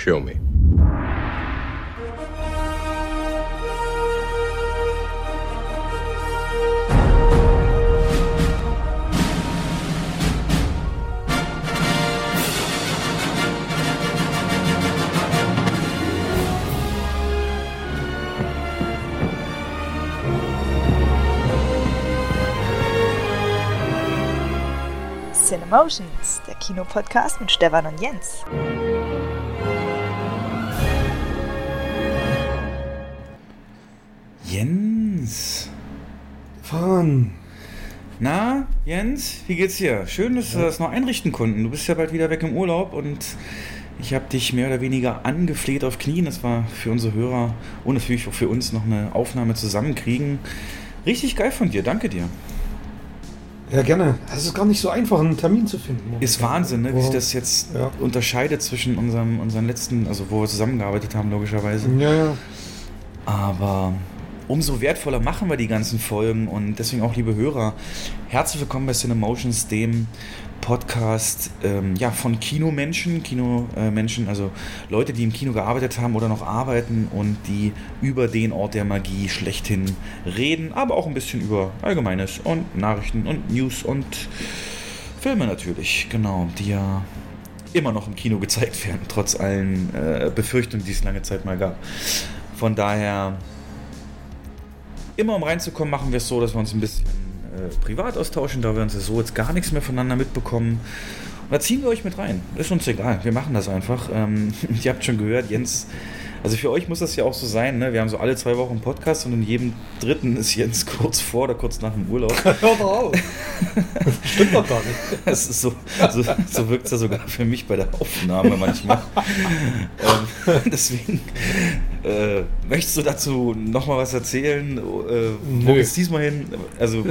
Show me. Cinemotions, der Kinopodcast mit Stefan und Jens. Jens. Fahren. Na, Jens, wie geht's dir? Schön, dass wir das noch einrichten konnten. Du bist ja bald wieder weg im Urlaub und ich habe dich mehr oder weniger angefleht auf Knien. Das war für unsere Hörer und natürlich auch für uns noch eine Aufnahme zusammenkriegen. Richtig geil von dir, danke dir. Ja, gerne. Es ist gar nicht so einfach, einen Termin zu finden. Ist Wahnsinn, ne? wie sich das jetzt Ja. unterscheidet zwischen unserem, unseren letzten, also wo wir zusammengearbeitet haben, logischerweise. Ja, ja. Aber umso wertvoller machen wir die ganzen Folgen und deswegen auch, liebe Hörer, herzlich willkommen bei Cinemotions, dem Podcast ähm, ja, von Kinomenschen, Kinomenschen, also Leute, die im Kino gearbeitet haben oder noch arbeiten und die über den Ort der Magie schlechthin reden, aber auch ein bisschen über Allgemeines und Nachrichten und News und Filme natürlich, genau, die ja immer noch im Kino gezeigt werden, trotz allen äh, Befürchtungen, die es lange Zeit mal gab. Von daher, immer um reinzukommen, machen wir es so, dass wir uns ein bisschen äh, privat austauschen, da wir uns so jetzt gar nichts mehr voneinander mitbekommen. Und da ziehen wir euch mit rein. Ist uns egal, wir machen das einfach. Ähm, ihr habt schon gehört, Jens, also für euch muss das ja auch so sein, ne? Wir haben so alle zwei Wochen einen Podcast und in jedem dritten ist Jens kurz vor oder kurz nach dem Urlaub. Hör doch auf. Stimmt doch gar nicht. Das ist so, so, so wirkt es ja sogar für mich bei der Aufnahme manchmal. ähm, deswegen, äh, möchtest du dazu nochmal was erzählen? Äh, wo geht's diesmal hin? Also,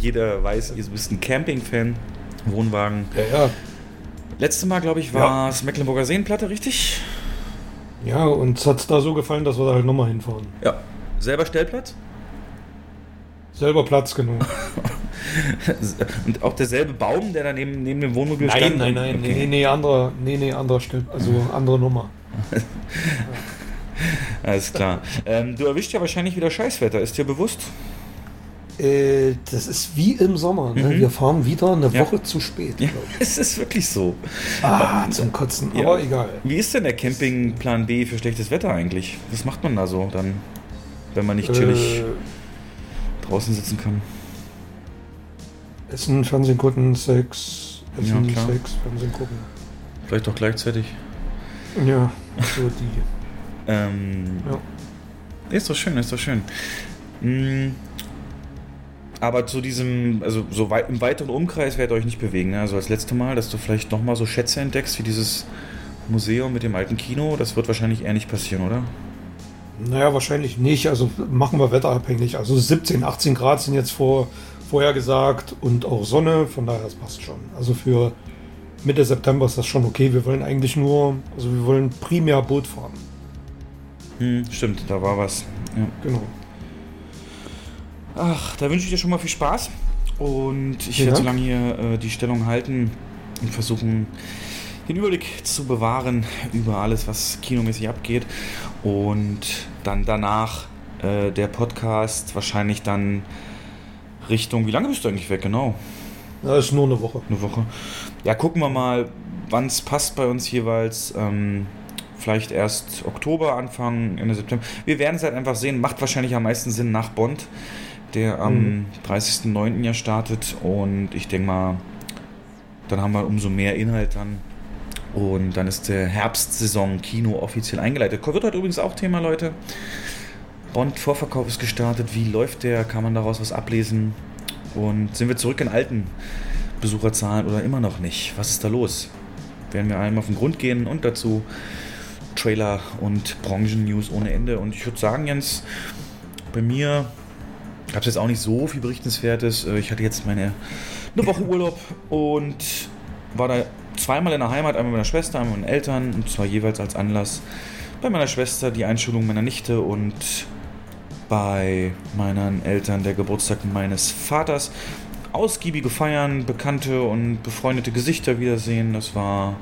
jeder weiß, ihr bist ein Camping-Fan, Wohnwagen. Ja, ja. Letztes Mal, glaube ich, war es Mecklenburger Seenplatte, richtig? Ja, uns hat es da so gefallen, dass wir da halt nochmal hinfahren. Ja. Selber Stellplatz? Selber Platz genug. Und auch derselbe Baum, der da neben, neben dem Wohnmobil Nein, stand? nein, nein. Okay. Nee, nee, anderer, nee, nee, anderer Stück. Also andere Nummer. Alles klar. Ähm, du erwischt ja wahrscheinlich wieder Scheißwetter, ist dir bewusst? Äh, das ist wie im Sommer. Ne? Mhm. Wir fahren wieder eine Ja. Woche zu spät, Ja, es ist wirklich so. Ah, zum Kotzen. Ja. Aber egal. Wie ist denn der Campingplan B für schlechtes Wetter eigentlich? Was macht man da so dann, wenn man nicht chillig Äh, draußen sitzen kann? Essen, Fernsehen gucken, Sex. Essen, Ja, klar. Sex, Fernsehen gucken. Vielleicht auch gleichzeitig. Ja, so die. Ähm, Ja. Ist doch schön, ist doch schön. Mm, Aber zu diesem, also so weit, im weiteren Umkreis werdet ihr euch nicht bewegen. Ne? Also als letzte Mal, dass du vielleicht nochmal so Schätze entdeckst wie dieses Museum mit dem alten Kino, das wird wahrscheinlich eher nicht passieren, oder? Naja, wahrscheinlich nicht. Also machen wir wetterabhängig. Also 17, 18 Grad sind jetzt vor, vorher gesagt und auch Sonne, von daher das passt schon. Also für Mitte September ist das schon okay. Wir wollen eigentlich nur, also wir wollen primär Boot fahren. Hm, stimmt, da war was. Ja. Genau. Ach, da wünsche ich dir schon mal viel Spaß. Und ich werde so lange hier äh, die Stellung halten und versuchen, den Überblick zu bewahren über alles, was kinomäßig abgeht. Und dann danach äh, der Podcast wahrscheinlich dann Richtung. Wie lange bist du eigentlich weg? Genau. Das ist nur eine Woche. Eine Woche. Ja, gucken wir mal, wann es passt bei uns jeweils. Ähm, vielleicht erst Oktober, Anfang, Ende September. Wir werden es halt einfach sehen. Macht wahrscheinlich am meisten Sinn nach Bond, der am Mhm. 30.09. ja startet. Und ich denke mal, dann haben wir umso mehr Inhalt dann. Und dann ist der Herbstsaison Kino offiziell eingeleitet. Wird heute übrigens auch Thema, Leute. Bond-Vorverkauf ist gestartet. Wie läuft der? Kann man daraus was ablesen? Und sind wir zurück in alten Besucherzahlen oder immer noch nicht? Was ist da los? Werden wir einmal auf den Grund gehen und dazu Trailer und Branchen-News ohne Ende. Und ich würde sagen, Jens, bei mir gab es jetzt auch nicht so viel Berichtenswertes. Äh, Ich hatte jetzt meine eine Woche Urlaub und war da zweimal in der Heimat, einmal mit meiner Schwester, einmal mit meinen Eltern und zwar jeweils als Anlass bei meiner Schwester die Einschulung meiner Nichte und bei meinen Eltern der Geburtstag meines Vaters. Ausgiebige Feiern, bekannte und befreundete Gesichter wiedersehen. Das war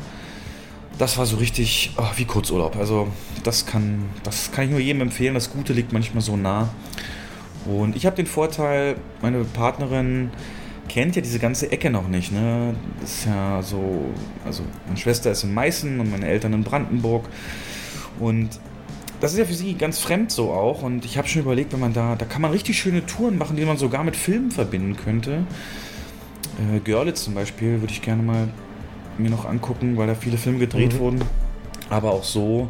das war so richtig oh, wie Kurzurlaub. Also das kann, das kann ich nur jedem empfehlen. Das Gute liegt manchmal so nah. Und ich habe den Vorteil, meine Partnerin kennt ja diese ganze Ecke noch nicht. Ne? Das ist ja so, also meine Schwester ist in Meißen und meine Eltern in Brandenburg. Und das ist ja für sie ganz fremd so auch. Und ich habe schon überlegt, wenn man da, da kann man richtig schöne Touren machen, die man sogar mit Filmen verbinden könnte. Äh, Görlitz zum Beispiel würde ich gerne mal mir noch angucken, weil da viele Filme gedreht mhm. wurden. Aber auch so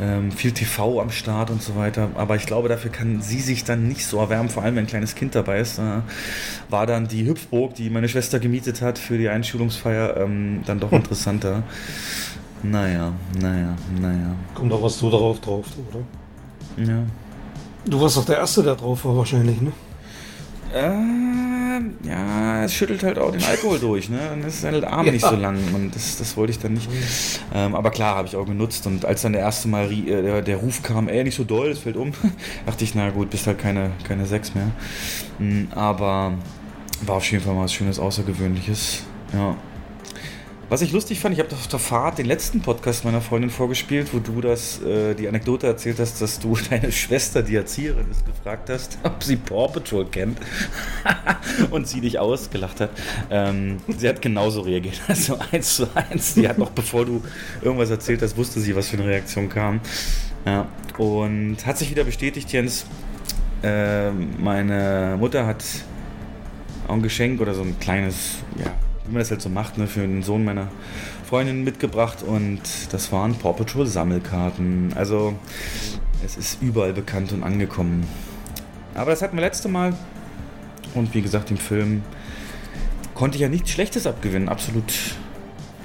ähm, viel TV am Start und so weiter. Aber ich glaube, dafür kann sie sich dann nicht so erwärmen, vor allem wenn ein kleines Kind dabei ist. Äh, war dann die Hüpfburg, die meine Schwester gemietet hat für die Einschulungsfeier, ähm, dann doch interessanter. naja, naja, naja. Kommt doch was so darauf drauf, oder? Ja. Du warst doch der Erste, der drauf war, wahrscheinlich, ne? Äh, ja, es schüttelt halt auch den Alkohol durch, ne? Dann ist der Arm ja. nicht so lang und das, das wollte ich dann nicht. Ähm, aber klar, habe ich auch genutzt und als dann der erste Mal äh, der, der, Ruf kam, ey, nicht so doll, es fällt um, dachte ich, na gut, bist halt keine, keine Sechs mehr. Mhm, aber war auf jeden Fall mal was Schönes, Außergewöhnliches. Ja. Was ich lustig fand, ich habe auf der Fahrt den letzten Podcast meiner Freundin vorgespielt, wo du das, äh, die Anekdote erzählt hast, dass du deine Schwester, die Erzieherin ist, gefragt hast, ob sie Paw Patrol kennt und sie dich ausgelacht hat. Ähm, sie hat genauso reagiert, also eins zu eins. Sie hat noch, bevor du irgendwas erzählt hast, wusste sie, was für eine Reaktion kam. Ja. Und hat sich wieder bestätigt, Jens. Äh, meine Mutter hat auch ein Geschenk oder so ein kleines, ja, wie man das halt so macht, ne, für den Sohn meiner Freundin mitgebracht und das waren Paw Patrol Sammelkarten. Also es ist überall bekannt und angekommen. Aber das hatten wir letzte Mal und wie gesagt, im Film konnte ich ja nichts Schlechtes abgewinnen. Absolut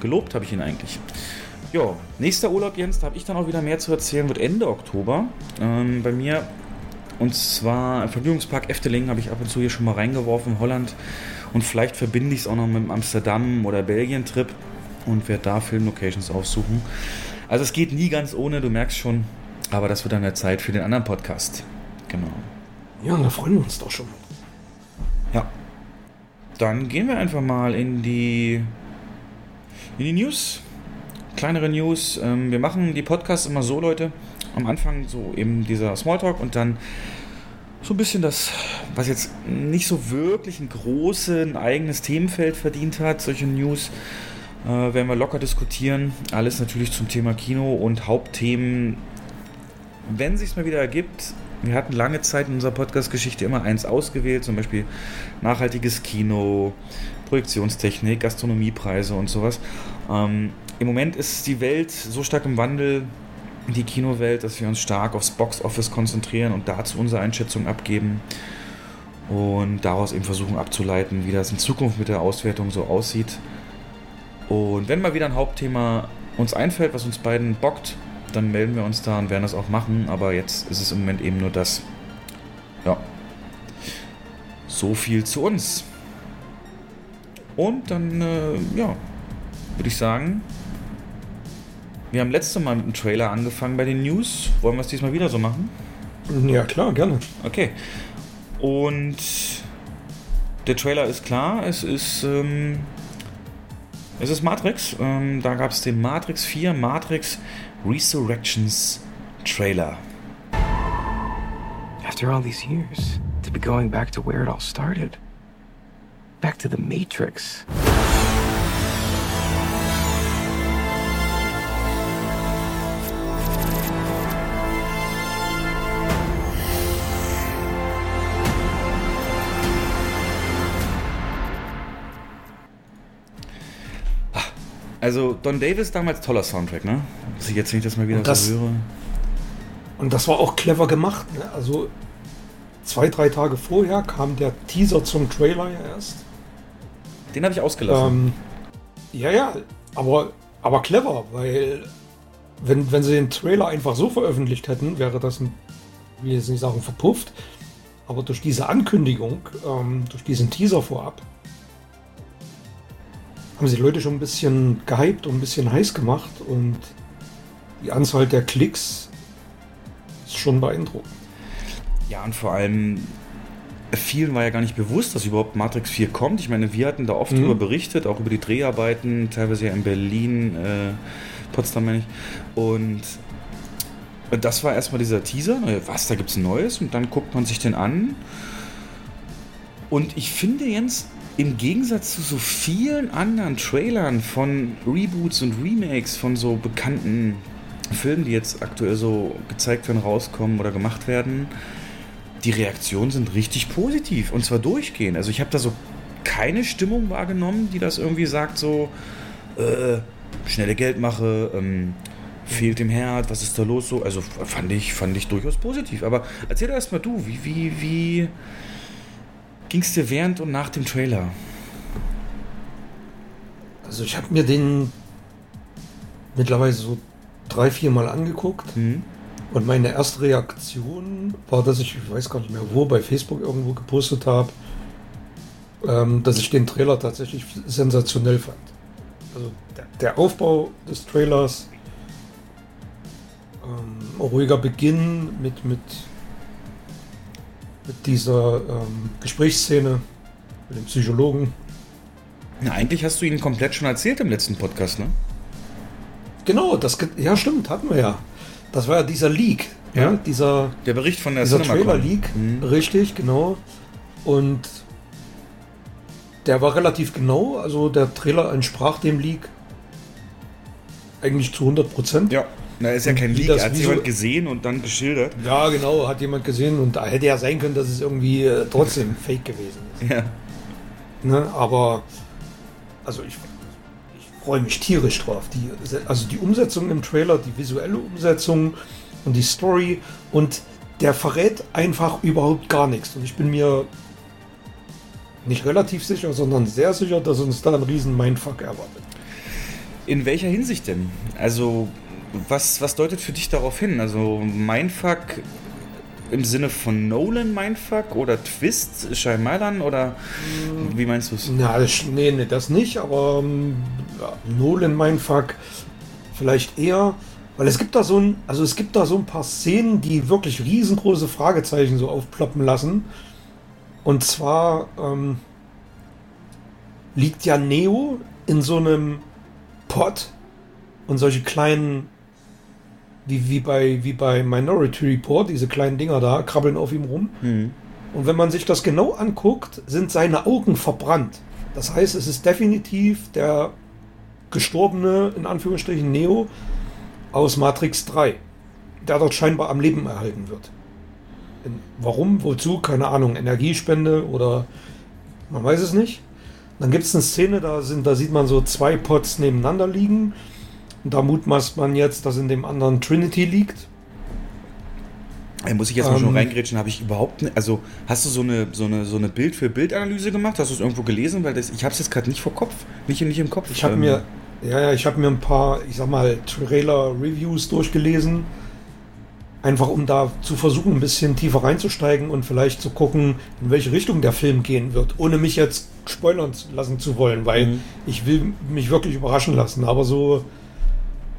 gelobt habe ich ihn eigentlich. Ja, nächster Urlaub, Jens, da habe ich dann auch wieder mehr zu erzählen, wird Ende Oktober. Ähm, bei mir und zwar im Vergnügungspark Efteling habe ich ab und zu hier schon mal reingeworfen, Holland. Und vielleicht verbinde ich es auch noch mit dem Amsterdam- oder Belgien-Trip und werde da Filmlocations aufsuchen. Also es geht nie ganz ohne, du merkst schon. Aber das wird dann der Zeit für den anderen Podcast. Genau. Ja, da freuen wir uns doch schon. Ja. Dann gehen wir einfach mal in die, in die News. Kleinere News. Ähm, wir machen die Podcasts immer so, Leute. Am Anfang so eben dieser Smalltalk und dann so ein bisschen das, was jetzt nicht so wirklich ein großes eigenes Themenfeld verdient hat, solche News. Äh, werden wir locker diskutieren. Alles natürlich zum Thema Kino und Hauptthemen. Wenn sich mal wieder ergibt, wir hatten lange Zeit in unserer Podcast-Geschichte immer eins ausgewählt, zum Beispiel nachhaltiges Kino, Projektionstechnik, Gastronomiepreise und sowas. Ähm, Im Moment ist die Welt so stark im Wandel, die Kinowelt, dass wir uns stark aufs Box-Office konzentrieren und dazu unsere Einschätzung abgeben und daraus eben versuchen abzuleiten, wie das in Zukunft mit der Auswertung so aussieht. Und wenn mal wieder ein Hauptthema uns einfällt, was uns beiden bockt, dann melden wir uns da und werden das auch machen. Aber jetzt ist es im Moment eben nur das. Ja. So viel zu uns. Und dann, äh, ja, würde ich sagen, wir haben letztes Mal mit dem Trailer angefangen bei den News. Wollen wir es diesmal wieder so machen? Ja, klar, gerne. Okay. Und der Trailer ist klar. Es ist, ähm, es ist Matrix. Ähm, da gab es den Matrix 4 Matrix Resurrections Trailer. After all these years, to be going back to where it all started. Back to the Matrix. Also Don Davis damals toller Soundtrack, ne? Dass ich jetzt nicht das mal wieder das, so höre. Und das war auch clever gemacht. Ne? Also zwei, drei Tage vorher kam der Teaser zum Trailer ja erst. Den habe ich ausgelassen. Ähm, ja, ja, aber, aber clever, weil wenn, wenn sie den Trailer einfach so veröffentlicht hätten, wäre das, ein, will jetzt nicht sagen verpufft, aber durch diese Ankündigung, ähm, durch diesen Teaser vorab, haben sich Leute schon ein bisschen gehypt und ein bisschen heiß gemacht und die Anzahl der Klicks ist schon beeindruckend. Ja, und vor allem vielen war ja gar nicht bewusst, dass überhaupt Matrix 4 kommt. Ich meine, wir hatten da oft mhm. darüber berichtet, auch über die Dreharbeiten, teilweise ja in Berlin, äh, Potsdam meine ich. Und das war erstmal dieser Teaser. Was, da gibt es Neues? Und dann guckt man sich den an. Und ich finde, Jens, im Gegensatz zu so vielen anderen Trailern von Reboots und Remakes von so bekannten Filmen, die jetzt aktuell so gezeigt werden, rauskommen oder gemacht werden, die Reaktionen sind richtig positiv und zwar durchgehend. Also ich habe da so keine Stimmung wahrgenommen, die das irgendwie sagt, so äh, schnelle Geldmache, ähm, fehlt dem Herd, was ist da los so? Also fand ich, fand ich durchaus positiv. Aber erzähl doch erstmal du, wie, wie, wie ging es dir während und nach dem Trailer? Also ich habe mir den mittlerweile so drei, vier Mal angeguckt. Mhm. Und meine erste Reaktion war, dass ich, ich weiß gar nicht mehr wo, bei Facebook irgendwo gepostet habe, ähm, dass ich den Trailer tatsächlich sensationell fand. Also der, der Aufbau des Trailers, ähm, ruhiger Beginn mit, mit, mit dieser ähm, Gesprächsszene mit dem Psychologen. Na, eigentlich hast du ihn komplett schon erzählt im letzten Podcast, ne? Genau, das ja stimmt, hatten wir ja. Das war ja dieser Leak, ja, ja dieser der Bericht von der dieser Trailer Leak, mhm. richtig, genau. Und der war relativ genau, also der Trailer entsprach dem Leak eigentlich zu 100 Prozent. Ja. Na, ist ja kein Leak, das, hat jemand so, gesehen und dann geschildert. Ja, genau, hat jemand gesehen und da hätte ja sein können, dass es irgendwie äh, trotzdem fake gewesen ist. Ja. Ne, aber, also ich, ich freue mich tierisch drauf. Die, also die Umsetzung im Trailer, die visuelle Umsetzung und die Story und der verrät einfach überhaupt gar nichts. Und ich bin mir nicht relativ sicher, sondern sehr sicher, dass uns da ein riesen Mindfuck erwartet. In welcher Hinsicht denn? Also was, was deutet für dich darauf hin? Also Mindfuck im Sinne von Nolan Mindfuck oder Twist, Shyamalan oder wie meinst du es? Na, nee, nee, das nicht, aber ähm, ja, Nolan Mindfuck vielleicht eher, weil es gibt da so ein, also es gibt da so ein paar Szenen, die wirklich riesengroße Fragezeichen so aufploppen lassen. Und zwar ähm, liegt ja Neo in so einem Pot und solche kleinen wie, wie, bei, wie bei Minority Report, diese kleinen Dinger da, krabbeln auf ihm rum. Mhm. Und wenn man sich das genau anguckt, sind seine Augen verbrannt. Das heißt, es ist definitiv der gestorbene, in Anführungsstrichen, Neo aus Matrix 3, der dort scheinbar am Leben erhalten wird. Warum, wozu, keine Ahnung, Energiespende oder man weiß es nicht. Dann gibt es eine Szene, da, sind, da sieht man so zwei Pots nebeneinander liegen da mutmaßt man jetzt, dass in dem anderen Trinity liegt. Da muss ich jetzt mal ähm, schon reingrätschen, habe ich überhaupt nicht, also hast du so eine, so eine, so eine Bild-für-Bild-Analyse gemacht? Hast du es irgendwo gelesen? Weil das, ich habe es jetzt gerade nicht vor Kopf, nicht, nicht im Kopf. Ich habe ähm, mir, ja, ja, ich habe mir ein paar, ich sag mal, Trailer-Reviews durchgelesen, einfach um da zu versuchen, ein bisschen tiefer reinzusteigen und vielleicht zu gucken, in welche Richtung der Film gehen wird, ohne mich jetzt spoilern lassen zu wollen, weil mhm. ich will mich wirklich überraschen lassen, aber so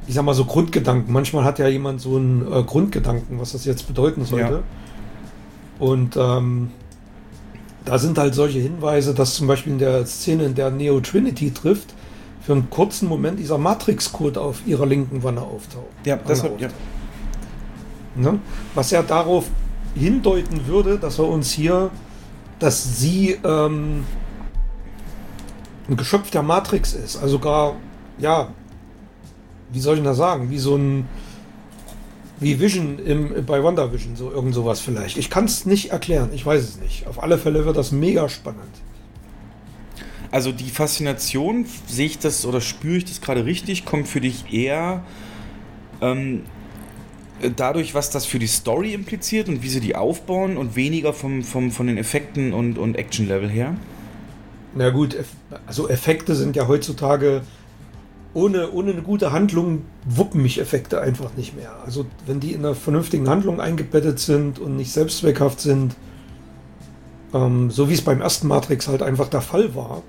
ich sag mal so Grundgedanken. Manchmal hat ja jemand so einen äh, Grundgedanken, was das jetzt bedeuten sollte. Ja. Und ähm, da sind halt solche Hinweise, dass zum Beispiel in der Szene, in der Neo Trinity trifft, für einen kurzen Moment dieser Matrix-Code auf ihrer linken Wanne auftaucht. Ja, das hat, ja. Ne? Was ja darauf hindeuten würde, dass er uns hier, dass sie ähm, ein Geschöpf der Matrix ist, also gar, ja, wie soll ich das sagen, wie so ein, wie Vision im, bei WandaVision, so irgend sowas vielleicht. Ich kann es nicht erklären, ich weiß es nicht. Auf alle Fälle wird das mega spannend. Also die Faszination, sehe ich das oder spüre ich das gerade richtig, kommt für dich eher ähm, dadurch, was das für die Story impliziert und wie sie die aufbauen und weniger vom, vom, von den Effekten und, und Action-Level her? Na gut, also Effekte sind ja heutzutage ohne, ohne eine gute Handlung wuppen mich Effekte einfach nicht mehr. Also wenn die in einer vernünftigen Handlung eingebettet sind und nicht selbstzweckhaft sind, ähm, so wie es beim ersten Matrix halt einfach der Fall war,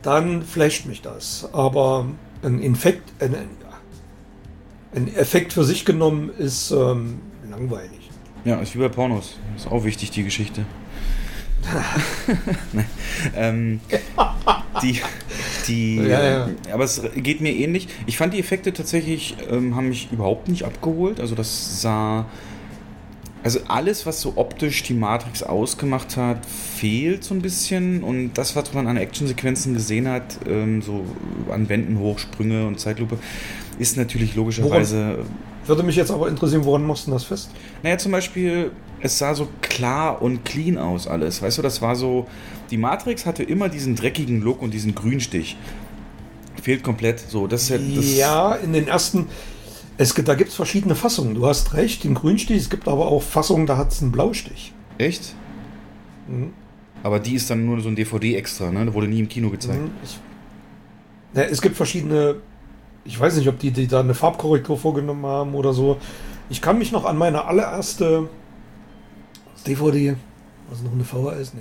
dann flasht mich das. Aber ein, Infekt, ein, ein Effekt für sich genommen ist ähm, langweilig. Ja, ist wie bei Pornos. Ist auch wichtig, die Geschichte. ähm, die, Die, Ja, ja. Aber es geht mir ähnlich. Ich fand die Effekte tatsächlich, ähm, haben mich überhaupt nicht abgeholt. Also das sah... Also alles, was so optisch die Matrix ausgemacht hat, fehlt so ein bisschen. Und das, was man an Actionsequenzen gesehen hat, ähm, so an Wänden Hochsprünge und Zeitlupe, ist natürlich logischerweise... Würde mich jetzt aber interessieren, woran machst du das fest? Naja, zum Beispiel, es sah so klar und clean aus alles. Weißt du, das war so. Die Matrix hatte immer diesen dreckigen Look und diesen Grünstich. Fehlt komplett. So, das ist ja. Das, ja, in den ersten. Es, gibt- da gibt es verschiedene Fassungen. Du hast recht, den Grünstich. Es gibt aber auch Fassungen, da hat es einen Blaustich. Echt? Mhm. Aber die ist dann nur so ein DVD-Extra, ne? Da wurde nie im Kino gezeigt. Mhm. Ich, ja, es gibt verschiedene. Ich weiß nicht, ob die, die da eine Farbkorrektur vorgenommen haben oder so. Ich kann mich noch an meine allererste DVD. Was noch eine VHS? Nee.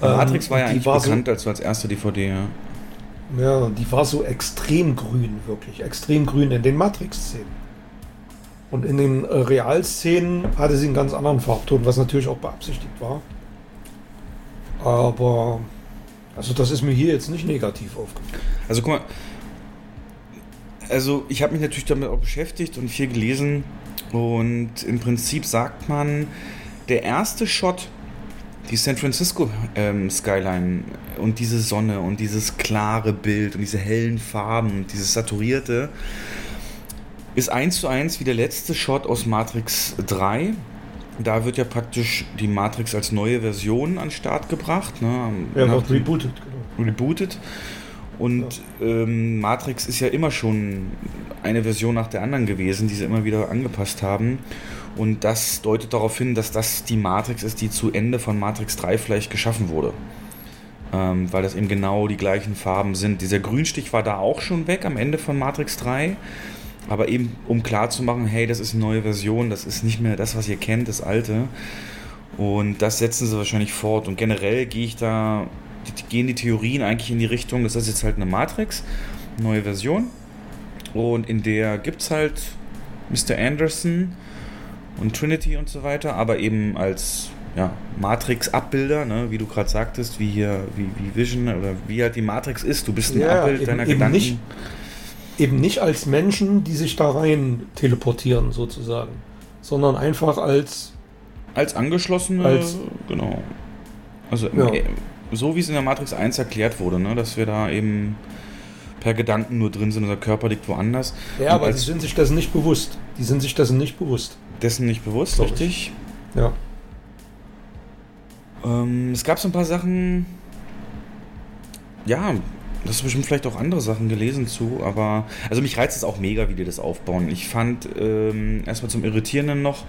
Aber Matrix war ja eigentlich war so- bekannt als, als erste DVD, ja. Ja, die war so extrem grün, wirklich. Extrem grün in den Matrix-Szenen. Und in den äh, Realszenen hatte sie einen ganz anderen Farbton, was natürlich auch beabsichtigt war. Aber, also das ist mir hier jetzt nicht negativ aufgefallen. Also guck mal, also ich habe mich natürlich damit auch beschäftigt und viel gelesen und im Prinzip sagt man, der erste Shot, die San Francisco ähm, Skyline und diese Sonne und dieses klare Bild und diese hellen Farben und dieses saturierte, ist eins zu eins wie der letzte Shot aus Matrix 3. Da wird ja praktisch die Matrix als neue Version an den Start gebracht. Ne? Ja, wird rebootet, genau. rebootet. Und ähm, Matrix ist ja immer schon eine Version nach der anderen gewesen, die sie immer wieder angepasst haben. Und das deutet darauf hin, dass das die Matrix ist, die zu Ende von Matrix 3 vielleicht geschaffen wurde. Ähm, weil das eben genau die gleichen Farben sind. Dieser Grünstich war da auch schon weg am Ende von Matrix 3. Aber eben, um klarzumachen, hey, das ist eine neue Version, das ist nicht mehr das, was ihr kennt, das alte. Und das setzen sie wahrscheinlich fort. Und generell gehe ich da, die, gehen die Theorien eigentlich in die Richtung, das ist jetzt halt eine Matrix, neue Version. Und in der gibt es halt Mr. Anderson und Trinity und so weiter, aber eben als ja, Matrix-Abbilder, ne, wie du gerade sagtest, wie hier, wie, wie Vision oder wie halt die Matrix ist. Du bist ein Ja, Abbild eben- deiner eben Gedanken. nicht. Eben nicht als Menschen, die sich da rein teleportieren, sozusagen. Sondern einfach als. Als angeschlossene, Als- genau. Also Ja. So wie es in der Matrix 1 erklärt wurde, ne, dass wir da eben per Gedanken nur drin sind, unser Körper liegt woanders. Ja, aber die als sind sich dessen nicht bewusst. Die sind sich dessen nicht bewusst. dessen nicht bewusst, Glaub ich. richtig? Ja. Ähm, es gab so ein paar Sachen, ja, das hast bestimmt vielleicht auch andere Sachen gelesen zu, aber also mich reizt es auch mega, wie die das aufbauen. Ich fand ähm, erstmal zum Irritierenden noch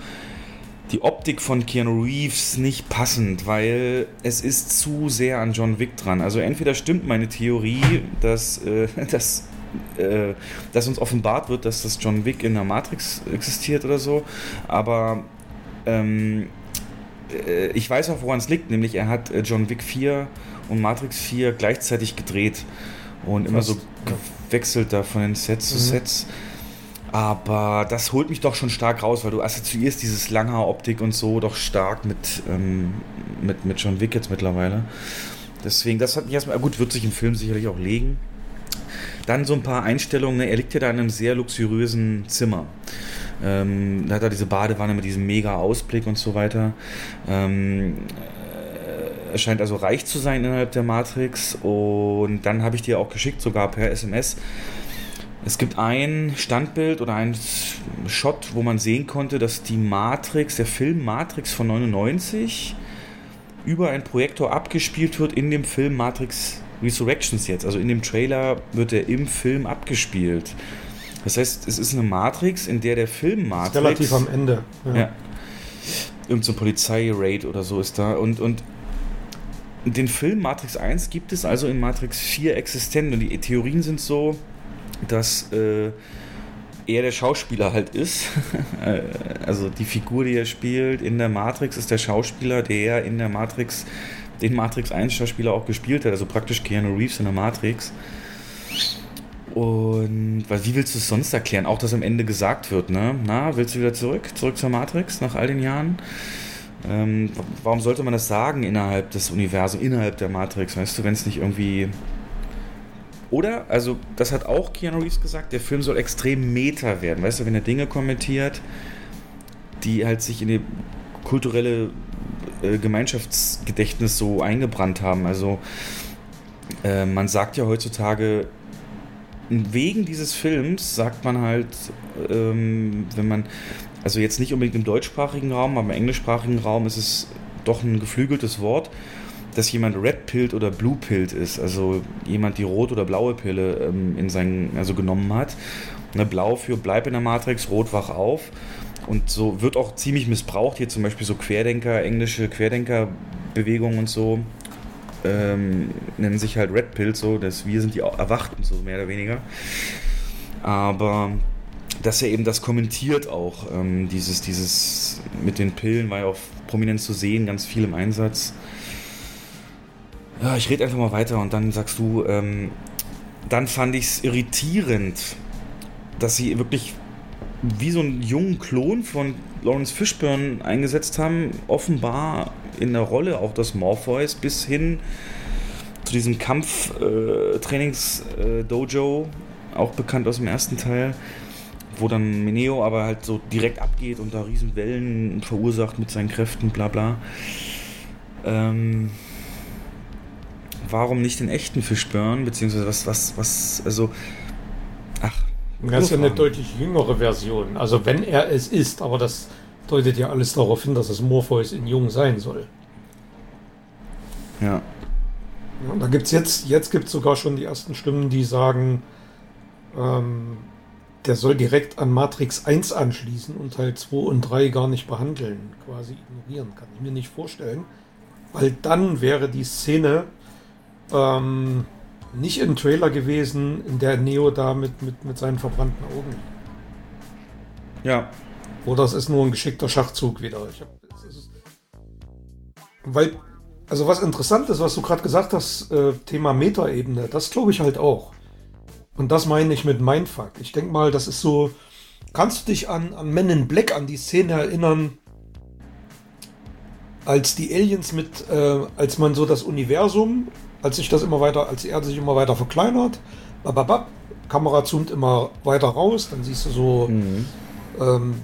die Optik von Keanu Reeves nicht passend, weil es ist zu sehr an John Wick dran. Also entweder stimmt meine Theorie, dass, äh, dass, äh, dass uns offenbart wird, dass das John Wick in der Matrix existiert oder so, aber ähm, äh, ich weiß auch, woran es liegt, nämlich er hat äh, John Wick 4 und Matrix 4 gleichzeitig gedreht und immer so Fast, gewechselt da von den Sets zu Mhm. Sets. Aber das holt mich doch schon stark raus, weil du assoziierst dieses Langhaar-Optik und so doch stark mit, ähm, mit, mit John Wick jetzt mittlerweile. Deswegen, das hat mich erstmal, gut, wird sich im Film sicherlich auch legen. Dann so ein paar Einstellungen, ne? er liegt ja da in einem sehr luxuriösen Zimmer. Ähm, da hat er diese Badewanne mit diesem mega Ausblick und so weiter. Ähm, äh, er scheint also reich zu sein innerhalb der Matrix. Und dann habe ich dir auch geschickt, sogar per SMS. Es gibt ein Standbild oder ein Shot, wo man sehen konnte, dass die Matrix, der Film Matrix von 99, über einen Projektor abgespielt wird in dem Film Matrix Resurrections jetzt. Also in dem Trailer wird er im Film abgespielt. Das heißt, es ist eine Matrix, in der der Film Ist Matrix. relativ am Ende. Ja. Irgend so ein Polizeiraid oder so ist da. Und, und den Film Matrix 1 gibt es also in Matrix 4 existent. Und die Theorien sind so, dass äh, er der Schauspieler halt ist. Äh, also die Figur, die er spielt in der Matrix, ist der Schauspieler, der in der Matrix den Matrix 1 Schauspieler auch gespielt hat. Also praktisch Keanu Reeves in der Matrix. Und weil, wie willst du es sonst erklären? Auch, dass am Ende gesagt wird, ne? Na, willst du wieder zurück? Zurück zur Matrix nach all den Jahren? Ähm, warum sollte man das sagen innerhalb des Universums, innerhalb der Matrix, weißt du, wenn es nicht irgendwie. Oder, also, das hat auch Keanu Reeves gesagt, der Film soll extrem meta werden, weißt du, wenn er Dinge kommentiert, die halt sich in die kulturelle äh, Gemeinschaftsgedächtnis so eingebrannt haben. Also, äh, man sagt ja heutzutage, wegen dieses Films sagt man halt, ähm, wenn man also jetzt nicht unbedingt im deutschsprachigen Raum, aber im englischsprachigen Raum ist es doch ein geflügeltes Wort, dass jemand Red Pilled oder Blue Pilled ist, also jemand die rot oder blaue Pille ähm, in seinen, also genommen hat. Ne, Blau für bleib in der Matrix, rot wach auf. Und so wird auch ziemlich missbraucht, hier zum Beispiel so Querdenker, englische Querdenkerbewegungen und so, ähm, nennen sich halt Red Pill, so, dass wir sind die Erwachten, so mehr oder weniger. Aber dass er eben das kommentiert auch. Ähm, dieses, dieses mit den Pillen war ja auch prominent zu sehen, ganz viel im Einsatz. Ja, ich rede einfach mal weiter und dann sagst du, ähm, dann fand ich es irritierend, dass sie wirklich wie so einen jungen Klon von Lawrence Fishburne eingesetzt haben, offenbar in der Rolle auch des Morpheus bis hin zu diesem Kampftrainings-Dojo, äh, auch bekannt aus dem ersten Teil wo dann Meneo aber halt so direkt abgeht und da riesen Wellen verursacht mit seinen Kräften, bla bla. Ähm, warum nicht den echten Fischburn, beziehungsweise was, was, was, also, ach. Das ist ja eine deutlich jüngere Version, also wenn er es ist, aber das deutet ja alles darauf hin, dass es Morpheus in jung sein soll. Ja. ja da gibt es jetzt, jetzt gibt es sogar schon die ersten Stimmen, die sagen, ähm, der soll direkt an Matrix 1 anschließen und Teil 2 und 3 gar nicht behandeln, quasi ignorieren. Kann ich mir nicht vorstellen. Weil dann wäre die Szene ähm, nicht im Trailer gewesen, in der Neo da mit, mit, mit seinen verbrannten Augen. Ja. Oder es ist nur ein geschickter Schachzug wieder. Hab, ist, weil, also was interessant ist, was du gerade gesagt hast, äh, Thema Metaebene, das glaube ich halt auch. Und das meine ich mit Mindfuck. Ich denke mal, das ist so. Kannst du dich an, an Men in Black, an die Szene erinnern, als die Aliens mit, äh, als man so das Universum, als sich das immer weiter, als die Erde sich immer weiter verkleinert, bababab, Kamera zoomt immer weiter raus, dann siehst du so mhm. ähm,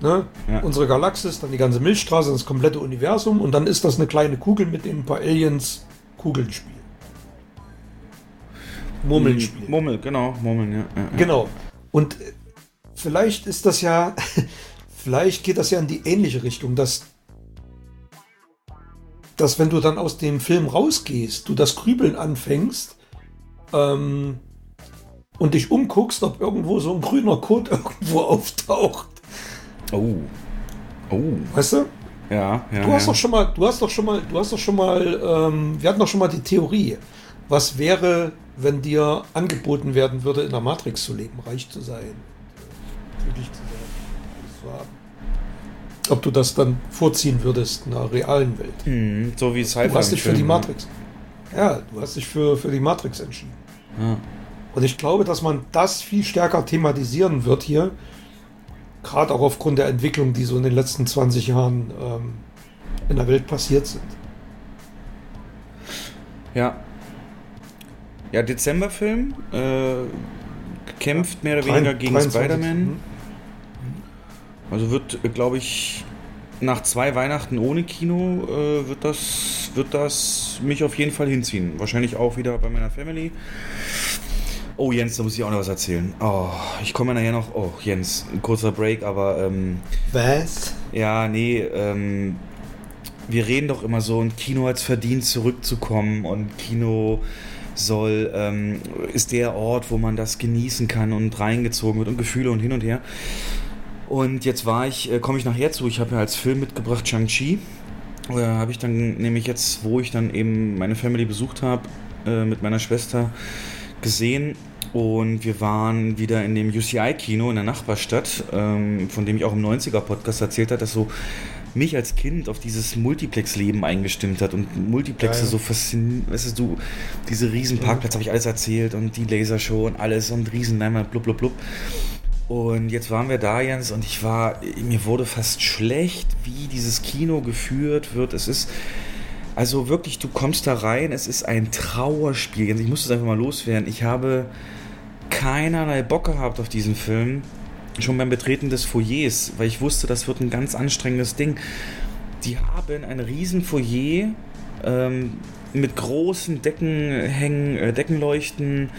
ne, ja. unsere Galaxis, dann die ganze Milchstraße, das komplette Universum und dann ist das eine kleine Kugel, mit dem ein paar Aliens Kugeln spielen. Murmeln spielen. Murmel, genau, Murmeln, ja. ja, ja. Genau. Und äh, vielleicht ist das ja, vielleicht geht das ja in die ähnliche Richtung, dass, dass wenn du dann aus dem Film rausgehst, du das Grübeln anfängst ähm, und dich umguckst, ob irgendwo so ein grüner Code irgendwo auftaucht. Oh. Oh. Weißt du? Ja, ja. Du hast ja. doch schon mal, du hast doch schon mal, du hast doch schon mal, ähm, wir hatten doch schon mal die Theorie. Was wäre, wenn dir angeboten werden würde, in der Matrix zu leben, reich zu sein, glücklich zu sein, zu haben. Ob du das dann vorziehen würdest in der realen Welt. Mhm, so wie Du hast dich für die Matrix. Ja, du hast dich für, für die Matrix entschieden. Ja. Und ich glaube, dass man das viel stärker thematisieren wird hier. Gerade auch aufgrund der Entwicklung, die so in den letzten 20 Jahren ähm, in der Welt passiert sind. Ja, ja, Dezemberfilm. Äh, kämpft mehr oder weniger gegen Spider-Man. Mhm. Also wird, glaube ich, nach zwei Weihnachten ohne Kino äh, wird, das, wird das mich auf jeden Fall hinziehen. Wahrscheinlich auch wieder bei meiner Family. Oh, Jens, da muss ich auch noch was erzählen. Oh, ich komme nachher noch. Oh, Jens, ein kurzer Break, aber. Ähm, was? Ja, nee, ähm, wir reden doch immer so, ein Kino hat es verdient, zurückzukommen und Kino soll, ähm, ist der Ort, wo man das genießen kann und reingezogen wird und Gefühle und hin und her. Und jetzt war ich, äh, komme ich nachher zu, ich habe ja als Film mitgebracht Shang-Chi. Äh, habe ich dann nämlich jetzt, wo ich dann eben meine Family besucht habe, äh, mit meiner Schwester gesehen. Und wir waren wieder in dem UCI-Kino in der Nachbarstadt, ähm, von dem ich auch im 90er-Podcast erzählt habe, dass so mich als Kind auf dieses Multiplex-Leben eingestimmt hat und Multiplexe Geil. so faszinierend, weißt du, diese riesen Parkplätze habe ich alles erzählt und die Lasershow und alles und riesen blub, blub, blub. Und jetzt waren wir da, Jens, und ich war, mir wurde fast schlecht, wie dieses Kino geführt wird. Es ist, also wirklich, du kommst da rein, es ist ein Trauerspiel. Jens, ich muss das einfach mal loswerden. Ich habe keinerlei Bock gehabt auf diesen Film, schon beim Betreten des Foyers, weil ich wusste, das wird ein ganz anstrengendes Ding. Die haben ein riesen Foyer ähm, mit großen Deckenhängen, äh, Deckenleuchten,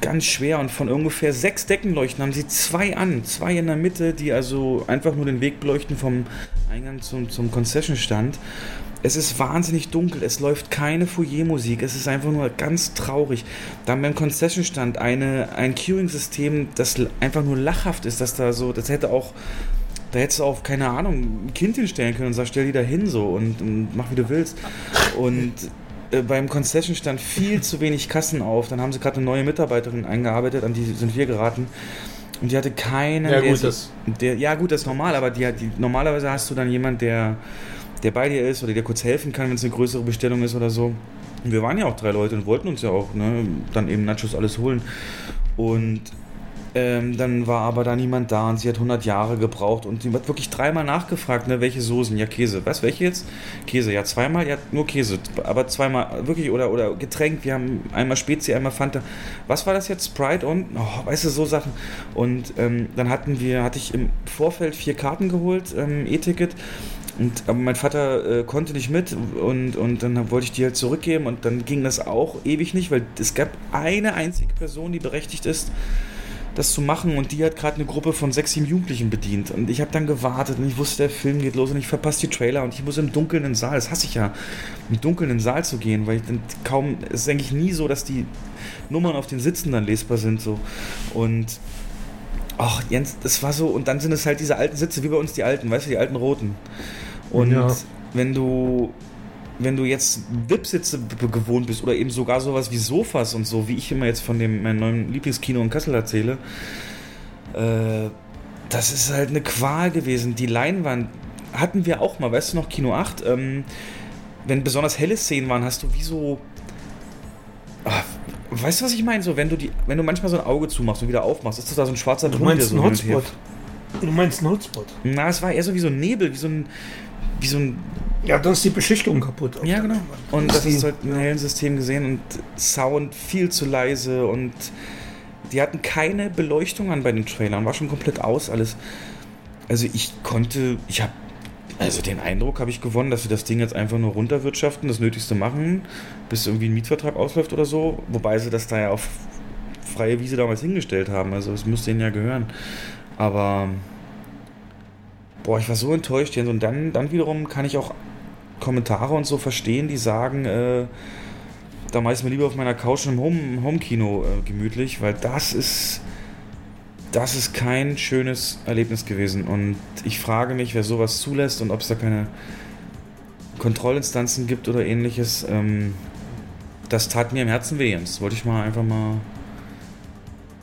ganz schwer und von ungefähr sechs Deckenleuchten haben sie zwei an, zwei in der Mitte, die also einfach nur den Weg beleuchten vom Eingang zum, zum Concession-Stand. Es ist wahnsinnig dunkel, es läuft keine Foyer-Musik, es ist einfach nur ganz traurig. Dann beim Concession-Stand ein Queuing-System, das einfach nur lachhaft ist, dass da so, das hätte auch, da hättest du auch, keine Ahnung, ein Kind hinstellen können und sag, stell die da hin so und, und mach wie du willst. Und äh, beim Concession stand viel zu wenig Kassen auf. Dann haben sie gerade eine neue Mitarbeiterin eingearbeitet, an die sind wir geraten. Und die hatte keinen. Ja, gut, das- der, ja, gut, das ist normal, aber die, die, normalerweise hast du dann jemand, der, der bei dir ist oder dir kurz helfen kann, wenn es eine größere Bestellung ist oder so. Und wir waren ja auch drei Leute und wollten uns ja auch ne, dann eben Nachos alles holen. Und ähm, dann war aber da niemand da und sie hat 100 Jahre gebraucht und sie hat wirklich dreimal nachgefragt, ne, welche Soßen, ja Käse, was, welche jetzt? Käse, ja zweimal, ja nur Käse, aber zweimal, wirklich, oder, oder Getränk, wir haben einmal Spezi, einmal Fanta, was war das jetzt, Sprite und, oh, weißt du, so Sachen. Und ähm, dann hatten wir, hatte ich im Vorfeld vier Karten geholt, ähm, E-Ticket. Und, aber mein Vater äh, konnte nicht mit und, und dann wollte ich die halt zurückgeben und dann ging das auch ewig nicht, weil es gab eine einzige Person, die berechtigt ist, das zu machen und die hat gerade eine Gruppe von sechs, sieben Jugendlichen bedient. Und ich habe dann gewartet und ich wusste, der Film geht los und ich verpasse die Trailer und ich muss im Dunkeln in den Saal, das hasse ich ja, im Dunkeln in den Saal zu gehen, weil ich dann kaum, es ist eigentlich nie so, dass die Nummern auf den Sitzen dann lesbar sind so. Und ach Jens, das war so und dann sind es halt diese alten Sitze, wie bei uns die alten, weißt du, die alten roten. Und Ja. wenn du wenn du jetzt VIP-Sitze b- gewohnt bist oder eben sogar sowas wie Sofas und so, wie ich immer jetzt von dem meinem neuen Lieblingskino in Kassel erzähle, äh, das ist halt eine Qual gewesen. Die Leinwand hatten wir auch mal, weißt du noch, Kino 8, ähm, wenn besonders helle Szenen waren, hast du wie so. Ah, weißt du, was ich meine? So, wenn du die, wenn du manchmal so ein Auge zumachst und wieder aufmachst, ist das da so ein schwarzer meinst der einen so her- Hotspot. Du meinst einen Hotspot. Na, es war eher so wie so ein Nebel, wie so ein, wie so ein Ja, dann ist die Beschichtung kaputt. Ja, genau. Und das ist halt im hellen System gesehen und Sound viel zu leise und die hatten keine Beleuchtung an bei den Trailern, war schon komplett aus alles. Also ich konnte, ich habe, also den Eindruck habe ich gewonnen, dass sie das Ding jetzt einfach nur runterwirtschaften, das Nötigste machen, bis irgendwie ein Mietvertrag ausläuft oder so, wobei sie das da ja auf freie Wiese damals hingestellt haben, also es müsste ihnen ja gehören. Aber boah, ich war so enttäuscht, Jens. Und dann, dann wiederum kann ich auch Kommentare und so verstehen, die sagen, äh, da mache ich mir lieber auf meiner Couch im Home, Homekino äh, gemütlich, weil das ist, das ist kein schönes Erlebnis gewesen. Und ich frage mich, wer sowas zulässt und ob es da keine Kontrollinstanzen gibt oder ähnliches. Ähm, das tat mir im Herzen weh. Das wollte ich mal einfach mal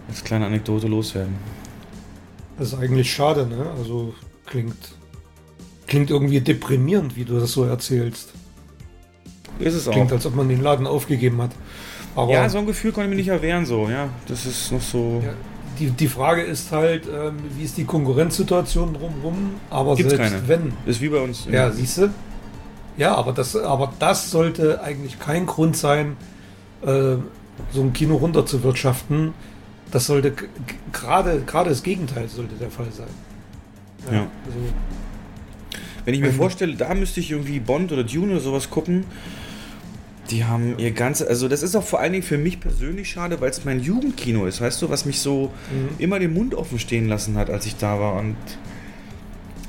als kleine Anekdote loswerden. Das ist eigentlich schade, ne? Also klingt, klingt irgendwie deprimierend, wie du das so erzählst. Ist es Klingt, auch. als ob man den Laden aufgegeben hat. Aber Ja, so ein Gefühl konnte ich mir nicht erwehren, so, ja. Das ist noch so. Ja, die, die Frage ist halt, ähm, wie ist die Konkurrenzsituation drumherum? Aber Gibt's selbst keine. wenn. Ist wie bei uns. Ja, siehst du? Ja, aber das, aber das sollte eigentlich kein Grund sein, äh, so ein Kino runterzuwirtschaften. Das sollte gerade das Gegenteil sollte der Fall sein. Ja. Also, Wenn ich mir vorstelle, da müsste ich irgendwie Bond oder Dune oder sowas gucken. Die haben ihr ganze, also das ist auch vor allen Dingen für mich persönlich schade, weil es mein Jugendkino ist, weißt du, was mich so Mhm. immer den Mund offen stehen lassen hat, als ich da war. Und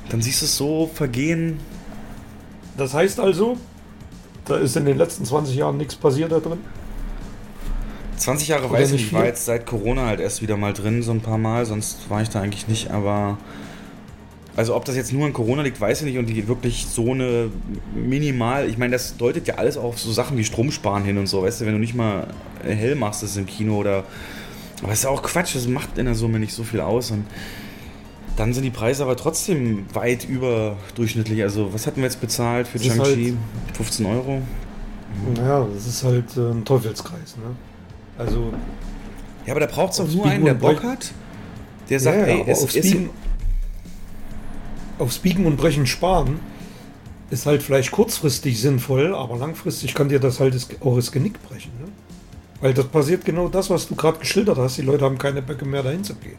dann siehst du es so vergehen. das heißt also, da ist in den letzten 20 Jahren nichts passiert da drin. 20 Jahre Oder weiß ich nicht ich war viel? jetzt seit Corona halt erst wieder mal drin, so ein paar Mal, sonst war ich da eigentlich nicht, aber. Also ob das jetzt nur an Corona liegt, weiß ich nicht und die wirklich so eine minimal, ich meine, das deutet ja alles auf so Sachen wie Stromsparen hin und so, weißt du, wenn du nicht mal hell machst das im Kino oder aber das ist ja auch Quatsch, das macht in der Summe nicht so viel aus und dann sind die Preise aber trotzdem weit überdurchschnittlich. Also was hatten wir jetzt bezahlt für Das ist Shang-Chi? halt- 15 Euro? Naja, das ist halt äh, ein Teufelskreis. Ne? Also, Ja, aber da braucht es Aufs nur einen, der Bock hat der sagt, ja, ey, aber es aufs. Biegen, und Brechen sparen ist halt vielleicht kurzfristig sinnvoll, aber langfristig kann dir das halt auch das Genick brechen. Ne? Weil das passiert genau das, was du gerade geschildert hast. Die Leute haben keine Böcke mehr dahin zu gehen.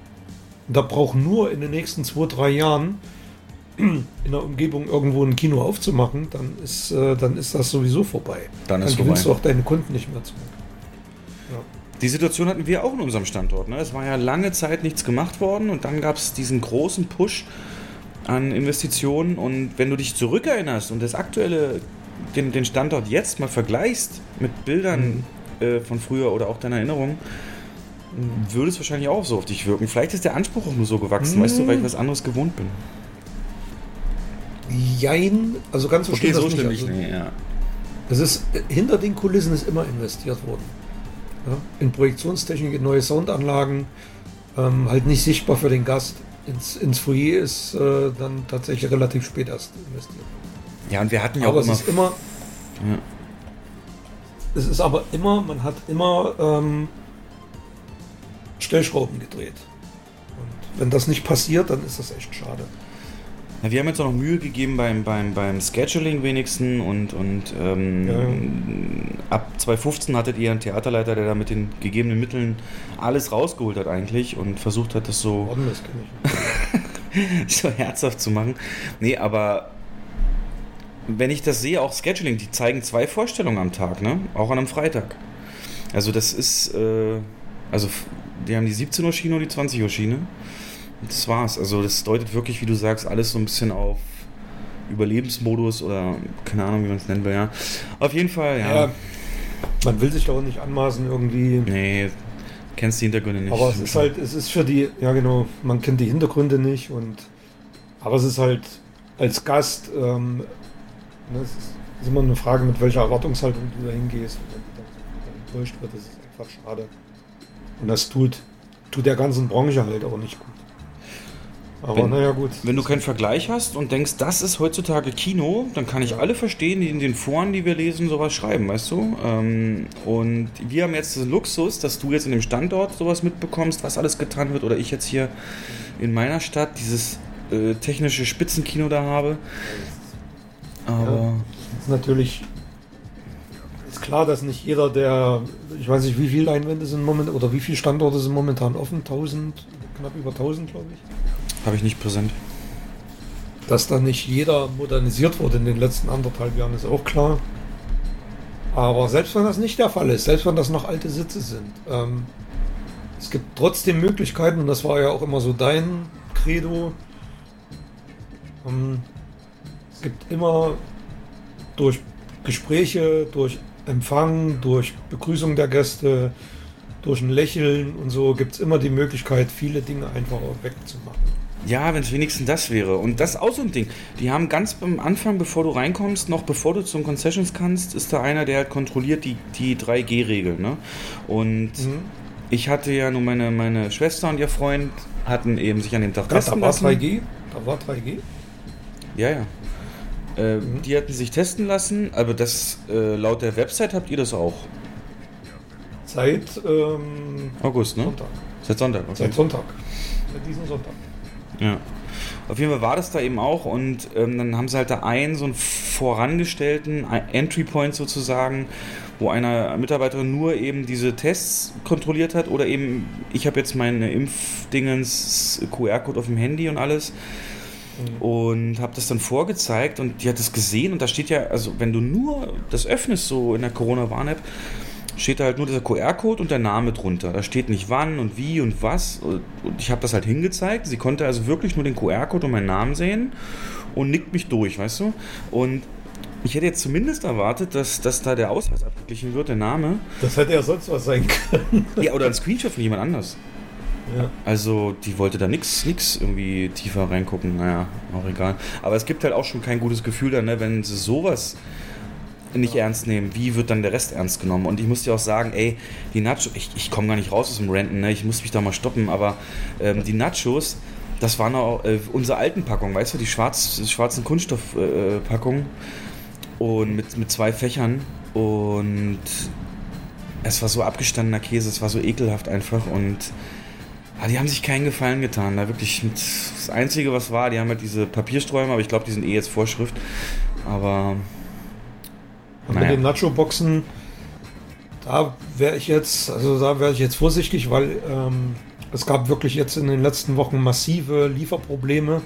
Und da braucht nur in den nächsten zwei, drei Jahren in der Umgebung irgendwo ein Kino aufzumachen, dann ist, äh, dann ist das sowieso vorbei. Dann ist gewinnst vorbei. du auch deine Kunden nicht mehr zurück. Die Situation hatten wir auch in unserem Standort. Ne? Es war ja lange Zeit nichts gemacht worden und dann gab es diesen großen Push an Investitionen. Und wenn du dich zurückerinnerst und das aktuelle, den, den Standort jetzt mal vergleichst mit Bildern äh, von früher oder auch deiner Erinnerung, würde es wahrscheinlich auch so auf dich wirken. Vielleicht ist der Anspruch auch nur so gewachsen, weißt du, weil ich was anderes gewohnt bin. Jein, also ganz so stimmt das nicht. Also, nee, ja. Es ist, hinter den Kulissen ist immer investiert worden. Ja? In Projektionstechnik, in neue Soundanlagen, ähm, halt nicht sichtbar für den Gast. Ins, ins Foyer ist äh, dann tatsächlich relativ spät erst investiert. Ja, und wir hatten ja aber auch immer. es ist immer. Ja. Es ist aber immer, man hat immer ähm, Stellschrauben gedreht. Und wenn das nicht passiert, dann ist das echt schade. Na, wir haben jetzt auch noch Mühe gegeben beim, beim, beim Scheduling wenigsten und, und ähm, ab 2015 hattet ihr einen Theaterleiter, der da mit den gegebenen Mitteln alles rausgeholt hat eigentlich und versucht hat, das so, so herzhaft zu machen. Nee, aber wenn ich das sehe, auch Scheduling, die zeigen zwei Vorstellungen am Tag, ne? Auch an einem Freitag. Also das ist, äh, also die haben die 17 Uhr Schiene und die 20 Uhr Schiene. Das war's. Also das deutet wirklich, wie du sagst, alles so ein bisschen auf Überlebensmodus oder keine Ahnung, wie man es nennen will, ja. Auf jeden Fall, ja. Ja, man will sich da auch nicht anmaßen irgendwie. Nee, kennst die Hintergründe nicht. Aber es ist halt, es ist für die, ja genau, man kennt die Hintergründe nicht und aber es ist halt als Gast, ähm, ne, es ist, ist immer eine Frage, mit welcher Erwartungshaltung du da hingehst. Und wenn du dann enttäuscht wird, das ist einfach schade. Und das tut, tut der ganzen Branche halt auch nicht gut. Aber Wenn- naja, gut. Wenn du keinen Vergleich hast und denkst, das ist heutzutage Kino, dann kann ich alle verstehen, die in den Foren, die wir lesen, sowas schreiben, weißt du? Ähm, und wir haben jetzt den Luxus, dass du jetzt in dem Standort sowas mitbekommst, was alles getan wird, oder ich jetzt hier in meiner Stadt dieses äh, technische Spitzenkino da habe. Aber ist natürlich ist klar, dass nicht jeder der, ich weiß nicht, wie viele Einwände sind momentan, oder wie viele Standorte sind momentan offen, 1000, knapp über 1000, glaube ich. Habe ich nicht präsent. Dass da nicht jeder modernisiert wurde in den letzten anderthalb Jahren, ist auch klar. Aber selbst wenn das nicht der Fall ist, selbst wenn das noch alte Sitze sind, ähm, es gibt trotzdem Möglichkeiten, und das war ja auch immer so dein Credo, ähm, es gibt immer durch Gespräche, durch Empfang, durch Begrüßung der Gäste, durch ein Lächeln und so, gibt es immer die Möglichkeit, viele Dinge einfach wegzumachen. Ja, wenn es wenigstens das wäre. Und das ist auch so ein Ding. Die haben ganz am Anfang, bevor du reinkommst, noch bevor du zum Concessions kannst, ist da einer, der halt kontrolliert die, die 3G-Regeln. Ne? Und Mhm. ich hatte ja nur meine, meine Schwester und ihr Freund hatten eben sich an dem Tag Da, da testen war lassen. 3G, da war 3G. Ja, ja. Äh, Mhm. Die hatten sich testen lassen, aber das äh, laut der Website habt ihr das auch. Seit ähm, August, ne? Sonntag. Seit Sonntag, okay. Seit Sonntag. Seit diesem Sonntag. Ja. Auf jeden Fall war das da eben auch und ähm, dann haben sie halt da einen so einen vorangestellten Entry Point sozusagen, wo einer Mitarbeiterin nur eben diese Tests kontrolliert hat oder eben ich habe jetzt meine Impfdingens QR-Code auf dem Handy und alles und habe das dann vorgezeigt und die hat es gesehen und da steht ja, also wenn du nur das öffnest so in der Corona-Warn-App, steht da halt nur dieser QR-Code und der Name drunter. Da steht nicht wann und wie und was. Und ich habe das halt hingezeigt. Sie konnte also wirklich nur den QR-Code und meinen Namen sehen und nickt mich durch, weißt du? Und ich hätte jetzt zumindest erwartet, dass, dass da der Ausweis abgeglichen wird, der Name. Das hätte ja sonst was sein können. Ja, oder ein Screenshot von jemand anders. Ja. Also, die wollte da nix, nix irgendwie tiefer reingucken. Naja, auch egal. Aber es gibt halt auch schon kein gutes Gefühl dann, ne, wenn sie sowas nicht ernst nehmen, wie wird dann der Rest ernst genommen? Und ich muss dir auch sagen, ey, die Nachos, ich, ich komme gar nicht raus aus dem Renten, ne? ich muss mich da mal stoppen, aber ähm, die Nachos, das waren auch äh, unsere alten Packungen, weißt du, die, schwarz, schwarzen Kunststoffpackungen äh, Packungen und mit, mit zwei Fächern und es war so abgestandener Käse, es war so ekelhaft einfach und Ah, die haben sich keinen Gefallen getan. Da wirklich das Einzige, was war, die haben halt diese Papiersträume, aber ich glaube, die sind eh jetzt Vorschrift. Aber. Und naja. mit den Nacho-Boxen, da wäre ich jetzt, also da wäre ich jetzt vorsichtig, weil ähm, es gab wirklich jetzt in den letzten Wochen massive Lieferprobleme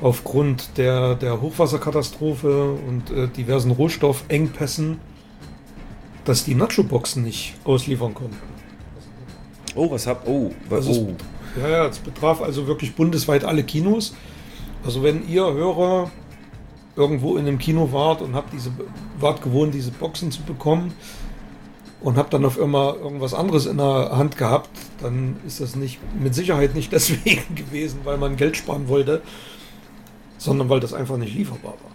aufgrund der, der Hochwasserkatastrophe und äh, diversen Rohstoffengpässen, dass die Nacho-Boxen nicht ausliefern konnten. Oh, was hab. Oh, was. Also Oh. es, ja, ja, es betraf also wirklich bundesweit alle Kinos. Also wenn ihr Hörer irgendwo in einem Kino wart und habt diese wart gewohnt, diese Boxen zu bekommen und habt dann auf immer irgendwas anderes in der Hand gehabt, dann ist das nicht mit Sicherheit nicht deswegen gewesen, weil man Geld sparen wollte, sondern weil das einfach nicht lieferbar war.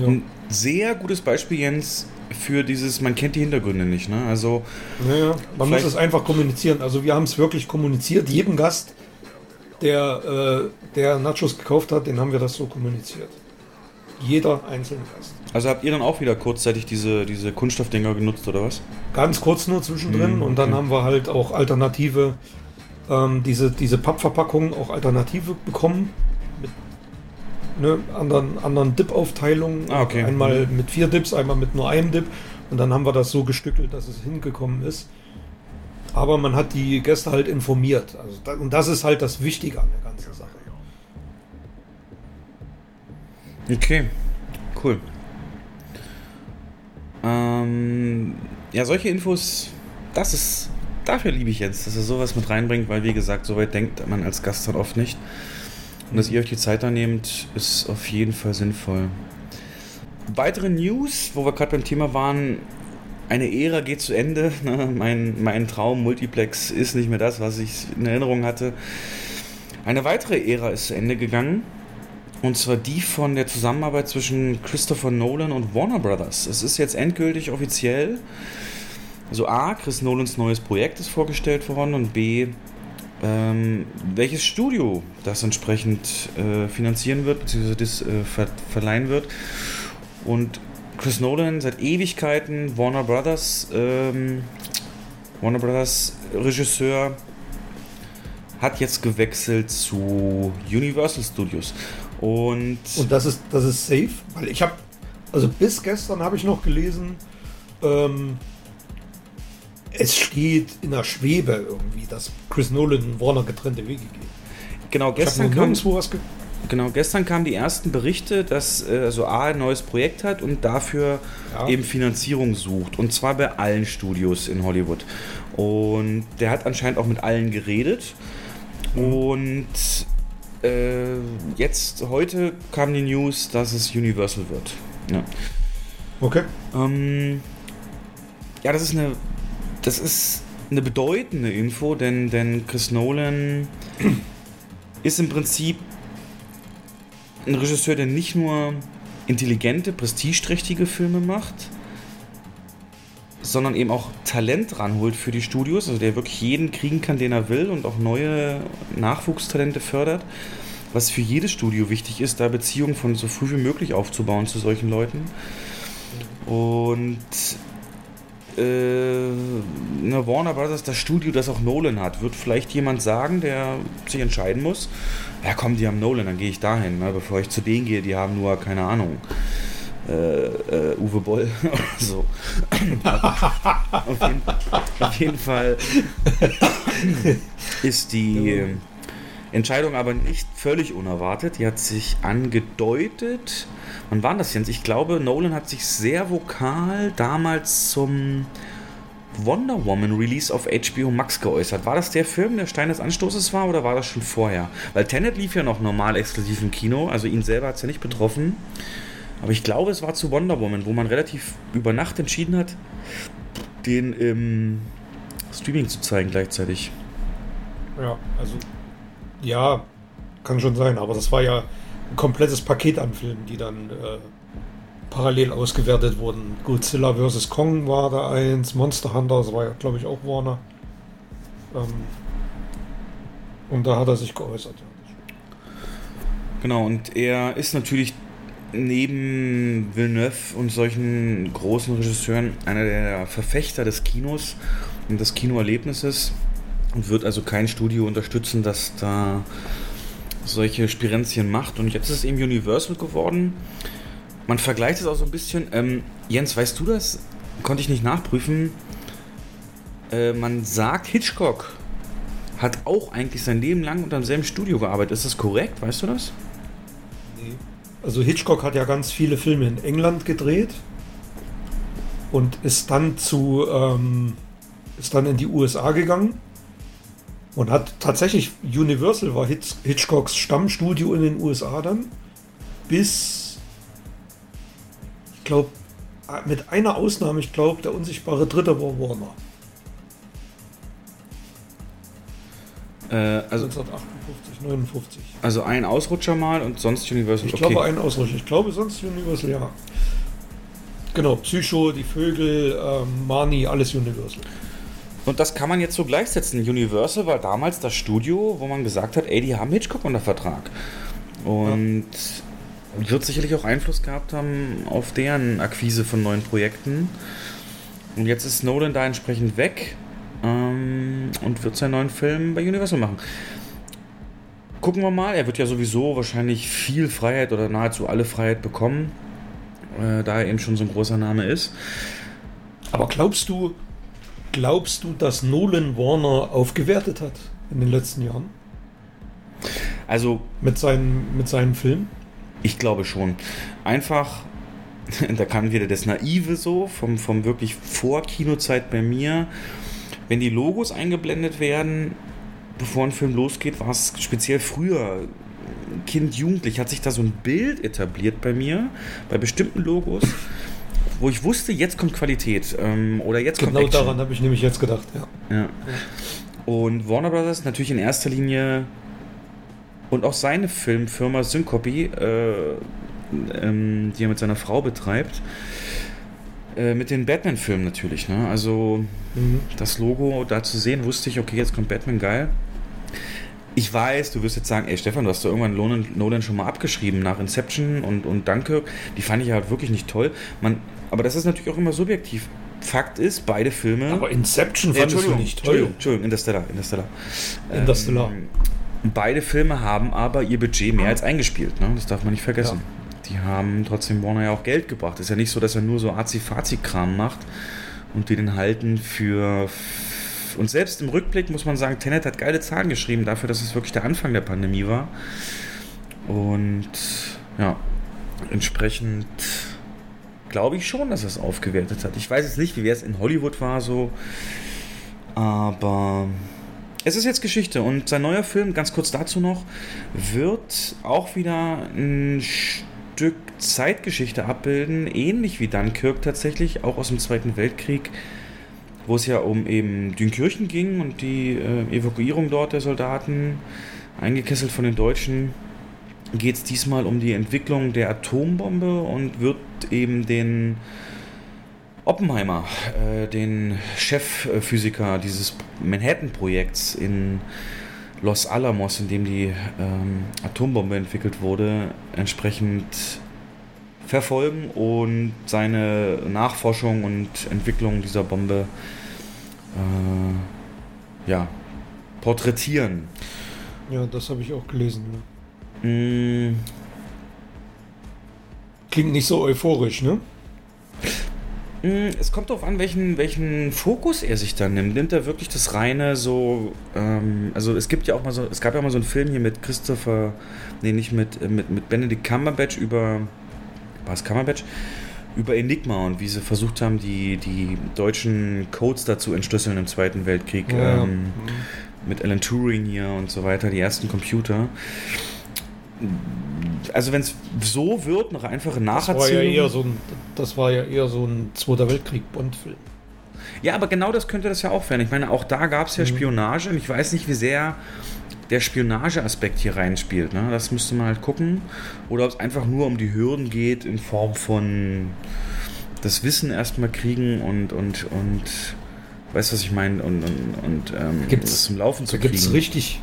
Ja. Ein sehr gutes Beispiel, Jens, für dieses, man kennt die Hintergründe nicht, ne? Also, Naja, man muss es einfach kommunizieren. Also wir haben es wirklich kommuniziert. Jedem Gast, der, äh, der Nachos gekauft hat, den haben wir das so kommuniziert. Jeder einzelne Gast. also habt ihr dann auch wieder kurzzeitig diese, diese Kunststoffdinger genutzt, oder was? Ganz kurz nur zwischendrin Mhm, und dann okay. haben wir halt auch alternative, ähm, diese, diese Pappverpackungen auch alternative bekommen. Mit ne, anderen, anderen Dip-Aufteilungen. Ah, okay. Einmal mit vier Dips, einmal mit nur einem Dip. Und dann haben wir das so gestückelt, dass es hingekommen ist. Aber man hat die Gäste halt informiert. Also da, und das ist halt das Wichtige an der ganzen Sache. Okay, cool. Ähm, ja, solche Infos, das ist, dafür liebe ich jetzt, dass er sowas mit reinbringt, weil wie gesagt, so weit denkt man als Gast dann oft nicht. Und dass ihr euch die Zeit da nehmt, ist auf jeden Fall sinnvoll. Weitere News, wo wir gerade beim Thema waren, eine Ära geht zu Ende. Ne? Mein, mein Traum Multiplex ist nicht mehr das, was ich in Erinnerung hatte. Eine weitere Ära ist zu Ende gegangen. Und zwar die von der Zusammenarbeit zwischen Christopher Nolan und Warner Brothers. Es ist jetzt endgültig offiziell. Also A, Chris Nolans neues Projekt ist vorgestellt worden und B, ähm, welches Studio das entsprechend äh, finanzieren wird, beziehungsweise das äh, ver verleihen wird. Und Chris Nolan seit Ewigkeiten Warner Brothers, ähm, Warner Brothers Regisseur, hat jetzt gewechselt zu Universal Studios. Und, Und das ist, das ist safe, weil ich habe, also bis gestern habe ich noch gelesen, ähm, es steht in der Schwebe irgendwie, dass Chris Nolan und Warner getrennte Wege gehen. genau, gestern kam, was genau, gestern kamen die ersten Berichte, dass äh, also A ein neues Projekt hat und dafür Ja. eben Finanzierung sucht. Und zwar bei allen Studios in Hollywood. Und der hat anscheinend auch mit allen geredet. Und äh, jetzt, heute kam die News, dass es Universal wird. Ja. Okay. Ähm, ja, das ist eine, das ist eine bedeutende Info, denn, denn Chris Nolan ist im Prinzip ein Regisseur, der nicht nur intelligente, prestigeträchtige Filme macht, sondern eben auch Talent ranholt für die Studios, also der wirklich jeden kriegen kann, den er will und auch neue Nachwuchstalente fördert. Was für jedes Studio wichtig ist, da Beziehungen von so früh wie möglich aufzubauen zu solchen Leuten. Und eine Warner Brothers, das Studio, das auch Nolan hat, wird vielleicht jemand sagen, der sich entscheiden muss. Ja, komm, die haben Nolan, dann gehe ich dahin, ne, bevor ich zu denen gehe, die haben nur, keine Ahnung, äh, äh, Uwe Boll oder so. auf, jeden, auf jeden Fall ist die Entscheidung aber nicht völlig unerwartet. Die hat sich angedeutet. Wann war das jetzt? Ich glaube, Nolan hat sich sehr vokal damals zum Wonder Woman Release auf HBO Max geäußert. War das der Film, der Stein des Anstoßes war, oder war das schon vorher? Weil Tenet lief ja noch normal exklusiv im Kino, also ihn selber hat es ja nicht betroffen. Aber ich glaube, es war zu Wonder Woman, wo man relativ über Nacht entschieden hat, den im Streaming zu zeigen gleichzeitig. Ja, also ja, kann schon sein, aber das war ja ein komplettes Paket an Filmen, die dann äh, parallel ausgewertet wurden. Godzilla vs. Kong war da eins, Monster Hunter, das war ja, glaube ich, auch Warner. Ähm, und da hat er sich geäußert. Genau, und er ist natürlich neben Villeneuve und solchen großen Regisseuren einer der Verfechter des Kinos und des Kinoerlebnisses. Und wird also kein Studio unterstützen, das da solche Spirenzien macht. Und jetzt ist es eben Universal geworden. Man vergleicht es auch so ein bisschen. Ähm, Jens, weißt du das? Konnte ich nicht nachprüfen. Äh, man sagt, Hitchcock hat auch eigentlich sein Leben lang unter demselben Studio gearbeitet. Ist das korrekt? Weißt du das? Nee. Also Hitchcock hat ja ganz viele Filme in England gedreht und ist dann zu ähm, ist dann in die USA gegangen und hat tatsächlich Universal war Hitch Hitchcocks Stammstudio in den USA dann bis ich glaube mit einer Ausnahme, ich glaube der unsichtbare Dritte war Warner. Äh, also 1958, 59. Also ein Ausrutscher mal und sonst Universal. Ich okay. glaube ein Ausrutscher. Ich glaube sonst Universal, ja. Genau, Psycho, die Vögel, ähm, Marnie, alles Universal. Und das kann man jetzt so gleichsetzen. Universal war damals das Studio, wo man gesagt hat, ey, die haben Hitchcock unter Vertrag. Und ja. wird sicherlich auch Einfluss gehabt haben auf deren Akquise von neuen Projekten. Und jetzt ist Nolan da entsprechend weg ähm, und wird seinen neuen Film bei Universal machen. Gucken wir mal, er wird ja sowieso wahrscheinlich viel Freiheit oder nahezu alle Freiheit bekommen, äh, da er eben schon so ein großer Name ist. Aber glaubst du, glaubst du, dass Nolan Warner aufgewertet hat in den letzten Jahren? Also. Mit seinen, mit seinen Filmen? Ich glaube schon. Einfach, da kam wieder das Naive so, vom, vom wirklich Vor-Kinozeit bei mir wenn die Logos eingeblendet werden, bevor ein Film losgeht, war es speziell früher Kind, Jugendlich, hat sich da so ein Bild etabliert bei mir, bei bestimmten Logos, wo ich wusste, jetzt kommt Qualität ähm, oder jetzt genau kommt Genau daran habe ich nämlich jetzt gedacht, ja. ja. Und Warner Brothers natürlich in erster Linie und auch seine Filmfirma Syncopy, äh, ähm, die er mit seiner Frau betreibt, äh, mit den Batman-Filmen natürlich. Ne? Also mhm. das Logo da zu sehen, wusste ich, okay, jetzt kommt Batman, geil. Ich weiß, du wirst jetzt sagen, ey Stefan, du hast doch irgendwann Nolan, Nolan schon mal abgeschrieben nach Inception und, und Dunkirk. Die fand ich halt wirklich nicht toll. Man, aber das ist natürlich auch immer subjektiv. Fakt ist, beide Filme. Aber Inception fand ich nicht toll. Entschuldigung, Entschuldigung, Interstellar. Interstellar. Interstellar. Ähm, beide Filme haben aber ihr Budget mehr als eingespielt. Ne? Das darf man nicht vergessen. Ja die haben trotzdem Warner ja auch Geld gebracht. Ist ja nicht so, dass er nur so Azi-Fazi-Kram macht und die den halten für. Und selbst im Rückblick muss man sagen, Tenet hat geile Zahlen geschrieben dafür, dass es wirklich der Anfang der Pandemie war. Und ja, entsprechend glaube ich schon, dass es aufgewertet hat. Ich weiß jetzt nicht, wie es in Hollywood war so, aber es ist jetzt Geschichte und sein neuer Film, ganz kurz dazu noch, wird auch wieder ein Stück Zeitgeschichte abbilden, ähnlich wie Dunkirk tatsächlich, auch aus dem Zweiten Weltkrieg, wo es ja um eben Dünkirchen ging und die äh, Evakuierung dort der Soldaten, eingekesselt von den Deutschen, geht es diesmal um die Entwicklung der Atombombe und wird eben den Oppenheimer, äh, den Chefphysiker dieses Manhattan-Projekts in Los Alamos, in dem die ähm, Atombombe entwickelt wurde, entsprechend verfolgen und seine Nachforschung und Entwicklung dieser Bombe äh, ja, porträtieren. Ja, das habe ich auch gelesen. Ne? Mm. Klingt nicht so euphorisch, ne? Mm, es kommt darauf an, welchen, welchen Fokus er sich dann nimmt. Nimmt er wirklich das reine so, ähm, also es gibt ja auch mal so, es gab ja mal so einen Film hier mit Christopher, nee, nicht mit, äh, mit, mit Benedict Cumberbatch über, war es Cumberbatch? Über Enigma und wie sie versucht haben, die, die deutschen Codes dazu entschlüsseln im Zweiten Weltkrieg. Ja. Ähm, mhm. Mit Alan Turing hier und so weiter, die ersten Computer also wenn es so wird, noch einfache Nacherzählung. Das war ja eher so ein, das war ja eher so ein Zweiter Weltkrieg-Bond-Film. Ja, aber genau das könnte das ja auch werden. Ich meine, auch da gab es ja mhm. Spionage und ich weiß nicht, wie sehr der Spionageaspekt hier reinspielt. Ne? Das müsste man halt gucken. Oder ob es einfach nur um die Hürden geht in Form von das Wissen erstmal kriegen und, und, und weißt du, was ich meine? Und, und, und ähm, gibt's, das zum Laufen zu kriegen. Da gibt es richtig,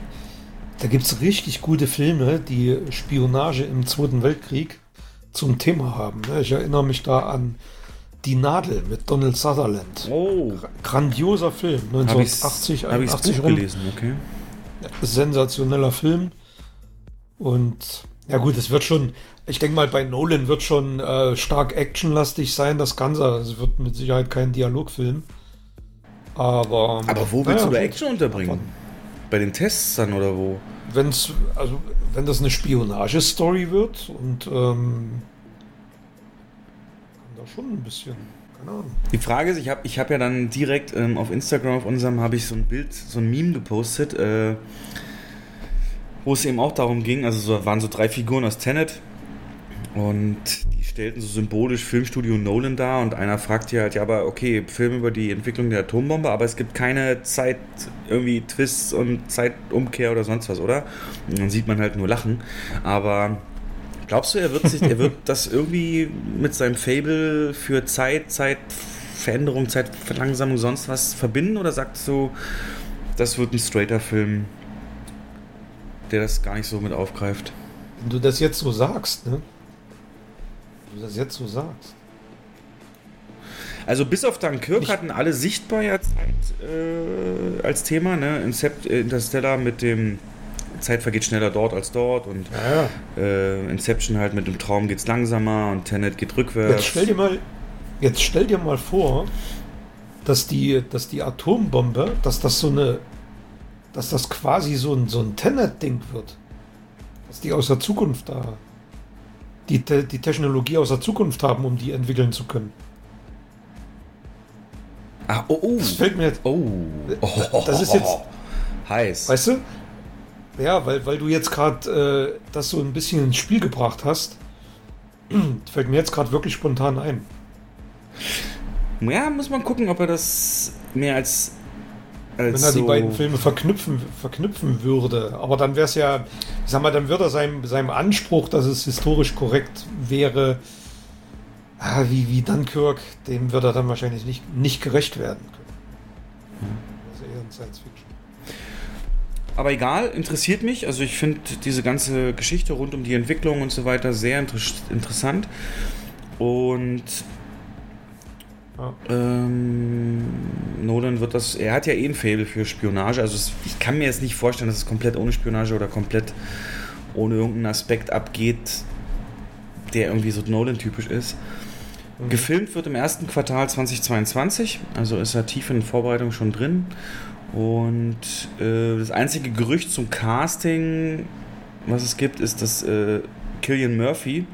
da gibt es richtig gute Filme, die Spionage im Zweiten Weltkrieg zum Thema haben. Ne? Ich erinnere mich da an Die Nadel mit Donald Sutherland. Oh, Grandioser Film, habe ich 1980, hab ich's 81 Buch rum. gelesen, okay. Sensationeller Film. Und ja gut, es wird schon, ich denke mal, bei Nolan wird schon äh, stark actionlastig sein, das Ganze. Es wird mit Sicherheit kein Dialogfilm. Aber. Aber wo willst naja, du da. Action unterbringen? Bei den Tests dann oder wo? Wenn's, also, wenn das eine Spionagestory wird und ähm, da schon ein bisschen, keine Ahnung. Die Frage ist, ich habe ich hab ja dann direkt ähm, auf Instagram, auf unserem, habe ich so ein Bild, so ein Meme gepostet, äh, wo es eben auch darum ging, also so, waren so drei Figuren aus Tenet und die stellten so symbolisch Filmstudio Nolan dar und einer fragt ja halt, ja, aber okay, Film über die Entwicklung der Atombombe, aber es gibt keine Zeit, irgendwie Twists und Zeitumkehr oder sonst was, oder? Und dann sieht man halt nur Lachen, aber Glaubst du, er wird, sich, er wird das irgendwie mit seinem Fable für Zeit, Zeitveränderung, Zeitverlangsamung, sonst was verbinden? Oder sagst du, das wird ein straighter Film, der das gar nicht so mit aufgreift? Wenn du das jetzt so sagst, ne? Wenn du das jetzt so sagst. Also bis auf Dunkirk hatten alle sichtbar ja Zeit äh, als Thema, ne? Incept, Interstellar mit dem Zeit vergeht schneller dort als dort und Ja, ja. äh, Inception halt mit dem Traum geht's langsamer und Tenet geht Jetzt rückwärts. stell dir mal, jetzt stell dir mal vor, dass die, dass die Atombombe, dass das so eine, dass das quasi so ein, so ein Tenet-Ding wird. Dass die aus der Zukunft da, die, die Technologie aus der Zukunft haben, um die entwickeln zu können. Ah, oh, oh. Das fällt mir jetzt, Oh. Das ist jetzt- heiß. weißt du? Ja, weil, weil du jetzt gerade äh, das so ein bisschen ins Spiel gebracht hast, fällt mir jetzt gerade wirklich spontan ein. Ja, muss man gucken, ob er das mehr als. als Wenn er so die beiden Filme verknüpfen, verknüpfen würde. Aber dann wäre es ja, ich sag mal, dann würde er seinem, seinem Anspruch, dass es historisch korrekt wäre, ah, wie, wie Dunkirk, dem würde er dann wahrscheinlich nicht, nicht gerecht werden können. Das ist eher ein Science Fiction. Aber egal, interessiert mich. Also ich finde diese ganze Geschichte rund um die Entwicklung und so weiter sehr inter interessant. Und Ja. ähm, Nolan wird das. Er hat ja eh ein Faible für Spionage. Also es, ich kann mir jetzt nicht vorstellen, dass es komplett ohne Spionage oder komplett ohne irgendeinen Aspekt abgeht, der irgendwie so Nolan-typisch ist. Gefilmt wird im ersten Quartal 2022, also ist er tief in Vorbereitung schon drin. Und äh, das einzige Gerücht zum Casting, was es gibt, ist, dass äh, Killian Murphy,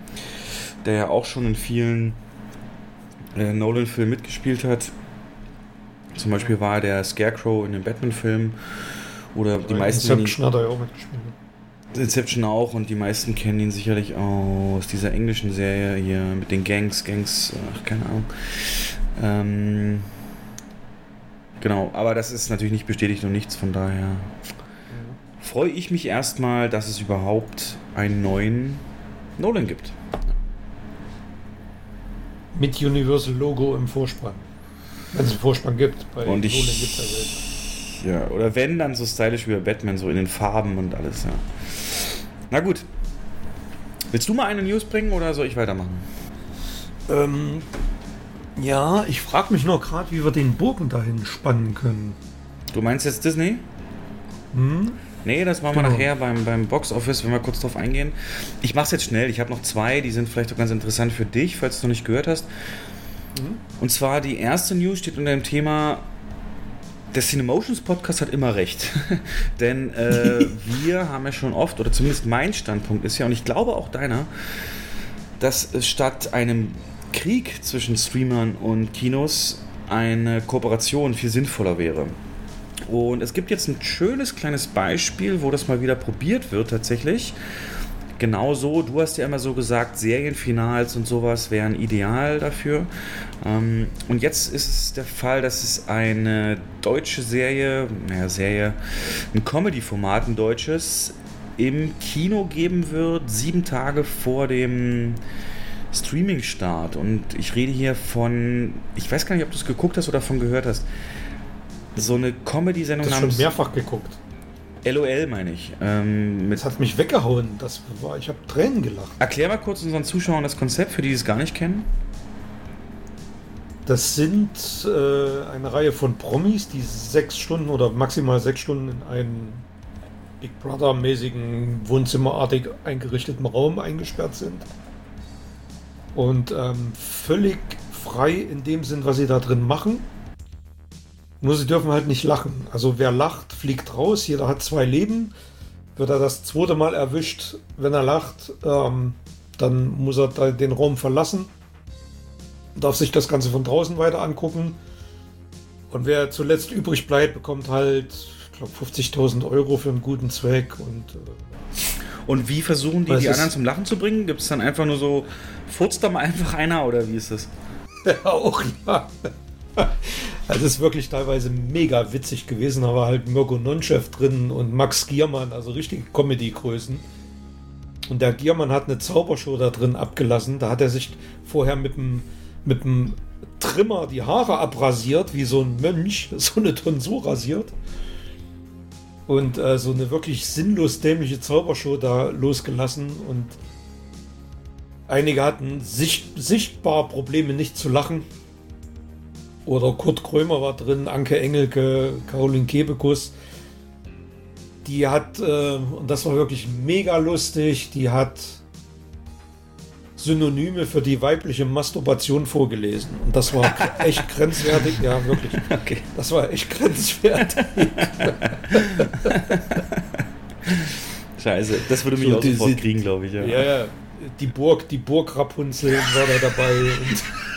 der ja auch schon in vielen äh, Nolan-Filmen mitgespielt hat, zum Beispiel war er der Scarecrow in den Batman-Filmen oder die meisten kennen ihn- Inception hat er ja auch mitgespielt. Inception auch und die meisten kennen ihn sicherlich aus dieser englischen Serie hier mit den Gangs, Gangs, ach, keine Ahnung. Ähm, genau, aber das ist natürlich nicht bestätigt und nichts, von daher freue ich mich erstmal, dass es überhaupt einen neuen Nolan gibt. Mit Universal Logo im Vorspann. Wenn es einen Vorspann gibt. Bei Und ich- Nolan gibt's ja selten. Ja, oder wenn, dann so stylisch wie bei Batman, so in den Farben und alles, ja. Na gut. Willst du mal eine News bringen oder soll ich weitermachen? Ähm, ja, ich frage mich noch gerade, wie wir den Bogen dahin spannen können. Du meinst jetzt Disney? Hm? Nee, das machen wir Genau. nachher beim, beim Box Office, wenn wir kurz drauf eingehen. Ich mach's jetzt schnell. Ich habe noch zwei, die sind vielleicht auch ganz interessant für dich, falls du noch nicht gehört hast. Und zwar die erste News steht unter dem Thema der Cinemotions Podcast hat immer recht. Denn äh, wir haben ja schon oft, oder zumindest mein Standpunkt ist ja, und ich glaube auch deiner, dass es statt einem Krieg zwischen Streamern und Kinos eine Kooperation viel sinnvoller wäre. Und es gibt jetzt ein schönes kleines Beispiel, wo das mal wieder probiert wird tatsächlich. Genauso, du hast ja immer so gesagt, Serienfinals und sowas wären ideal dafür. Ähm, und jetzt ist es der Fall, dass es eine deutsche Serie, naja, Serie, ein Comedy-Format, ein deutsches, im Kino geben wird, sieben Tage vor dem Streaming-Start. Und ich rede hier von, ich weiß gar nicht, ob du es geguckt hast oder davon gehört hast. So eine Comedy-Sendung Das schon namens mehrfach geguckt. LOL, meine ich. Ähm, Das hat mich weggehauen. Das war, ich habe Tränen gelacht. Erklär mal kurz unseren Zuschauern das Konzept, für die, die es gar nicht kennen. Das sind äh, eine Reihe von Promis, die sechs Stunden oder maximal sechs Stunden in einen Big Brother-mäßigen, wohnzimmerartig eingerichteten Raum eingesperrt sind. Und ähm, völlig frei in dem Sinn, was sie da drin machen. Nur sie dürfen halt nicht lachen. Also wer lacht, fliegt raus. Jeder hat zwei Leben. Wird er das zweite Mal erwischt, wenn er lacht, ähm, dann muss er den Raum verlassen darf sich das Ganze von draußen weiter angucken. Und wer zuletzt übrig bleibt, bekommt halt, ich glaube, 50.000 Euro für einen guten Zweck. Und, äh, und wie versuchen die, die anderen zum Lachen zu bringen? Gibt es dann einfach nur so, furzt da mal einfach einer oder wie ist das? ja, auch ja. Also es ist wirklich teilweise mega witzig gewesen, aber halt Mirko Nonchef drin und Max Giermann, also richtige Comedy-Größen. Und der Giermann hat eine Zaubershow da drin abgelassen. Da hat er sich vorher mit dem mit einem Trimmer die Haare abrasiert, wie so ein Mönch, so eine Tonsur rasiert. Und äh, so eine wirklich sinnlos dämliche Zaubershow da losgelassen. Und einige hatten sicht, sichtbar Probleme, nicht zu lachen. Oder Kurt Krömer war drin, Anke Engelke, Caroline Kebekus. Die hat, äh, und das war wirklich mega lustig, die hat Synonyme für die weibliche Masturbation vorgelesen. Und das war echt grenzwertig, ja, wirklich. Okay. Das war echt grenzwertig. Scheiße, das würde mich so, auch sofort kriegen, glaube ich. Ja. ja, ja. Die Burg, die Burg Rapunzel war da dabei.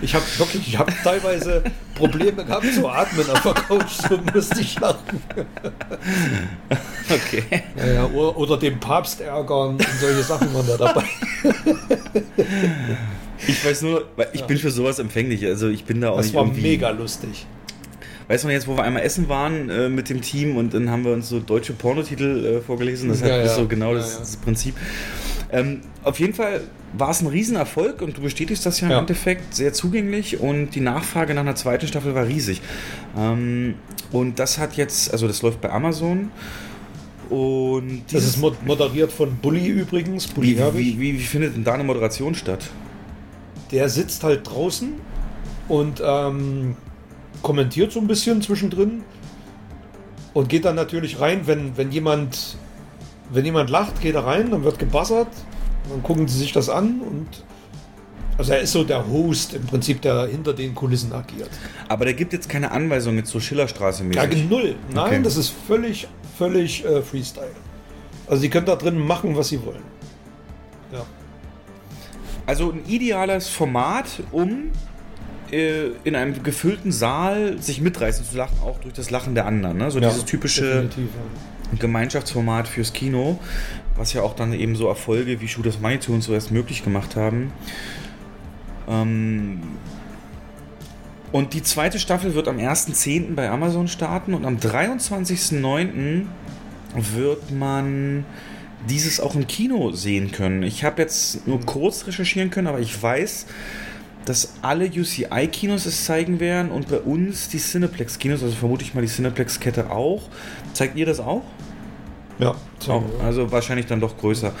Ich habe wirklich, ich habe teilweise Probleme gehabt zu atmen auf der Couch, so musste ich lachen. okay. Ja, oder, oder, den Papst ärgern und solche Sachen waren da dabei. Ich weiß nur, ich ja. bin für sowas empfänglich, also ich bin da auch das war mega lustig. Weißt du noch jetzt, wo wir einmal essen waren äh, mit dem Team und dann haben wir uns so deutsche Pornotitel äh, vorgelesen? Das ja, hat ja. so genau das, das Prinzip. Ähm, auf jeden Fall war es ein Riesenerfolg und du bestätigst das ja, ja, im Endeffekt sehr zugänglich und die Nachfrage nach einer zweiten Staffel war riesig. Ähm, und das hat jetzt, also das läuft bei Amazon. Und das ist moderiert von Bully übrigens. Bully wie, wie, wie, wie, findet denn da eine Moderation statt? Der sitzt halt draußen und ähm, kommentiert so ein bisschen zwischendrin und geht dann natürlich rein, wenn, wenn jemand wenn jemand lacht, geht er rein, dann wird gebassert, dann gucken sie sich das an und also er ist so der Host im Prinzip, der hinter den Kulissen agiert. Aber der gibt jetzt keine Anweisungen zur Schillerstraße mäßig? Ja, null. Nein, okay. das ist völlig, völlig äh, Freestyle. Also sie können da drin machen, was sie wollen. Ja. Also ein ideales Format, um äh, in einem gefüllten Saal sich mitreißen zu lachen, auch durch das Lachen der anderen. Ne? So ja, dieses typische ja. Gemeinschaftsformat fürs Kino, was ja auch dann eben so Erfolge wie Shooters Manitou und so erst möglich gemacht haben. Ähm und die zweite Staffel wird am 1.10. bei Amazon starten und am 23.09. wird man dieses auch im Kino sehen können. Ich habe jetzt nur kurz recherchieren können, aber ich weiß, dass alle UCI-Kinos es zeigen werden und bei uns die Cineplex-Kinos, also vermute ich mal die Cineplex-Kette auch. Zeigt ihr das auch? Ja, auch, also wahrscheinlich dann doch größer.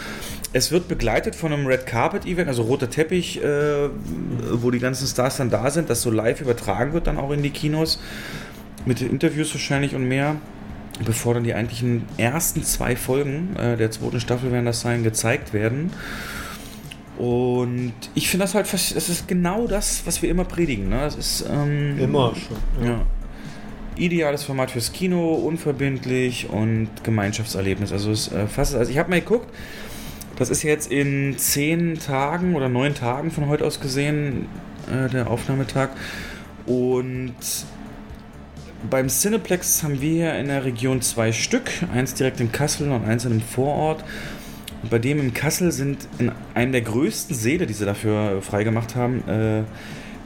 Es wird begleitet von einem Red Carpet Event, also roter Teppich, äh, wo die ganzen Stars dann da sind, das so live übertragen wird dann auch in die Kinos. Mit Interviews wahrscheinlich und mehr. Bevor dann die eigentlichen ersten zwei Folgen äh, der zweiten Staffel werden das sein, gezeigt werden. Und ich finde das halt, das ist genau das, was wir immer predigen. Ne? Das ist ähm, immer schon. Ja. ja. Ideales Format fürs Kino, unverbindlich und Gemeinschaftserlebnis. Also es äh, fast, also ich habe mal geguckt, das ist jetzt in zehn Tagen oder neun Tagen von heute aus gesehen äh, der Aufnahmetag und beim Cineplex haben wir in der Region zwei Stück, eins direkt in Kassel und eins in einem Vorort. Und bei dem in Kassel sind in einem der größten Säle, die sie dafür freigemacht haben, äh,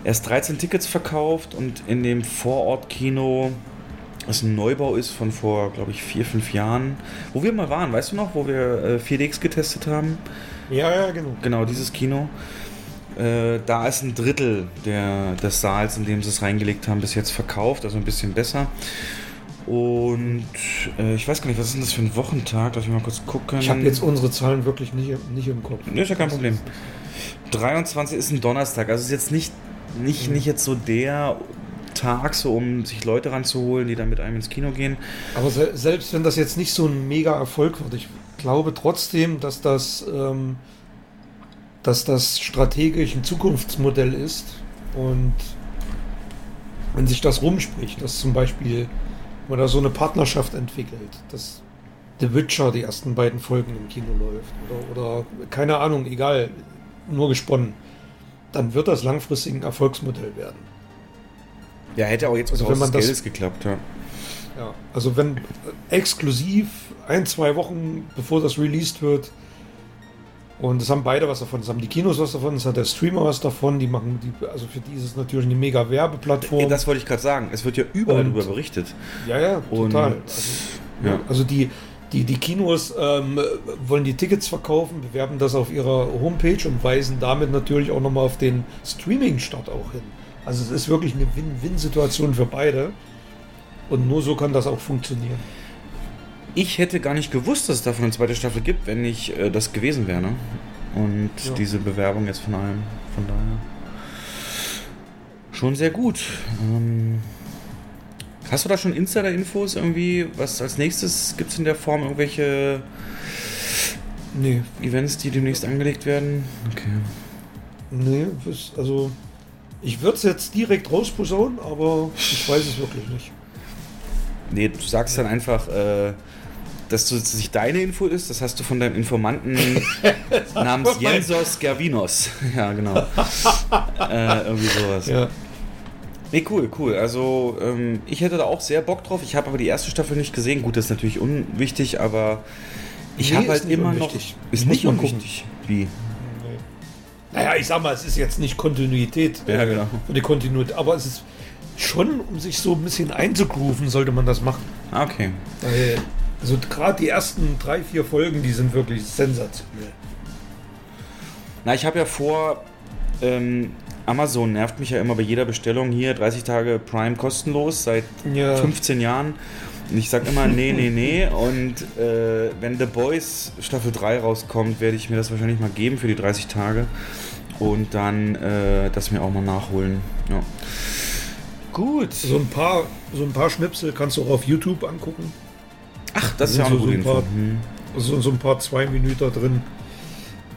erst 13 Tickets verkauft und in dem Vorortkino, was ein Neubau ist von vor, glaube ich, vier, fünf Jahren, wo wir mal waren, weißt du noch, wo wir äh, 4DX getestet haben? Ja, ja, genau. Genau, dieses Kino. Äh, da ist ein Drittel der, des Saals, in dem sie es reingelegt haben, bis jetzt verkauft, also ein bisschen besser. Und äh, ich weiß gar nicht, was ist denn das für ein Wochentag? Darf ich mal kurz gucken? Ich habe jetzt unsere Zahlen wirklich nicht, nicht im Kopf. Nee, ist ja kein Problem. 23 ist ein Donnerstag, also ist jetzt nicht, nicht, Mhm. nicht jetzt so der Tag, so um sich Leute ranzuholen, die dann mit einem ins Kino gehen. Aber se selbst wenn das jetzt nicht so ein mega Erfolg wird, ich glaube trotzdem, dass das, ähm, dass das strategisch ein Zukunftsmodell ist. Und wenn sich das rumspricht, dass zum Beispiel man da so eine Partnerschaft entwickelt, dass The Witcher die ersten beiden Folgen im Kino läuft oder, oder keine Ahnung, egal, nur gesponnen, dann wird das langfristig ein Erfolgsmodell werden. Ja, hätte auch jetzt Also also wenn man das- Geldes geklappt, ja. Ja, also wenn äh, exklusiv ein, zwei Wochen bevor das released wird und es haben beide was davon, es haben die Kinos was davon, es hat der Streamer was davon, die machen die, also für die ist es natürlich eine mega Werbeplattform. Das wollte ich gerade sagen. Es wird ja überall Und- darüber berichtet. ja, ja, Und total. Also, ja. ja. also die, die, die Kinos ähm, wollen die Tickets verkaufen, bewerben das auf ihrer Homepage und weisen damit natürlich auch nochmal auf den Streaming-Start auch hin. Also es ist wirklich eine Win-Win-Situation für beide. Und nur so kann das auch funktionieren. Ich hätte gar nicht gewusst, dass es davon eine zweite Staffel gibt, wenn nicht äh, das gewesen wäre. Ne? Und Ja. diese Bewerbung jetzt von allem. Von daher. Schon sehr gut. Ähm, hast du da schon Insider-Infos irgendwie? Was als nächstes gibt es in der Form irgendwelche Nee, Events, die demnächst angelegt werden? Okay. Nee, also ich würde es jetzt direkt rausposaunen, aber ich weiß es wirklich nicht. Nee, du sagst dann einfach, äh, dass du dass nicht deine Info ist, das hast du von deinem Informanten namens Jensos Gervinos. Ja, genau. äh, irgendwie sowas. Ja, Nee, cool, cool. Also, ähm, ich hätte da auch sehr Bock drauf. Ich habe aber die erste Staffel nicht gesehen. Gut, das ist natürlich unwichtig, aber ich Nee, habe halt nicht immer unwichtig. noch. Ist Muss nicht man gucken. unwichtig. Wie? naja, ich sag mal, es ist jetzt nicht Kontinuität Ja, genau. die Kontinuität, aber es ist schon, um sich so ein bisschen einzugrooven, sollte man das machen. Ah, okay. Also gerade die ersten drei, vier Folgen, die sind wirklich sensationell. Na, ich habe ja vor, ähm, Amazon nervt mich ja immer bei jeder Bestellung hier 30 Tage Prime kostenlos seit Ja. 15 Jahren. Und ich sag immer, nee, nee, nee. Und äh, wenn The Boys Staffel 3 rauskommt, werde ich mir das wahrscheinlich mal geben für die 30 Tage. Und dann äh, das mir auch mal nachholen. Ja. Gut. So ein paar, so ein paar Schnipsel kannst du auch auf YouTube angucken. Ach, das ist ja auch so- ein paar- Hm. So, so ein paar zwei Minuten drin.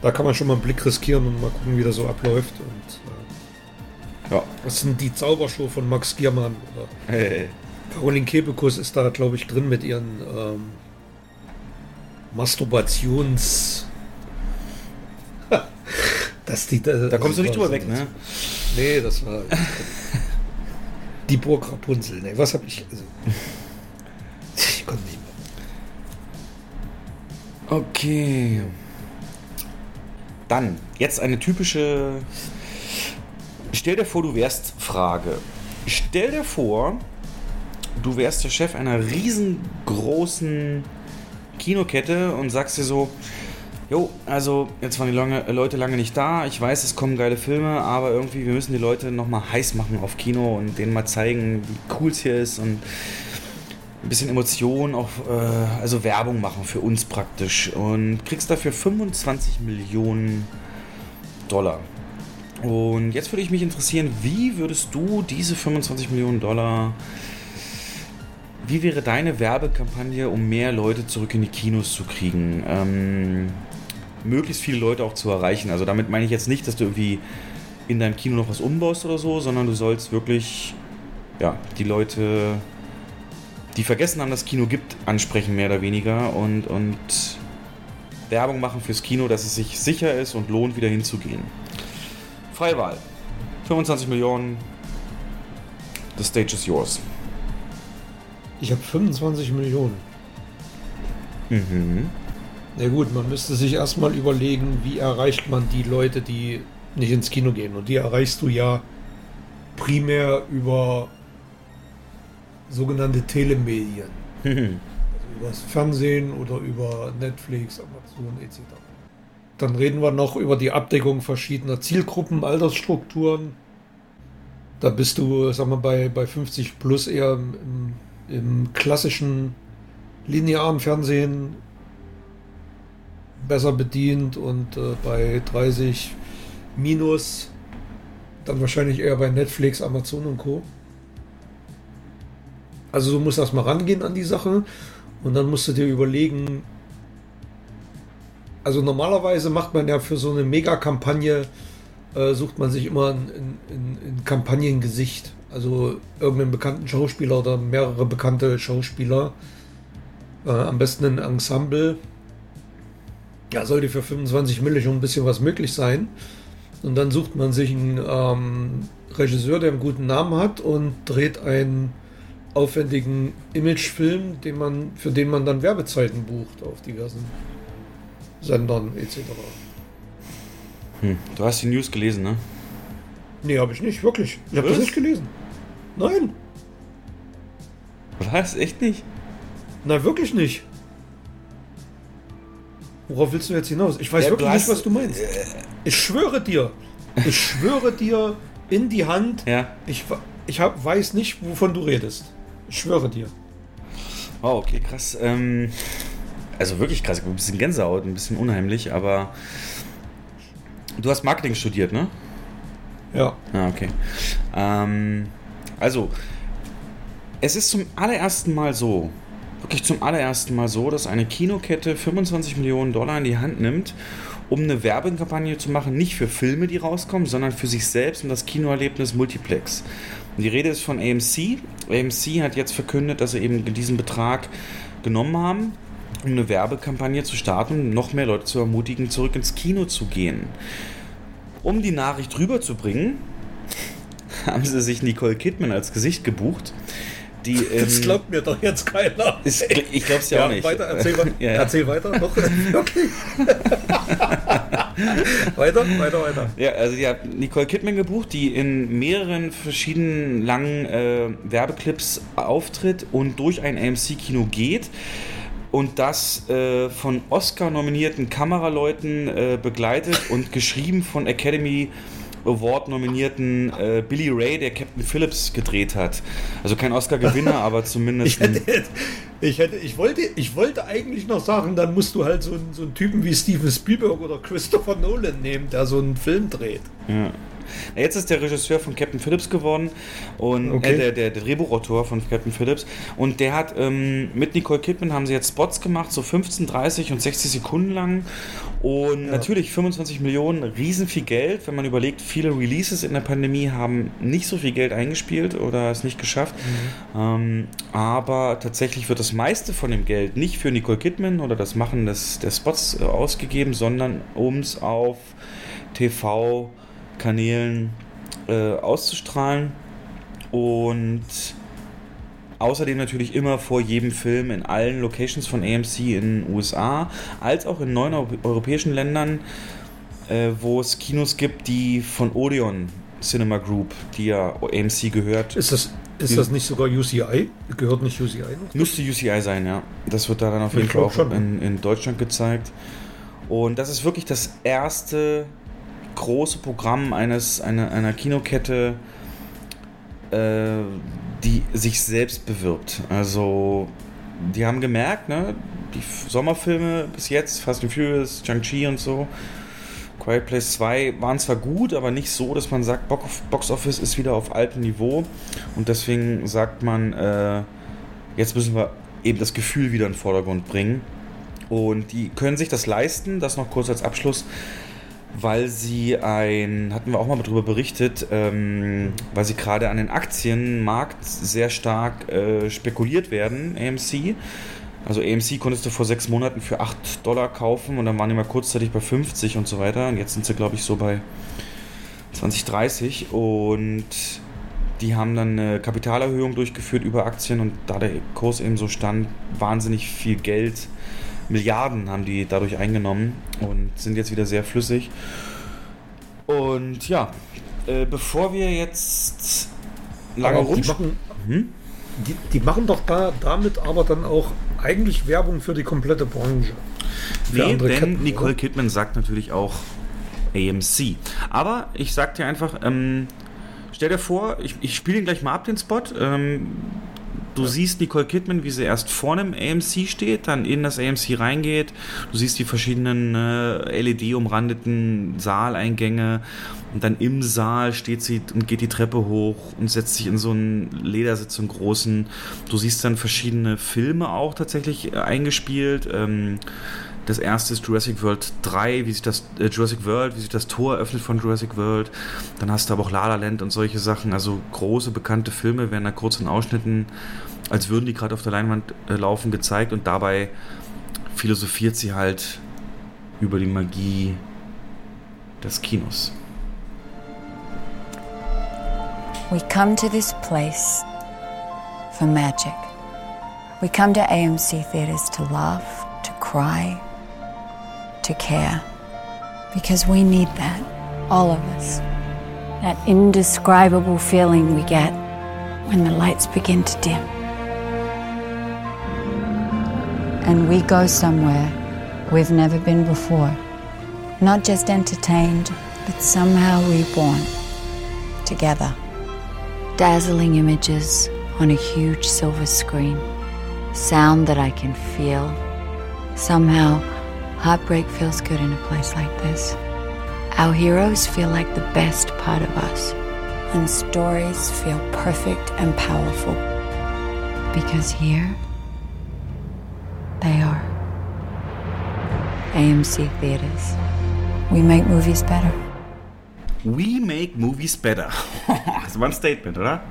Da kann man schon mal einen Blick riskieren und mal gucken, wie das so abläuft. Und Ja. das sind die Zaubershow von Max Giermann. Hey. Caroline Kebekus ist da, glaube ich, drin mit ihren ähm, Masturbations. dass die, da, Da kommst du nicht drüber weg, ne? Nee, das war. die Burg Rapunzel. Nee, was habe ich. Also, ich konnte nicht mehr. Okay. Dann, jetzt eine typische. Stell dir vor, du wärst Frage. Stell dir vor, du wärst der Chef einer riesengroßen Kinokette und sagst dir so, Jo, also jetzt waren die lange, Leute lange nicht da. Ich weiß, es kommen geile Filme, aber irgendwie, wir müssen die Leute nochmal heiß machen auf Kino und denen mal zeigen, wie cool es hier ist und ein bisschen Emotion, auch, äh, also Werbung machen für uns praktisch. Und kriegst dafür 25 Millionen Dollar. Und jetzt würde ich mich interessieren, wie würdest du diese 25 Millionen Dollar wie wäre deine Werbekampagne, um mehr Leute zurück in die Kinos zu kriegen? Ähm, möglichst viele Leute auch zu erreichen. Also damit meine ich jetzt nicht, dass du irgendwie in deinem Kino noch was umbaust oder so, sondern du sollst wirklich ja, die Leute, die vergessen haben, dass es Kino gibt, ansprechen, mehr oder weniger und, und Werbung machen fürs Kino, dass es sich sicher ist und lohnt, wieder hinzugehen. Freie Wahl. 25 Millionen. The stage is yours. Ich habe 25 Millionen. Mhm. Na gut, man müsste sich erstmal überlegen, wie erreicht man die Leute, die nicht ins Kino gehen. Und die erreichst du ja primär über sogenannte Telemedien. Also über das Fernsehen oder über Netflix, Amazon etc. Dann reden wir noch über die Abdeckung verschiedener Zielgruppen, Altersstrukturen. Da bist du, sagen wir, bei, bei 50 plus eher im, im, klassischen linearen Fernsehen besser bedient und äh, bei 30 Minus dann wahrscheinlich eher bei Netflix, Amazon und Co. Also du musst erstmal rangehen an die Sache und dann musst du dir überlegen, also normalerweise macht man ja für so eine Mega-Kampagne, äh, sucht man sich immer ein, ein, ein Kampagnengesicht. Also irgendeinen bekannten Schauspieler oder mehrere bekannte Schauspieler. Äh, am besten ein Ensemble. Ja, sollte für 25 Mille schon ein bisschen was möglich sein. Und dann sucht man sich einen ähm, Regisseur, der einen guten Namen hat und dreht einen aufwendigen Imagefilm, den man, für den man dann Werbezeiten bucht auf diversen Sendern etc. Hm. Du hast die News gelesen, ne? Nee, habe ich nicht, wirklich. Ich habe das nicht gelesen. Nein. Was? Echt nicht? Nein, wirklich nicht. Worauf willst du jetzt hinaus? Ich weiß Ja, wirklich nicht, was du meinst. Ich schwöre dir. Ich schwöre dir in die Hand. Ja. Ich, ich hab, weiß nicht, wovon du redest. Ich schwöre dir. Oh, okay, krass. Ähm, also wirklich krass. Ein bisschen Gänsehaut, ein bisschen unheimlich, aber du hast Marketing studiert, ne? Ja. Ah, okay. Ähm, also, es ist zum allerersten Mal so, wirklich zum allerersten Mal so, dass eine Kinokette 25 Millionen Dollar in die Hand nimmt, um eine Werbekampagne zu machen, nicht für Filme, die rauskommen, sondern für sich selbst und das Kinoerlebnis Multiplex. Und die Rede ist von AMC. AMC hat jetzt verkündet, dass sie eben diesen Betrag genommen haben, um eine Werbekampagne zu starten, noch mehr Leute zu ermutigen, zurück ins Kino zu gehen. Um die Nachricht rüberzubringen, haben sie sich Nicole Kidman als Gesicht gebucht. Die, Das ähm, glaubt mir doch jetzt keiner. ist, ich glaube es ja, auch nicht. Weiter, erzähl, ja, ja. erzähl weiter. Noch. Okay. weiter, weiter, weiter. Ja, also die hat Nicole Kidman gebucht, die in mehreren verschiedenen langen äh, Werbeclips auftritt und durch ein AMC-Kino geht. Und das äh, von Oscar-nominierten Kameraleuten äh, begleitet und geschrieben von Academy Award-nominierten äh, Billy Ray, der Captain Phillips gedreht hat. Also kein Oscar-Gewinner, aber zumindest Ich hätte, ich hätte, ich wollte, ich wollte eigentlich noch sagen, dann musst du halt so einen, so einen Typen wie Steven Spielberg oder Christopher Nolan nehmen, der so einen Film dreht. Ja. Na, Jetzt ist der Regisseur von Captain Phillips geworden und Okay. äh, der, der, der Drehbuchautor von Captain Phillips. Und der hat ähm, mit Nicole Kidman haben sie jetzt Spots gemacht, so 15, 30 und 60 Sekunden lang. Und natürlich 25 Millionen, riesen viel Geld, wenn man überlegt, viele Releases in der Pandemie haben nicht so viel Geld eingespielt oder es nicht geschafft, ähm, aber tatsächlich wird das meiste von dem Geld nicht für Nicole Kidman oder das Machen des, der Spots äh, ausgegeben, sondern um es auf TV Kanälen äh, auszustrahlen und außerdem natürlich immer vor jedem Film in allen Locations von AMC in den USA als auch in neun Eu- europäischen Ländern, äh, wo es Kinos gibt, die von Odeon Cinema Group, die ja AMC gehört, Ist das, ist das nicht sogar UCI? Gehört nicht UCI noch? Müsste UCI sein, ja. Das wird da dann auf jeden Fall auch in, in Deutschland gezeigt. Und das ist wirklich das erste große Programm eines, einer, einer Kinokette, äh, die sich selbst bewirbt. Also, die haben gemerkt, ne, die Sommerfilme bis jetzt, Fast and Furious, Shang-Chi und so, Quiet Place 2 waren zwar gut, aber nicht so, dass man sagt, Box Office ist wieder auf altem Niveau. Und deswegen sagt man, äh, jetzt müssen wir eben das Gefühl wieder in den Vordergrund bringen. Und die können sich das leisten, das noch kurz als Abschluss, weil sie ein, hatten wir auch mal darüber berichtet, ähm, weil sie gerade an den Aktienmarkt sehr stark äh, spekuliert werden, AMC. Also AMC konntest du vor sechs Monaten für 8 Dollar kaufen und dann waren die mal kurzzeitig bei 50 und so weiter. Und jetzt sind sie, glaube ich, so bei 20, 30 und die haben dann eine Kapitalerhöhung durchgeführt über Aktien und da der Kurs eben so stand, wahnsinnig viel Geld, Milliarden haben die dadurch eingenommen und sind jetzt wieder sehr flüssig. Und ja, äh, bevor wir jetzt lange rum... machen, Hm? die, die machen doch da, damit aber dann auch eigentlich Werbung für die komplette Branche. Nee, denn Ketten, Nicole oder? Kidman sagt natürlich auch AMC. Aber ich sag dir einfach, ähm, stell dir vor, ich, ich spiele ihn gleich mal ab, den Spot. Ähm, Du siehst Nicole Kidman, wie sie erst vor einem AMC steht, dann in das AMC reingeht. Du siehst die verschiedenen äh, LED-umrandeten Saaleingänge. Und dann im Saal steht sie und geht die Treppe hoch und setzt sich in so einen Ledersitz, einen großen. Du siehst dann verschiedene Filme auch tatsächlich äh, eingespielt. Ähm, das erste ist Jurassic World 3, wie sich das äh, Jurassic World, wie sich das Tor öffnet von Jurassic World. Dann hast du aber auch La La Land und solche Sachen. Also große bekannte Filme werden da kurz in Ausschnitten, als würden die gerade auf der Leinwand äh, laufen, gezeigt und dabei philosophiert sie halt über die Magie des Kinos. We come to this place for magic. We come to AMC theaters to laugh, to cry, to care. Because we need that, all of us. That indescribable feeling we get when the lights begin to dim. And we go somewhere we've never been before. Not just entertained, but somehow reborn. Together. Dazzling images on a huge silver screen. Sound that I can feel. Somehow, Heartbreak feels good in a place like this. Our heroes feel like the best part of us, and stories feel perfect and powerful. Because here, they are. AMC Theaters. We make movies better. We make movies better. das war ein Statement, oder?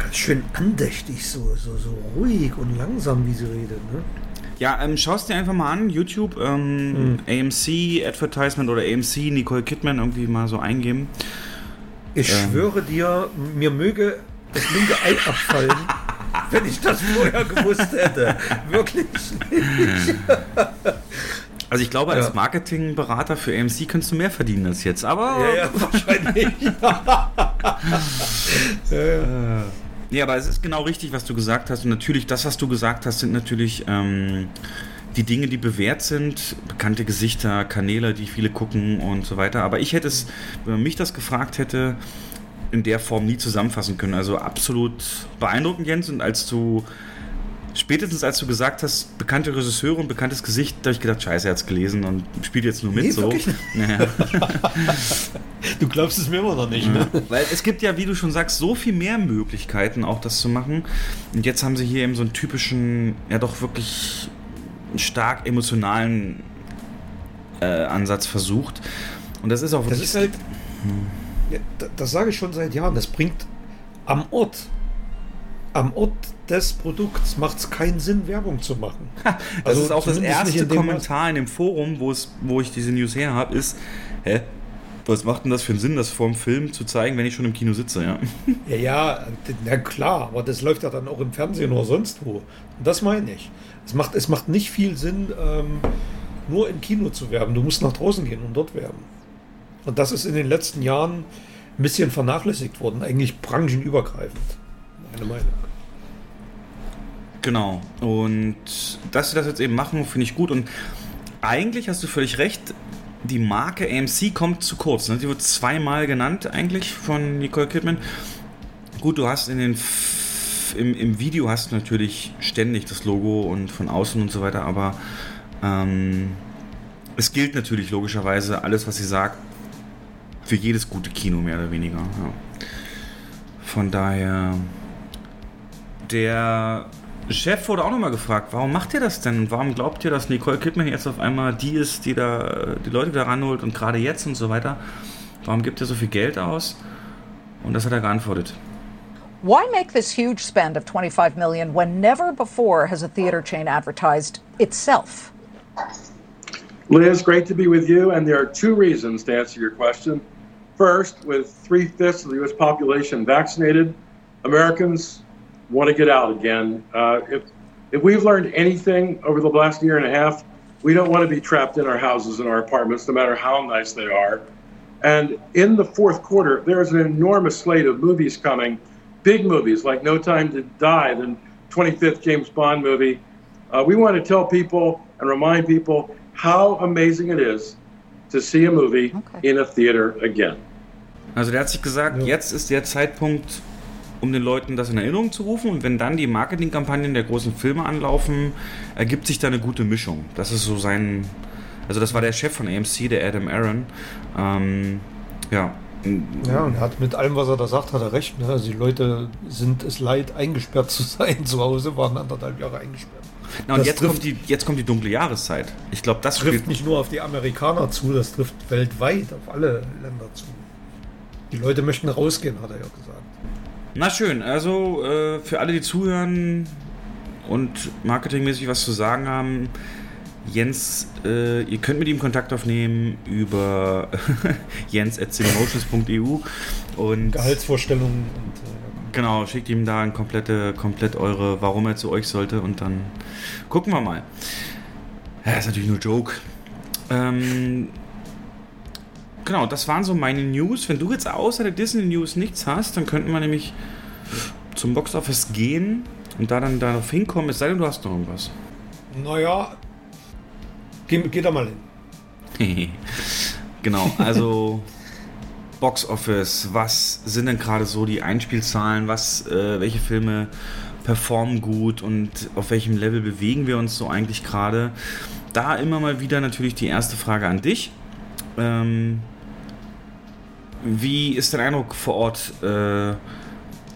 Ganz schön andächtig, so, so, so ruhig und langsam, wie sie redet. Ne? Ja, ähm, schaust dir einfach mal an, YouTube, ähm, AMC Advertisement oder AMC Nicole Kidman irgendwie mal so eingeben. Ich Ähm. schwöre dir, mir möge das linke Ei abfallen, wenn ich das vorher gewusst hätte. Wirklich nicht. Also ich glaube, als Ja. Marketingberater für AMC kannst du mehr verdienen als jetzt, aber Ja, ja, wahrscheinlich. Ja, aber es ist genau richtig, was du gesagt hast. Und natürlich, das, was du gesagt hast, sind natürlich ähm, die Dinge, die bewährt sind, bekannte Gesichter, Kanäle, die viele gucken und so weiter. Aber ich hätte es, wenn man mich das gefragt hätte, in der Form nie zusammenfassen können. Also absolut beeindruckend, Jens. Und als du, spätestens als du gesagt hast, bekannte Regisseure und bekanntes Gesicht, da habe ich gedacht, scheiße, er hat es gelesen und spielt jetzt nur mit Nee, so. Naja. Du glaubst es mir immer noch nicht, ne? Weil es gibt ja, wie du schon sagst, so viel mehr Möglichkeiten, auch das zu machen. Und jetzt haben sie hier eben so einen typischen, ja doch wirklich stark emotionalen äh, Ansatz versucht. Und das ist auch Das wirklich. ist halt. Ja, da- das sage ich schon seit Jahren. Das bringt am Ort, am Ort des Produkts macht es keinen Sinn, Werbung zu machen. das Also ist auch das erste in Kommentar in dem Forum, wo, es, wo ich diese News her habe, ist: Hä? Was macht denn das für einen Sinn, das vor dem Film zu zeigen, wenn ich schon im Kino sitze? Ja. Ja, ja, na klar, aber das läuft ja dann auch im Fernsehen oder sonst wo. Und das meine ich. Es macht, es macht nicht viel Sinn, ähm, nur im Kino zu werben. Du musst nach draußen gehen und dort werben. Und das ist in den letzten Jahren ein bisschen vernachlässigt worden, eigentlich branchenübergreifend. Meine Meinung. Genau. Und dass sie das jetzt eben machen, finde ich gut. Und eigentlich hast du völlig recht. Die Marke AMC kommt zu kurz. Ne? Die wird zweimal genannt eigentlich von Nicole Kidman. Gut, du hast in den im, im Video hast du natürlich ständig das Logo und von außen und so weiter, aber ähm, es gilt natürlich logischerweise alles, was sie sagt, für jedes gute Kino mehr oder weniger. Ja. Von daher, der Chef wurde auch nochmal gefragt, warum macht ihr das denn? Warum glaubt ihr, dass Nicole Kidman jetzt auf einmal die ist, die da die Leute wieder ranholt und gerade jetzt und so weiter? Warum gibt ihr so viel Geld aus? Und das hat er geantwortet. Why make this huge spend of 25 million when never before has a theater chain advertised itself? Liz, great to be with you. And there are two reasons to answer your question. First, with three fifths of the U.S. population vaccinated, Americans want to get out again. Uh, if, if we've learned anything over the last year and a half, we don't want to be trapped in our houses and our apartments, no matter how nice they are. And in the fourth quarter, there's an enormous slate of movies coming, big movies like No Time to Die, the 25th James Bond movie. Uh, we want to tell people and remind people how amazing it is to see a movie Okay. in a theater again. Also der hat sich gesagt, jetzt ist der Zeitpunkt, um den Leuten das in Erinnerung zu rufen. Und wenn dann die Marketingkampagnen der großen Filme anlaufen, ergibt sich da eine gute Mischung. Das ist so sein. Also, das war der Chef von AMC, der Adam Aaron. Ähm, ja. Ja, und er hat mit allem, was er da sagt, hat er recht. Ne? Also die Leute sind es leid, eingesperrt zu sein zu Hause, waren anderthalb Jahre eingesperrt. Na, und jetzt kommt, die, jetzt kommt die dunkle Jahreszeit. Ich glaube, das trifft nicht nur auf die Amerikaner zu, das trifft weltweit auf alle Länder zu. Die Leute möchten rausgehen, hat er ja gesagt. Na schön, also äh, für alle, die zuhören und marketingmäßig was zu sagen haben, Jens, äh, ihr könnt mit ihm Kontakt aufnehmen über jens.cinemotions.eu und Gehaltsvorstellungen und äh, genau, schickt ihm da ein komplette, komplett eure, warum er zu euch sollte und dann gucken wir mal. Ja, ist natürlich nur Joke. Ähm, genau, das waren so meine News. Wenn du jetzt außer der Disney News nichts hast, dann könnten wir nämlich zum Boxoffice gehen und da dann darauf hinkommen, es sei denn, du hast noch irgendwas. Naja, Geh, geh da mal hin. genau, also Box Office, was sind denn gerade so die Einspielzahlen, was, äh, welche Filme performen gut und auf welchem Level bewegen wir uns so eigentlich gerade? Da immer mal wieder natürlich die erste Frage an dich. Ähm, wie ist dein Eindruck vor Ort? Äh,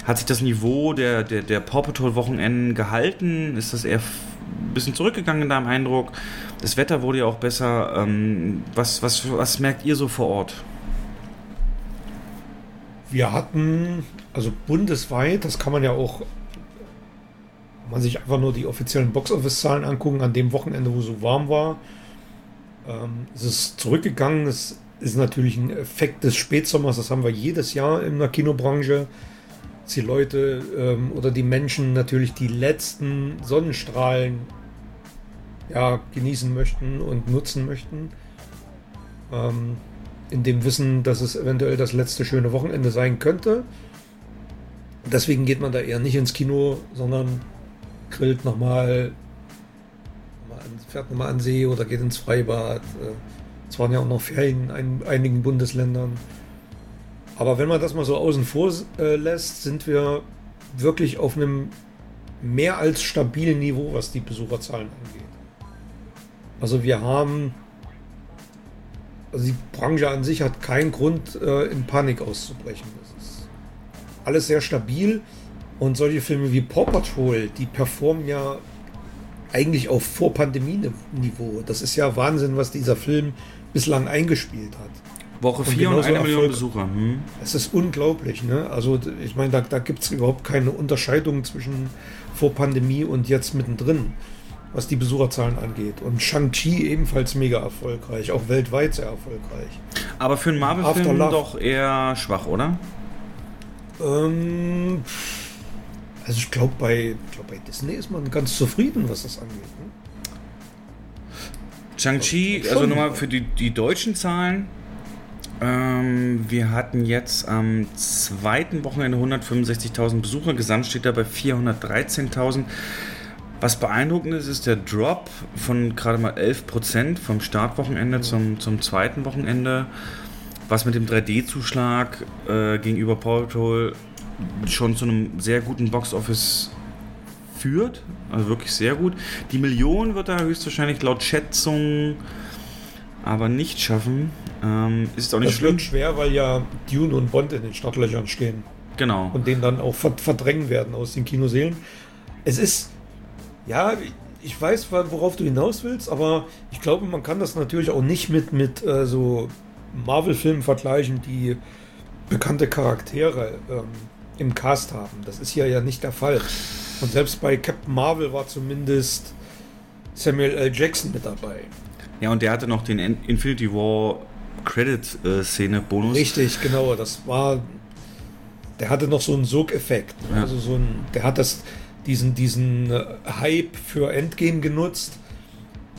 hat sich das Niveau der, der, der Paw Patrol Wochenenden gehalten? Ist das eher ein bisschen zurückgegangen in deinem Eindruck? Das Wetter wurde ja auch besser. Ähm, was, was, was merkt ihr so vor Ort? Wir hatten, also bundesweit, das kann man ja auch, wenn man sich einfach nur die offiziellen Boxoffice-Zahlen angucken, an dem Wochenende, wo so warm war, ähm, es ist zurückgegangen. Es ist natürlich ein Effekt des Spätsommers, das haben wir jedes Jahr in der Kinobranche. Dass die Leute ähm, oder die Menschen natürlich die letzten Sonnenstrahlen ja, genießen möchten und nutzen möchten. Ähm, in dem Wissen, dass es eventuell das letzte schöne Wochenende sein könnte. Deswegen geht man da eher nicht ins Kino, sondern grillt nochmal, fährt nochmal an See oder geht ins Freibad. Äh, es waren ja auch noch Ferien in einigen Bundesländern. Aber wenn man das mal so außen vor äh, lässt, sind wir wirklich auf einem mehr als stabilen Niveau, was die Besucherzahlen angeht. Also wir haben, also die Branche an sich hat keinen Grund, äh, in Panik auszubrechen. Das ist alles sehr stabil und solche Filme wie Paw Patrol, die performen ja eigentlich auf Vor-Pandemie-Niveau. Das ist ja Wahnsinn, was dieser Film bislang eingespielt hat. Woche 4 und, und eine Million Besucher. Hm. Es ist unglaublich. Ne? Also ich meine, da, da gibt es überhaupt keine Unterscheidung zwischen Vor-Pandemie und jetzt mittendrin was die Besucherzahlen angeht. Und Shang-Chi ebenfalls mega erfolgreich, auch weltweit sehr erfolgreich. Aber für einen Marvel-Film doch eher schwach, oder? Ähm, also ich glaube, bei, glaub, bei Disney ist man ganz zufrieden, was das angeht. Shang-Chi, also nochmal für die, die deutschen Zahlen. Ähm, wir hatten jetzt am zweiten Wochenende 165.000 Besucher. Gesamt steht da bei 413.000. Was beeindruckend ist, ist der Drop von gerade mal 11% vom Startwochenende mhm. zum, zum zweiten Wochenende, was mit dem 3D-Zuschlag äh, gegenüber Patrol schon zu einem sehr guten Box-Office führt. Also wirklich sehr gut. Die Million wird er höchstwahrscheinlich laut Schätzung aber nicht schaffen. Ähm, ist auch nicht das schlimm. wird schwer, weil ja Dune und Bond in den Startlöchern stehen. Genau. Und den dann auch verdrängen werden aus den Kinoseelen. Es ist ja, ich weiß, worauf du hinaus willst, aber ich glaube, man kann das natürlich auch nicht mit, mit äh, so Marvel-Filmen vergleichen, die bekannte Charaktere ähm, im Cast haben. Das ist hier ja nicht der Fall. Und selbst bei Captain Marvel war zumindest Samuel L. Jackson mit dabei. Ja, und der hatte noch den Infinity War Credit-Szene-Bonus. Richtig, genau. Das war. Der hatte noch so einen Sog-Effekt. Ja. Also so ein. Der hat das diesen, diesen äh, Hype für Endgame genutzt.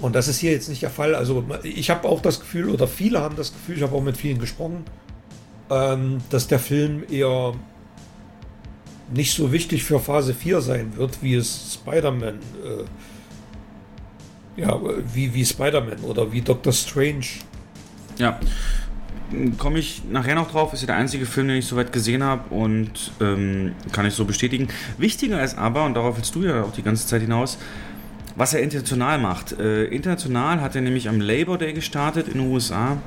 Und das ist hier jetzt nicht der Fall. Also ich habe auch das Gefühl, oder viele haben das Gefühl, ich habe auch mit vielen gesprochen, ähm, dass der Film eher nicht so wichtig für Phase 4 sein wird, wie es Spider-Man, äh, ja, wie, wie Spider-Man oder wie Doctor Strange. Ja. komme ich nachher noch drauf. Ist ja der einzige Film, den ich soweit gesehen habe und ähm, kann ich so bestätigen. Wichtiger ist aber, und darauf willst du ja auch die ganze Zeit hinaus, was er international macht. Äh, international hat er nämlich am Labor Day gestartet in den USA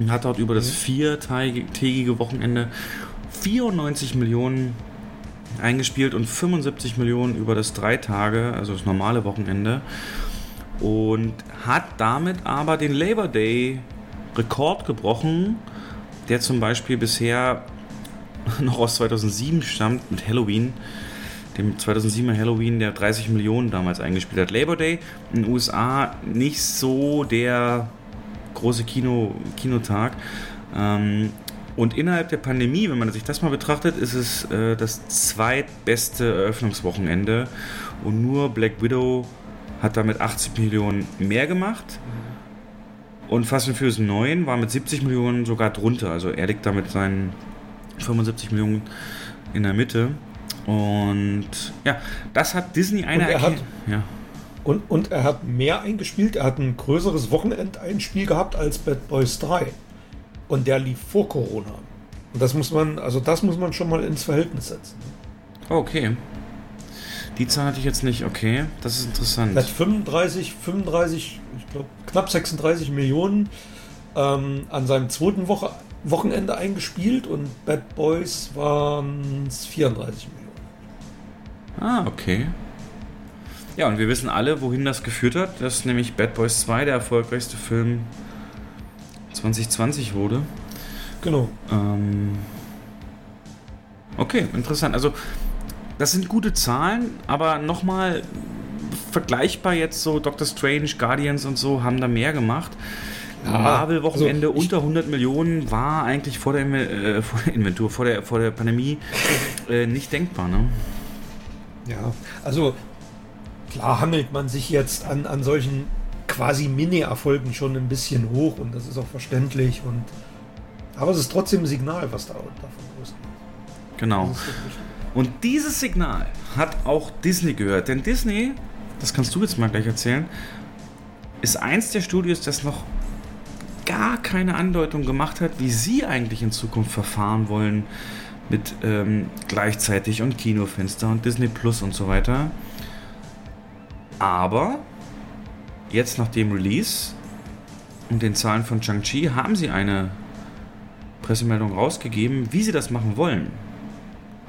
und hat dort über das viertägige Wochenende 94 Millionen eingespielt und 75 Millionen über das drei Tage, also das normale Wochenende. Und hat damit aber den Labor Day Rekord gebrochen, der zum Beispiel bisher noch aus 2007 stammt mit Halloween, dem 2007er Halloween, der 30 Millionen damals eingespielt hat. Labor Day in den USA nicht so der große Kino, Kinotag. Ähm, und innerhalb der Pandemie, wenn man sich das mal betrachtet, ist es äh, das zweitbeste Eröffnungswochenende. Und nur Black Widow hat damit 80 Millionen mehr gemacht. Und Fast and Furious 9 war mit 70 Millionen sogar drunter. Also er liegt da mit seinen 75 Millionen in der Mitte. Und ja, das hat Disney eine und er hat, ja. und, und er hat mehr eingespielt. Er hat ein größeres Wochenendeinspiel gehabt als Bad Boys 3. Und der lief vor Corona. Und das muss man, also das muss man schon mal ins Verhältnis setzen. Okay. Die Zahl hatte ich jetzt nicht. Okay, das ist interessant. Er hat 35, 35, ich glaube knapp 36 Millionen ähm, an seinem zweiten Woche, Wochenende eingespielt und Bad Boys waren es 34 Millionen. Ah, okay. Ja, und wir wissen alle, wohin das geführt hat, dass nämlich Bad Boys 2 der erfolgreichste Film 2020 wurde. Genau. Ähm okay, interessant. Also, das sind gute Zahlen, aber nochmal vergleichbar jetzt so Doctor Strange, Guardians und so haben da mehr gemacht. Ja, Marvel-Wochenende also unter 100 Millionen war eigentlich vor der, äh, vor der Inventur, vor der, vor der Pandemie äh, nicht denkbar. Ne? Ja, also klar handelt man sich jetzt an, an solchen quasi Mini-Erfolgen schon ein bisschen hoch und das ist auch verständlich. Und, aber es ist trotzdem ein Signal, was da davon ausgeht. Genau. Und dieses Signal hat auch Disney gehört. Denn Disney, das kannst du jetzt mal gleich erzählen, ist eins der Studios, das noch gar keine Andeutung gemacht hat, wie sie eigentlich in Zukunft verfahren wollen mit ähm, gleichzeitig und Kinofenster und Disney Plus und so weiter. Aber jetzt nach dem Release und den Zahlen von Chang-Chi haben sie eine Pressemeldung rausgegeben, wie sie das machen wollen.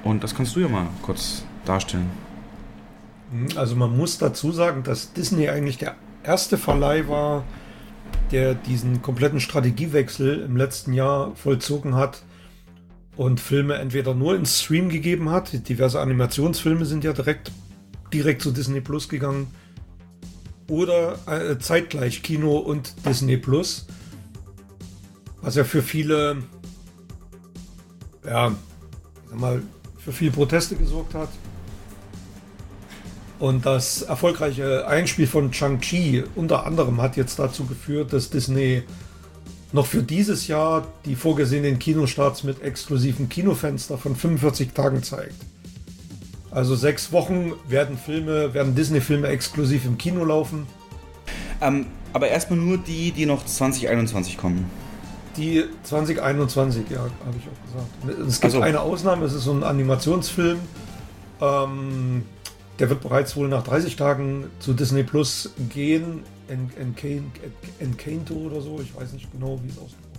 Und das kannst du ja mal kurz darstellen. Also man muss dazu sagen, dass Disney eigentlich der erste Verleih war, der diesen kompletten Strategiewechsel im letzten Jahr vollzogen hat und Filme entweder nur ins Stream gegeben hat. Diverse Animationsfilme sind ja direkt, direkt zu Disney Plus gegangen oder äh, zeitgleich Kino und Disney Plus. Was ja für viele, ja, sag mal, für viele Proteste gesorgt hat. Und das erfolgreiche Einspiel von Chang-Chi unter anderem hat jetzt dazu geführt, dass Disney noch für dieses Jahr die vorgesehenen Kinostarts mit exklusiven Kinofenster von 45 Tagen zeigt. Also sechs Wochen werden Filme, werden Disney-Filme exklusiv im Kino laufen. Ähm, aber erstmal nur die, die noch 2021 kommen. Die 2021, ja, habe ich auch gesagt. Es gibt also. eine Ausnahme, es ist so ein Animationsfilm. Ähm, der wird bereits wohl nach 30 Tagen zu Disney Plus gehen. Encanto oder so, ich weiß nicht genau, wie es aussieht.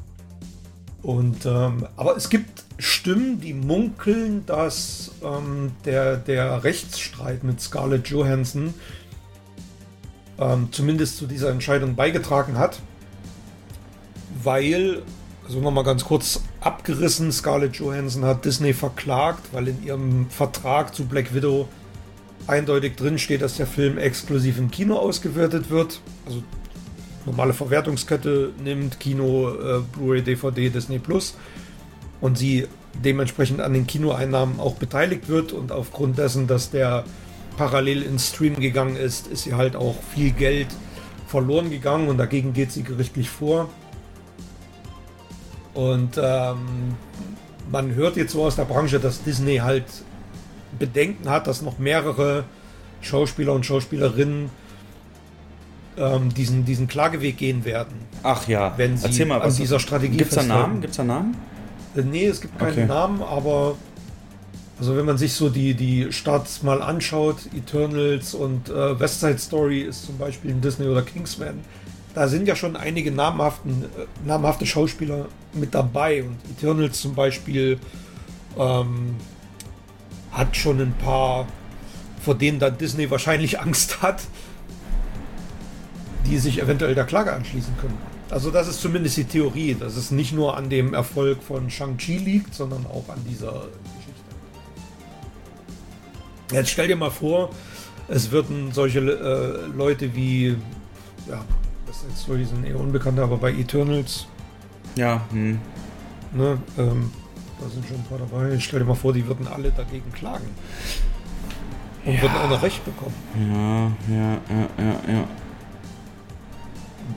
Und ähm, aber es gibt Stimmen, die munkeln, dass ähm, der, der Rechtsstreit mit Scarlett Johansson ähm, zumindest zu dieser Entscheidung beigetragen hat, weil, also nochmal ganz kurz abgerissen, Scarlett Johansson hat Disney verklagt, weil in ihrem Vertrag zu Black Widow eindeutig drin steht, dass der Film exklusiv im Kino ausgewertet wird. Also normale Verwertungskette nimmt Kino, äh, Blu-ray, DVD, Disney Plus und sie dementsprechend an den Kinoeinnahmen auch beteiligt wird und aufgrund dessen, dass der parallel ins Stream gegangen ist, ist sie halt auch viel Geld verloren gegangen und dagegen geht sie gerichtlich vor. Und ähm, man hört jetzt so aus der Branche, dass Disney halt Bedenken hat, dass noch mehrere Schauspieler und Schauspielerinnen ähm, diesen, diesen Klageweg gehen werden. Ach ja, wenn sie erzähl mal, an was dieser Strategie Gibt es da. Namen? Gibt's da Namen? Äh, Nee, es gibt keinen Okay. Namen, aber also wenn man sich so die, die Starts mal anschaut, Eternals und äh, West Side Story ist zum Beispiel ein Disney oder Kingsman, da sind ja schon einige namhaften, äh, namhafte Schauspieler mit dabei und Eternals zum Beispiel ähm, hat schon ein paar, vor denen dann Disney wahrscheinlich Angst hat, die sich eventuell der Klage anschließen können. Also das ist zumindest die Theorie, dass es nicht nur an dem Erfolg von Shang-Chi liegt, sondern auch an dieser Geschichte. Jetzt stell dir mal vor, es würden solche äh, Leute wie, ja, das ist jetzt Story sind eher unbekannte, aber bei Eternals, Ja, hm. ne, ähm, da sind schon ein paar dabei. Stell dir mal vor, die würden alle dagegen klagen. Und würden auch noch Recht bekommen. ja, ja, ja, ja, ja.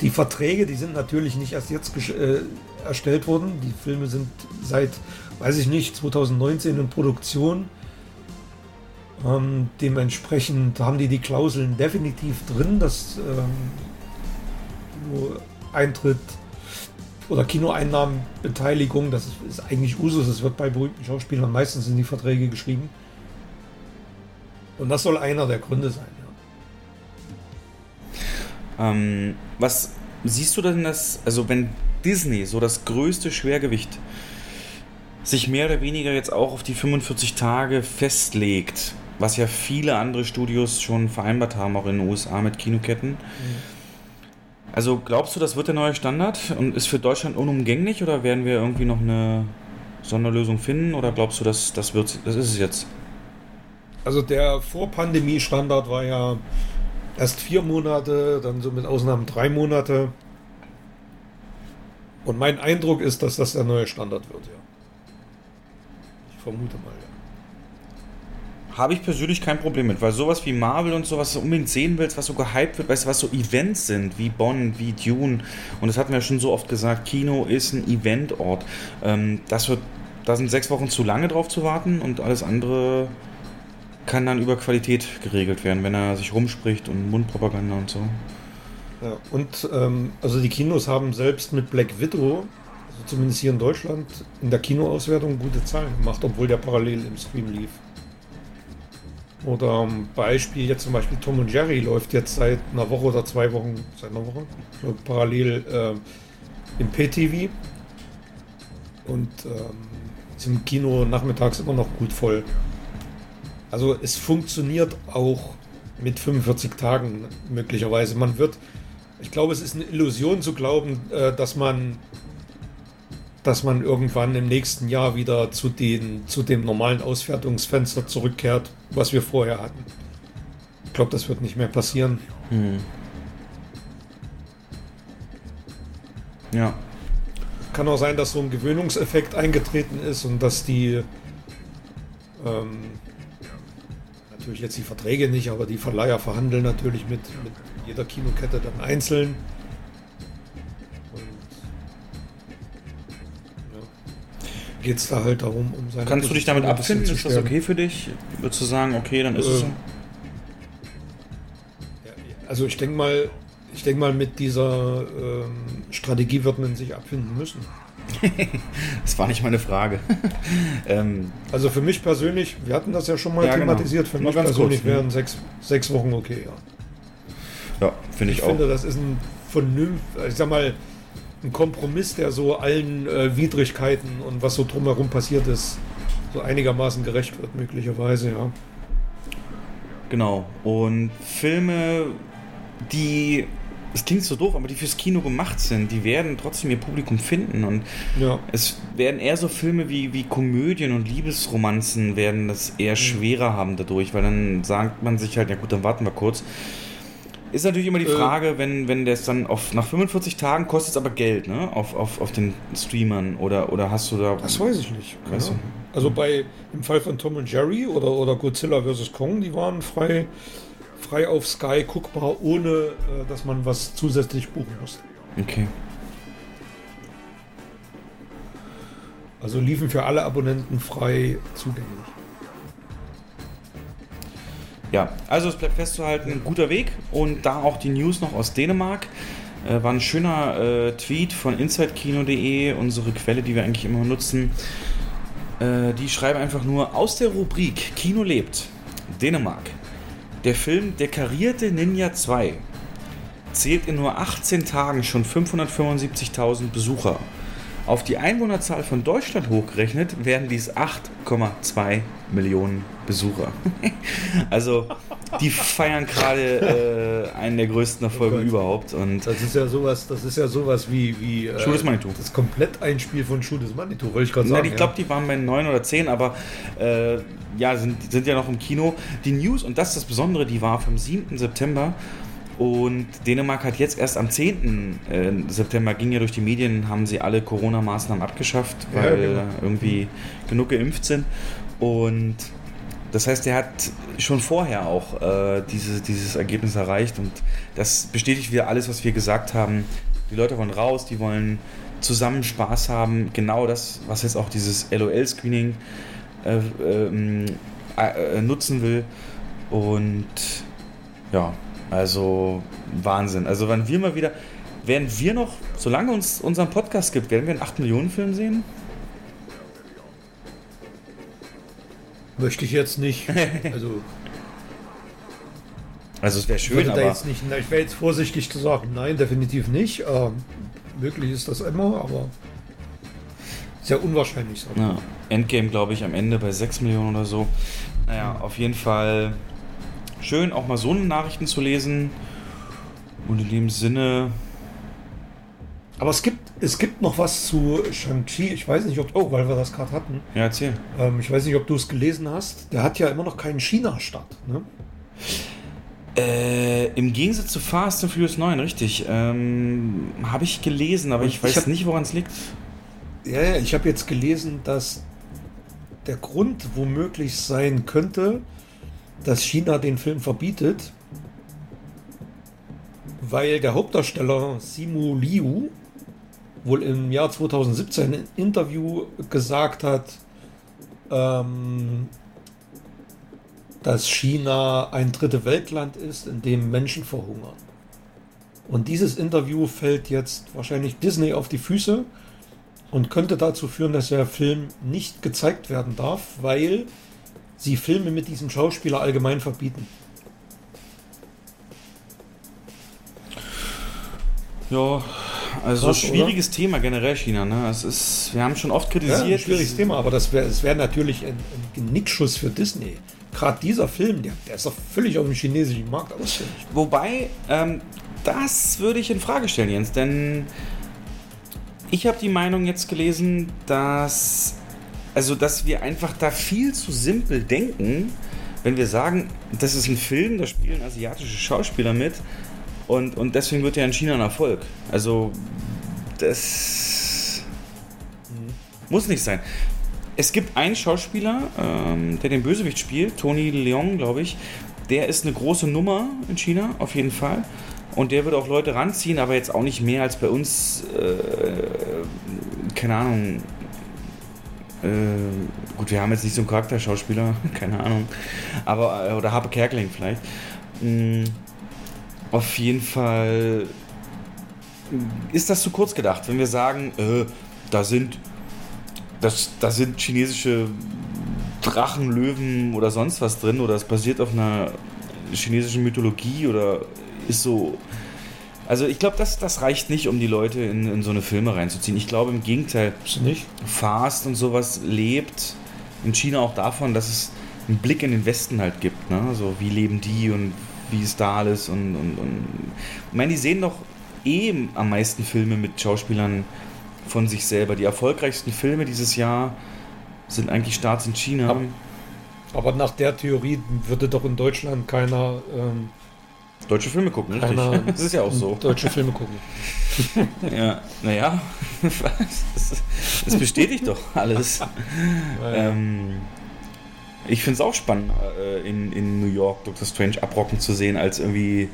Die Verträge, die sind natürlich nicht erst jetzt äh, erstellt worden. Die Filme sind seit, weiß ich nicht, 2019 in Produktion. Ähm, dementsprechend haben die die Klauseln definitiv drin, dass ähm, Kino-Eintritt oder Kinoeinnahmenbeteiligung, das ist, ist eigentlich Usus. Es wird bei berühmten Schauspielern meistens in die Verträge geschrieben. Und das soll einer der Gründe sein. Ähm, was siehst du denn das, also wenn Disney so das größte Schwergewicht sich mehr oder weniger jetzt auch auf die 45 Tage festlegt, was ja viele andere Studios schon vereinbart haben, auch in den USA mit Kinoketten. Also glaubst du, das wird der neue Standard und ist für Deutschland unumgänglich oder werden wir irgendwie noch eine Sonderlösung finden oder glaubst du, dass das wird, das ist es jetzt? Also der Vor-Pandemie-Standard war ja erst vier Monate, dann so mit Ausnahmen drei Monate. Und mein Eindruck ist, dass das der neue Standard wird, ja. Ich vermute mal, ja. Habe ich persönlich kein Problem mit, weil sowas wie Marvel und sowas du unbedingt sehen willst, was so gehypt wird, weißt du, was so Events sind, wie Bond, wie Dune, und das hatten wir schon so oft gesagt, Kino ist ein Eventort. Ähm, das wird, da sind sechs Wochen zu lange drauf zu warten und alles andere kann dann über Qualität geregelt werden, wenn er sich rumspricht und Mundpropaganda und so. ja. Und ähm, also die Kinos haben selbst mit Black Widow, also zumindest hier in Deutschland, in der Kinoauswertung gute Zahlen gemacht, obwohl der parallel im Stream lief. Oder ähm, Beispiel, jetzt zum Beispiel Tom und Jerry läuft jetzt seit einer Woche oder zwei Wochen, seit einer Woche, parallel äh, im PTV. Und ähm, ist im Kino nachmittags immer noch gut voll. Also es funktioniert auch mit 45 Tagen möglicherweise. Man wird, ich glaube, es ist eine Illusion zu glauben, äh, dass man dass man irgendwann im nächsten Jahr wieder zu, den, zu dem normalen Auswertungsfenster zurückkehrt, was wir vorher hatten. Ich glaube, das wird nicht mehr passieren. Hm. Ja. Kann auch sein, dass so ein Gewöhnungseffekt eingetreten ist und dass die ähm, natürlich jetzt die Verträge nicht, aber die Verleiher verhandeln natürlich mit, mit jeder Kinokette dann einzeln. Und ja, geht es da halt darum, um seine Kannst du dich damit Position abfinden? Ist das okay für dich? Würdest du sagen, okay, dann ist es so? Also ich denke mal, ich denke mal, mit dieser ähm, Strategie wird man sich abfinden müssen. Das war nicht meine Frage. ähm, Also für mich persönlich, wir hatten das ja schon mal Ja, genau. thematisiert, für Nur mich persönlich kurz, ne? wären sechs, sechs Wochen okay, ja. ja, finde ich, Ich auch. finde, das ist ein vernünft, ich sag mal, ein Kompromiss, der so allen äh, Widrigkeiten und was so drumherum passiert ist, so einigermaßen gerecht wird, möglicherweise, ja. Genau. Und Filme, die, es klingt so doof, aber die fürs Kino gemacht sind, die werden trotzdem ihr Publikum finden. Und Ja, es werden eher so Filme wie, wie Komödien und Liebesromanzen werden das eher schwerer haben dadurch, weil dann sagt man sich halt, ja gut, dann warten wir kurz. Ist natürlich immer die Äh. Frage, wenn, wenn das dann auf, nach 45 Tagen kostet es aber Geld, ne? Auf, auf, auf den Streamern oder, oder hast du da. das weiß ich nicht. keine Weißt du? Also bei im Fall von Tom und Jerry oder, oder Godzilla vs. Kong, die waren frei, frei auf Sky guckbar, ohne äh, dass man was zusätzlich buchen musste. Okay. Also liefen für alle Abonnenten frei zugänglich. Ja, also es bleibt festzuhalten, ein guter Weg und da auch die News noch aus Dänemark. Äh, war ein schöner äh, Tweet von insidekino.de, unsere Quelle, die wir eigentlich immer nutzen. Äh, die schreiben einfach nur aus der Rubrik Kino lebt, Dänemark. Der Film Der karierte Ninja 2 zählt in nur 18 Tagen schon 575.000 Besucher. Auf die Einwohnerzahl von Deutschland hochgerechnet werden dies 8,2 Millionen Besucher. also die feiern gerade äh, einen der größten Erfolge Oh überhaupt. Und Das ist ja sowas, das ist ja sowas wie, wie äh, Schuh des Manitou. das Kompletteinspiel von Schuh des Manitou, wollte ich gerade Na, sagen. ich glaube, die waren bei 9 oder 10, aber äh, ja, sind, sind ja noch im Kino. Die News, und das ist das Besondere, die war vom 7. September. Und Dänemark hat jetzt erst am 10. äh, September, ging ja durch die Medien, haben sie alle Corona-Maßnahmen abgeschafft, Ja, weil genau. irgendwie genug geimpft sind. Und das heißt, er hat schon vorher auch äh, diese, dieses Ergebnis erreicht und das bestätigt wieder alles, was wir gesagt haben. Die Leute wollen raus, die wollen zusammen Spaß haben. Genau das, was jetzt auch dieses LOL-Screening äh, ähm, äh, äh, nutzen will. Und ja, also Wahnsinn. Also wenn wir mal wieder, werden wir noch, solange uns unseren Podcast gibt, werden wir einen 8 Millionen Film sehen? Möchte ich jetzt nicht. Also Also es wäre schön, aber jetzt nicht, ich wäre jetzt vorsichtig zu sagen, nein, definitiv nicht. Ähm, möglich ist das immer, aber sehr unwahrscheinlich. Ja, Endgame, glaube ich, am Ende bei 6 Millionen oder so. Naja, auf jeden Fall schön, auch mal so eine Nachrichten zu lesen. Und in dem Sinne, Aber es gibt, es gibt noch was zu Shang-Chi. Ich weiß nicht, ob, oh, weil wir das gerade hatten. ja, erzähl. Ähm, ich weiß nicht, ob du es gelesen hast. Der hat ja immer noch keinen China-Start. Ne? Äh, Im Gegensatz zu Fast and Furious 9, richtig. Ähm, Habe ich gelesen, aber ich ich weiß hab- nicht, woran es liegt. Ja, ja, ich habe jetzt gelesen, dass der Grund womöglich sein könnte, dass China den Film verbietet, weil der Hauptdarsteller Simu Liu wohl im Jahr 2017 in einem Interview gesagt hat, ähm, dass China ein dritte Weltland ist, in dem Menschen verhungern. Und dieses Interview fällt jetzt wahrscheinlich Disney auf die Füße und könnte dazu führen, dass der Film nicht gezeigt werden darf, weil sie Filme mit diesem Schauspieler allgemein verbieten. Ja, also Krass, schwieriges Thema generell China. Ne? Es ist, wir haben schon oft Ja, kritisiert. ein schwieriges Thema, aber das wäre wär natürlich ein, ein Genickschuss für Disney. Gerade dieser Film, der, der ist doch völlig auf dem chinesischen Markt ausgelegt. Wobei, ähm, das würde ich in Frage stellen, Jens, denn ich habe die Meinung jetzt gelesen, dass also dass wir einfach da viel zu simpel denken, wenn wir sagen, das ist ein Film, da spielen asiatische Schauspieler mit und, und deswegen wird er in China ein Erfolg. Also das muss nicht sein. Es gibt einen Schauspieler, ähm, der den Bösewicht spielt, Tony Leung, glaube ich. Der ist eine große Nummer in China, auf jeden Fall. Und der wird auch Leute ranziehen, aber jetzt auch nicht mehr als bei uns, äh, keine Ahnung. Äh, gut, wir haben jetzt nicht so einen Charakterschauspieler, keine Ahnung. Aber, äh, oder Harpe Kerkeling vielleicht. Mm, auf jeden Fall ist das zu kurz gedacht, wenn wir sagen, äh, da sind das, da sind chinesische Drachen, Löwen oder sonst was drin oder es basiert auf einer chinesischen Mythologie oder ist so. Also ich glaube, das, das reicht nicht, um die Leute in, in so eine Filme reinzuziehen. Ich glaube im Gegenteil, nicht? Fast und sowas lebt in China auch davon, dass es einen Blick in den Westen halt gibt. Ne? So wie leben die und wie ist da alles und, und, und ich meine, die sehen doch eh am meisten Filme mit Schauspielern von sich selber. Die erfolgreichsten Filme dieses Jahr sind eigentlich Starts in China. Ja. Aber nach der Theorie würde doch in Deutschland keiner, ähm, Deutsche Filme gucken, richtig. keiner Das ist ja auch so. deutsche Filme gucken. Ja, naja, das, das bestätigt doch alles. Ähm, ich finde es auch spannend, äh, in, in New York Dr. Strange abrocken zu sehen, als irgendwie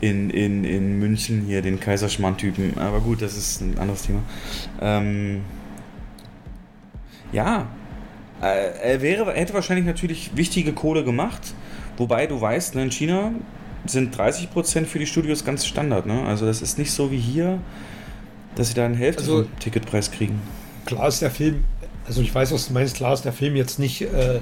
in, in, in München hier den Kaiserschmarrn-Typen. Aber gut, das ist ein anderes Thema. Ähm, ja, äh, er wäre, hätte wahrscheinlich natürlich wichtige Kohle gemacht. Wobei du weißt, ne, in China sind 30% für die Studios ganz Standard. Ne? Also das ist nicht so wie hier, dass sie da eine Hälfte Also- vom Ticketpreis kriegen. Klar ist der Film, also ich weiß, was du meinst, klar ist der Film jetzt nicht äh,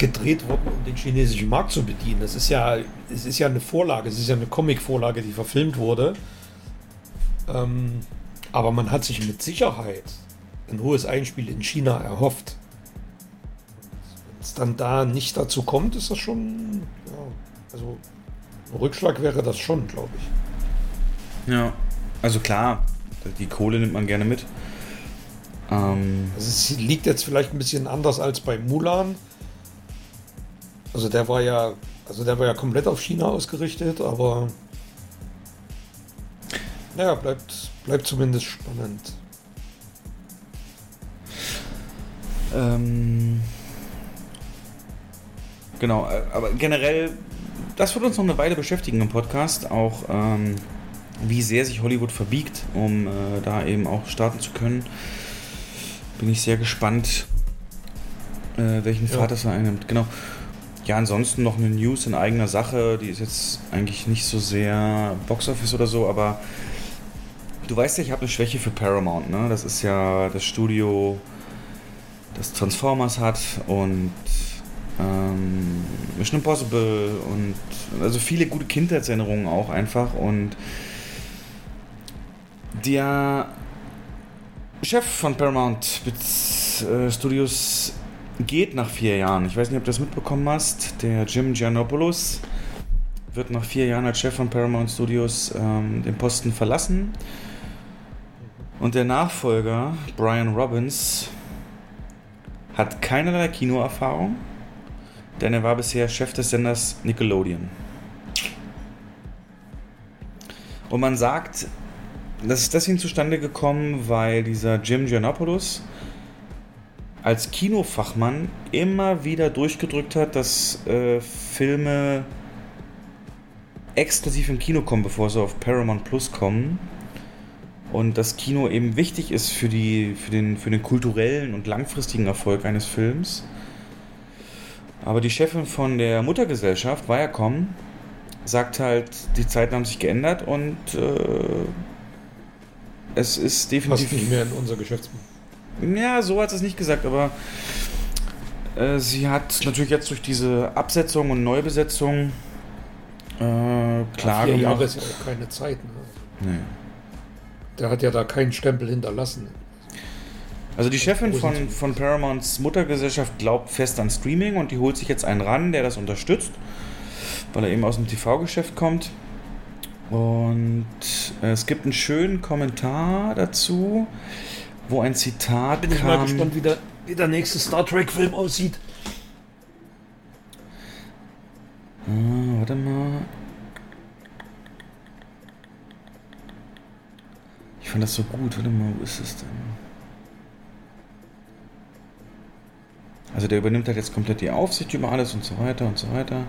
gedreht worden, um den chinesischen Markt zu bedienen. Das ist ja, es ist ja eine Vorlage, es ist ja eine Comic-Vorlage, die verfilmt wurde. Ähm, aber man hat sich mit Sicherheit ein hohes Einspiel in China erhofft. Wenn es dann da nicht dazu kommt, ist das schon, ja, also ein Rückschlag wäre das schon, glaube ich. Ja. Also klar, die Kohle nimmt man gerne mit. Ähm, Also es liegt jetzt vielleicht ein bisschen anders als bei Mulan. Also der war ja, also der war ja komplett auf China ausgerichtet, aber naja, bleibt, bleibt zumindest spannend. Ähm, genau, äh, aber generell, das wird uns noch eine Weile beschäftigen im Podcast, auch ähm, wie sehr sich Hollywood verbiegt, um äh, da eben auch starten zu können. Bin ich sehr gespannt, äh, welchen Ja. Pfad das da einnimmt. Genau. Ja, ansonsten noch eine News in eigener Sache, die ist jetzt eigentlich nicht so sehr Boxoffice oder so, aber du weißt ja, ich habe eine Schwäche für Paramount, ne? Das ist ja das Studio, das Transformers hat und ähm, Mission Impossible und also viele gute Kindheitserinnerungen auch einfach und der Chef von Paramount äh, Studios geht nach vier Jahren. Ich weiß nicht, ob du das mitbekommen hast. Der Jim Giannopoulos wird nach vier Jahren als Chef von Paramount Studios ähm, den Posten verlassen. Und der Nachfolger, Brian Robbins, hat keinerlei Kinoerfahrung, denn er war bisher Chef des Senders Nickelodeon. Und man sagt, das ist deswegen zustande gekommen, weil dieser Jim Giannopoulos als Kinofachmann immer wieder durchgedrückt hat, dass äh, Filme exklusiv im Kino kommen, bevor sie auf Paramount Plus kommen. Und das Kino eben wichtig ist für, die, für, den, für den kulturellen und langfristigen Erfolg eines Films. Aber die Chefin von der Muttergesellschaft, Viacom, sagt halt, die Zeiten haben sich geändert und äh, es ist Passt definitiv nicht mehr in unser Geschäftsmodell. Ja, so hat sie es nicht gesagt, aber äh, sie hat natürlich jetzt durch diese Absetzung und Neubesetzung äh, klar Vier Jahre gemacht. ist ja auch keine Zeit. Ne? Nee. Der hat ja da keinen Stempel hinterlassen. Also die Chefin von, von Paramounts Muttergesellschaft glaubt fest an Streaming und die holt sich jetzt einen ran, der das unterstützt, weil er eben aus dem TV-Geschäft kommt. Und äh, es gibt einen schönen Kommentar dazu, wo ein Zitat Bin ich kam. mal gespannt, wie der, wie der nächste Star Trek-Film aussieht. Ah, warte mal. Ich fand das so gut. Warte mal, wo ist es denn? Also der übernimmt halt jetzt komplett die Aufsicht über alles und so weiter und so weiter.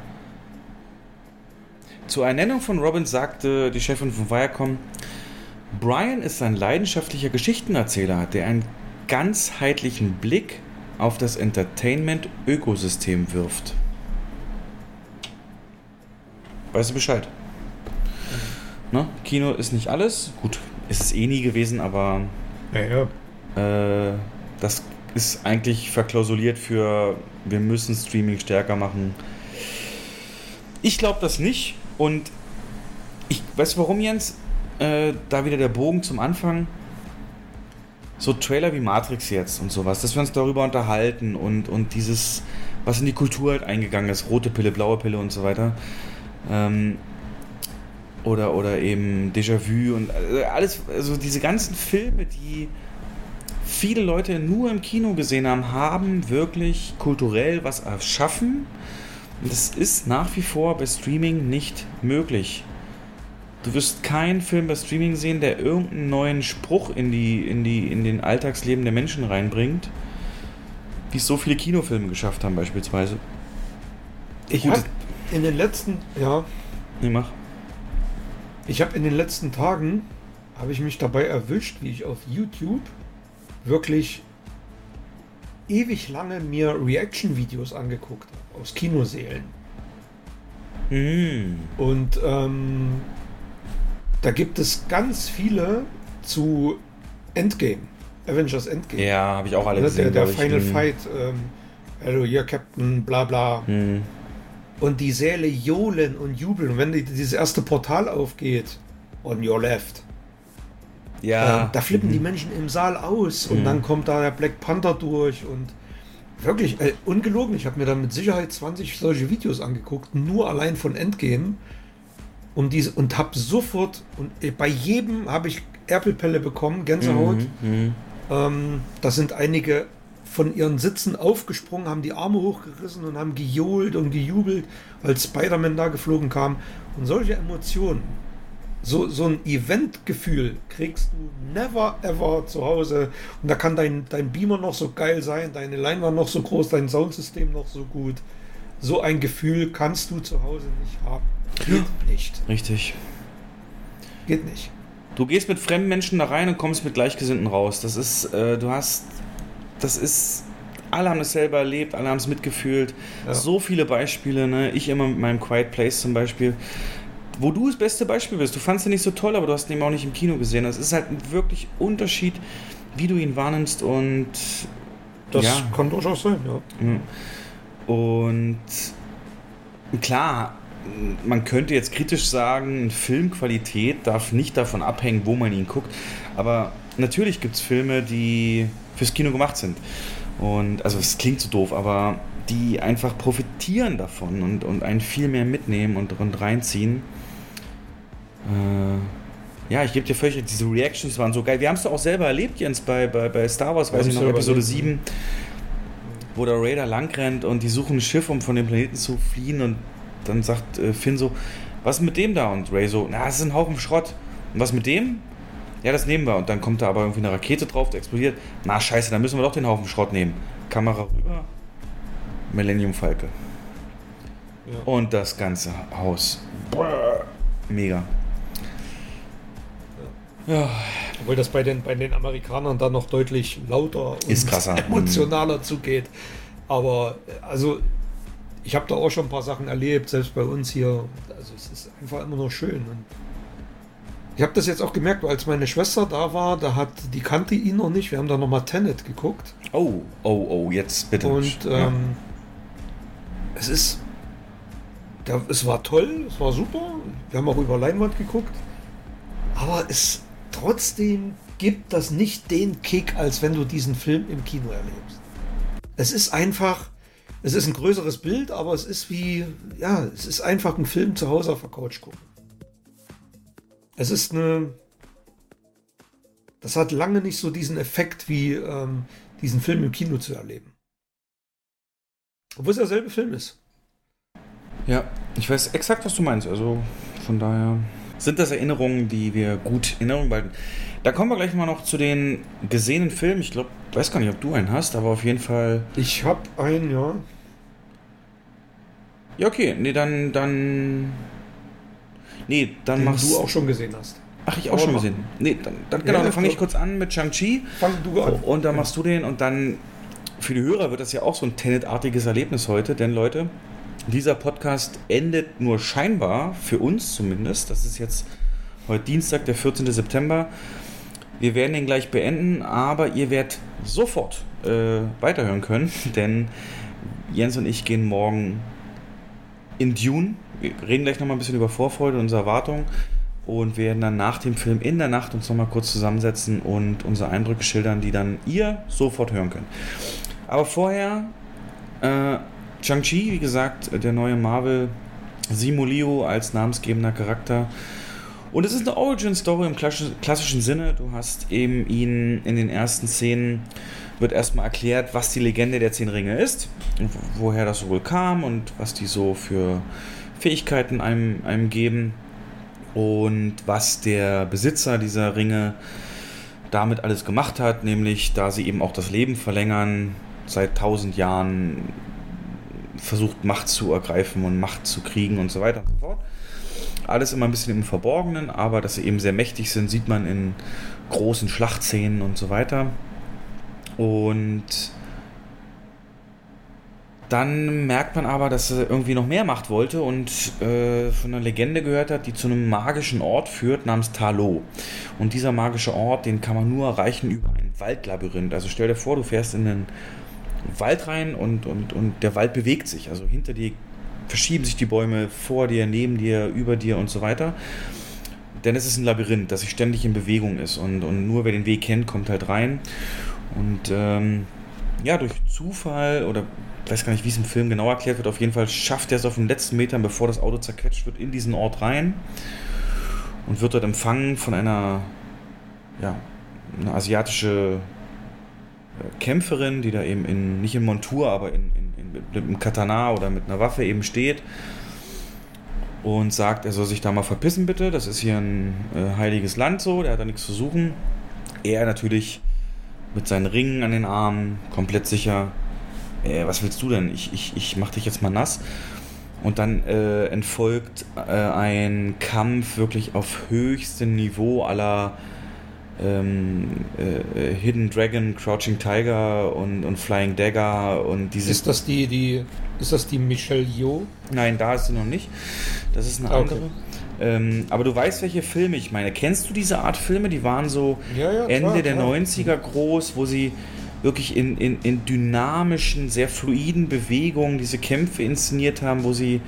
Zur Ernennung von Robin sagte die Chefin von Viacom, Brian ist ein leidenschaftlicher Geschichtenerzähler, der einen ganzheitlichen Blick auf das Entertainment-Ökosystem wirft. Weißt du Bescheid? Ne? Kino ist nicht alles. Gut, ist es eh nie gewesen, aber Ja, ja. äh, das ist eigentlich verklausuliert für, wir müssen Streaming stärker machen. Ich glaube das nicht. Und ich weiß warum, Jens? Äh, da wieder der Bogen zum Anfang. So Trailer wie Matrix jetzt und sowas, dass wir uns darüber unterhalten und, und dieses, was in die Kultur halt eingegangen ist, rote Pille, blaue Pille und so weiter. Ähm, oder, oder eben Déjà-vu und äh, alles, also diese ganzen Filme, die viele Leute nur im Kino gesehen haben, haben wirklich kulturell was erschaffen. Und das ist nach wie vor bei Streaming nicht möglich. Du wirst keinen Film bei Streaming sehen, der irgendeinen neuen Spruch in, die, in, die, in den Alltagsleben der Menschen reinbringt, wie es so viele Kinofilme geschafft haben beispielsweise. Ich habe in den letzten, ja, Nee, mach. ich habe in den letzten Tagen habe ich mich dabei erwischt, wie ich auf YouTube wirklich ewig lange mir Reaction-Videos angeguckt habe aus Kinosälen. Mhm. Und ähm, da gibt es ganz viele zu Endgame. Avengers Endgame. Ja, habe ich auch alle Ne, gesehen. der der glaub ich. Final Mhm. Fight. Ähm, Hello, hier Captain, bla bla. Mhm. Und die Säle johlen und jubeln. Und wenn die, dieses erste Portal aufgeht, on your left, Ja. ähm, da flippen Mhm. die Menschen im Saal aus. Und Mhm. dann kommt da der Black Panther durch. Und wirklich, äh, ungelogen, ich habe mir dann mit Sicherheit 20 solche Videos angeguckt, nur allein von Endgame. Um diese, und habe sofort, und äh, bei jedem habe ich Erpelpelle bekommen, Gänsehaut. Mhm. Mhm. Ähm, da sind einige von ihren Sitzen aufgesprungen, haben die Arme hochgerissen und haben gejohlt und gejubelt, als Spider-Man da geflogen kam. Und solche Emotionen, so, so ein Eventgefühl kriegst du never ever zu Hause. Und da kann dein, dein Beamer noch so geil sein, deine Leinwand noch so groß, dein Soundsystem noch so gut. So ein Gefühl kannst du zu Hause nicht haben. Geht nicht. Richtig. Geht nicht. Du gehst mit fremden Menschen da rein und kommst mit Gleichgesinnten raus. Das ist, äh, du hast, das ist, alle haben es selber erlebt, alle haben es mitgefühlt. Ja. So viele Beispiele, ne? Ich immer mit meinem Quiet Place zum Beispiel, wo du das beste Beispiel bist. Du fandst ihn nicht so toll, aber du hast ihn eben auch nicht im Kino gesehen. Das ist halt ein wirklich Unterschied, wie du ihn wahrnimmst und Das Ja. kann durchaus sein, ja. Und klar, man könnte jetzt kritisch sagen, Filmqualität darf nicht davon abhängen, wo man ihn guckt. Aber natürlich gibt es Filme, die fürs Kino gemacht sind. Und also es klingt so doof, aber die einfach profitieren davon und, und einen viel mehr mitnehmen und, und reinziehen. Äh, ja, ich gebe dir völlig diese Reactions waren so geil. Wir haben es doch auch selber erlebt, Jens, bei, bei, bei Star Wars, weiß ich noch, Episode erlebt, 7 wo der Raider langrennt und die suchen ein Schiff, um von dem Planeten zu fliehen und dann sagt äh, Finn so, was ist mit dem da? Und Ray so, na, das ist ein Haufen Schrott. Und was mit dem? Ja, das nehmen wir. Und dann kommt da aber irgendwie eine Rakete drauf, die explodiert. Na, scheiße, dann müssen wir doch den Haufen Schrott nehmen. Kamera rüber. Millennium Falke. Ja. Und das ganze Haus. Mega. Ja, Obwohl das bei den, bei den Amerikanern dann noch deutlich lauter und Ist krasser. emotionaler zugeht. Aber also, ich habe da auch schon ein paar Sachen erlebt, selbst bei uns hier. Also es ist einfach immer nur schön. Und ich habe das jetzt auch gemerkt, als meine Schwester da war, da hat die kannte ihn noch nicht. Wir haben da nochmal Tenet geguckt. Oh, oh, oh, jetzt bitte. Und Ja. ähm, es ist. Da, es war toll, es war super. Wir haben auch über Leinwand geguckt. Aber es trotzdem gibt das nicht den Kick, als wenn du diesen Film im Kino erlebst. Es ist einfach. Es ist ein größeres Bild, aber es ist wie. Ja, es ist einfach ein Film zu Hause auf der Couch gucken. Es ist eine. Das hat lange nicht so diesen Effekt wie ähm, diesen Film im Kino zu erleben. Obwohl es derselbe Film ist. Ja, ich weiß exakt, was du meinst. Also von daher sind das Erinnerungen, die wir gut in Erinnerung behalten. Da kommen wir gleich mal noch zu den gesehenen Filmen. Ich glaube, weiß gar nicht, ob du einen hast, aber auf jeden Fall. Ich habe einen, ja. Ja, okay. Nee, dann. dann nee, dann Den machst du auch schon gesehen hast. Ach, ich auch Aber schon gesehen. Nee, dann, dann Ja, genau, ja, dann fange ich kurz an mit Shang-Chi. Fang du an. Und dann machst du den und dann für die Hörer wird das ja auch so ein Tenet-artiges Erlebnis heute, denn Leute, dieser Podcast endet nur scheinbar, für uns zumindest, das ist jetzt heute Dienstag, der 14. September. Wir werden den gleich beenden, aber ihr werdet sofort äh, weiterhören können, denn Jens und ich gehen morgen in Dune. Wir reden gleich nochmal ein bisschen über Vorfreude und unsere Erwartungen und werden dann nach dem Film in der Nacht uns nochmal kurz zusammensetzen und unsere Eindrücke schildern, die dann ihr sofort hören könnt. Aber vorher, äh, Shang-Chi, wie gesagt, der neue Marvel, Simu Liu als namensgebender Charakter. Und es ist eine Origin-Story im klassi- klassischen Sinne. Du hast eben ihn in den ersten Szenen, wird erstmal erklärt, was die Legende der Zehn Ringe ist, woher das wohl kam und was die so für Fähigkeiten einem, einem geben und was der Besitzer dieser Ringe damit alles gemacht hat, nämlich da sie eben auch das Leben verlängern, seit tausend Jahren versucht Macht zu ergreifen und Macht zu kriegen und so weiter und so fort. Alles immer ein bisschen im Verborgenen, aber dass sie eben sehr mächtig sind, sieht man in großen Schlachtszenen und so weiter. Und dann merkt man aber, dass er irgendwie noch mehr Macht wollte und äh, von einer Legende gehört hat, die zu einem magischen Ort führt, namens Talo. Und dieser magische Ort, den kann man nur erreichen über ein Waldlabyrinth. Also stell dir vor, du fährst in einen Wald rein und, und, und der Wald bewegt sich. Also hinter dir verschieben sich die Bäume, vor dir, neben dir, über dir und so weiter. Denn es ist ein Labyrinth, das sich ständig in Bewegung ist und, und nur wer den Weg kennt, kommt halt rein. Und ähm, ja, durch Zufall oder ich weiß gar nicht, wie es im Film genau erklärt wird, auf jeden Fall schafft er es auf den letzten Metern, bevor das Auto zerquetscht wird, in diesen Ort rein und wird dort empfangen von einer, ja, eine asiatische äh, Kämpferin, die da eben in, nicht in Montur, aber in, mit einem Katana oder mit einer Waffe eben steht und sagt, er soll sich da mal verpissen bitte, das ist hier ein äh, heiliges Land so, der hat da nichts zu suchen. Er natürlich mit seinen Ringen an den Armen, komplett sicher, äh, was willst du denn? Ich, ich, ich mach dich jetzt mal nass. Und dann äh, entfolgt äh, ein Kampf wirklich auf höchstem Niveau aller ähm, äh, Hidden Dragon, Crouching Tiger und, und Flying Dagger und diese. Ist das die, die, ist das die Michelle Yeoh? Nein, da ist sie noch nicht. Das ist eine Ah, andere. okay. Ähm, aber du weißt, welche Filme ich meine. Kennst du diese Art Filme? Die waren so Ja, ja, Ende klar, der klar. 90er groß, wo sie wirklich in, in, in dynamischen, sehr fluiden Bewegungen diese Kämpfe inszeniert haben, wo sie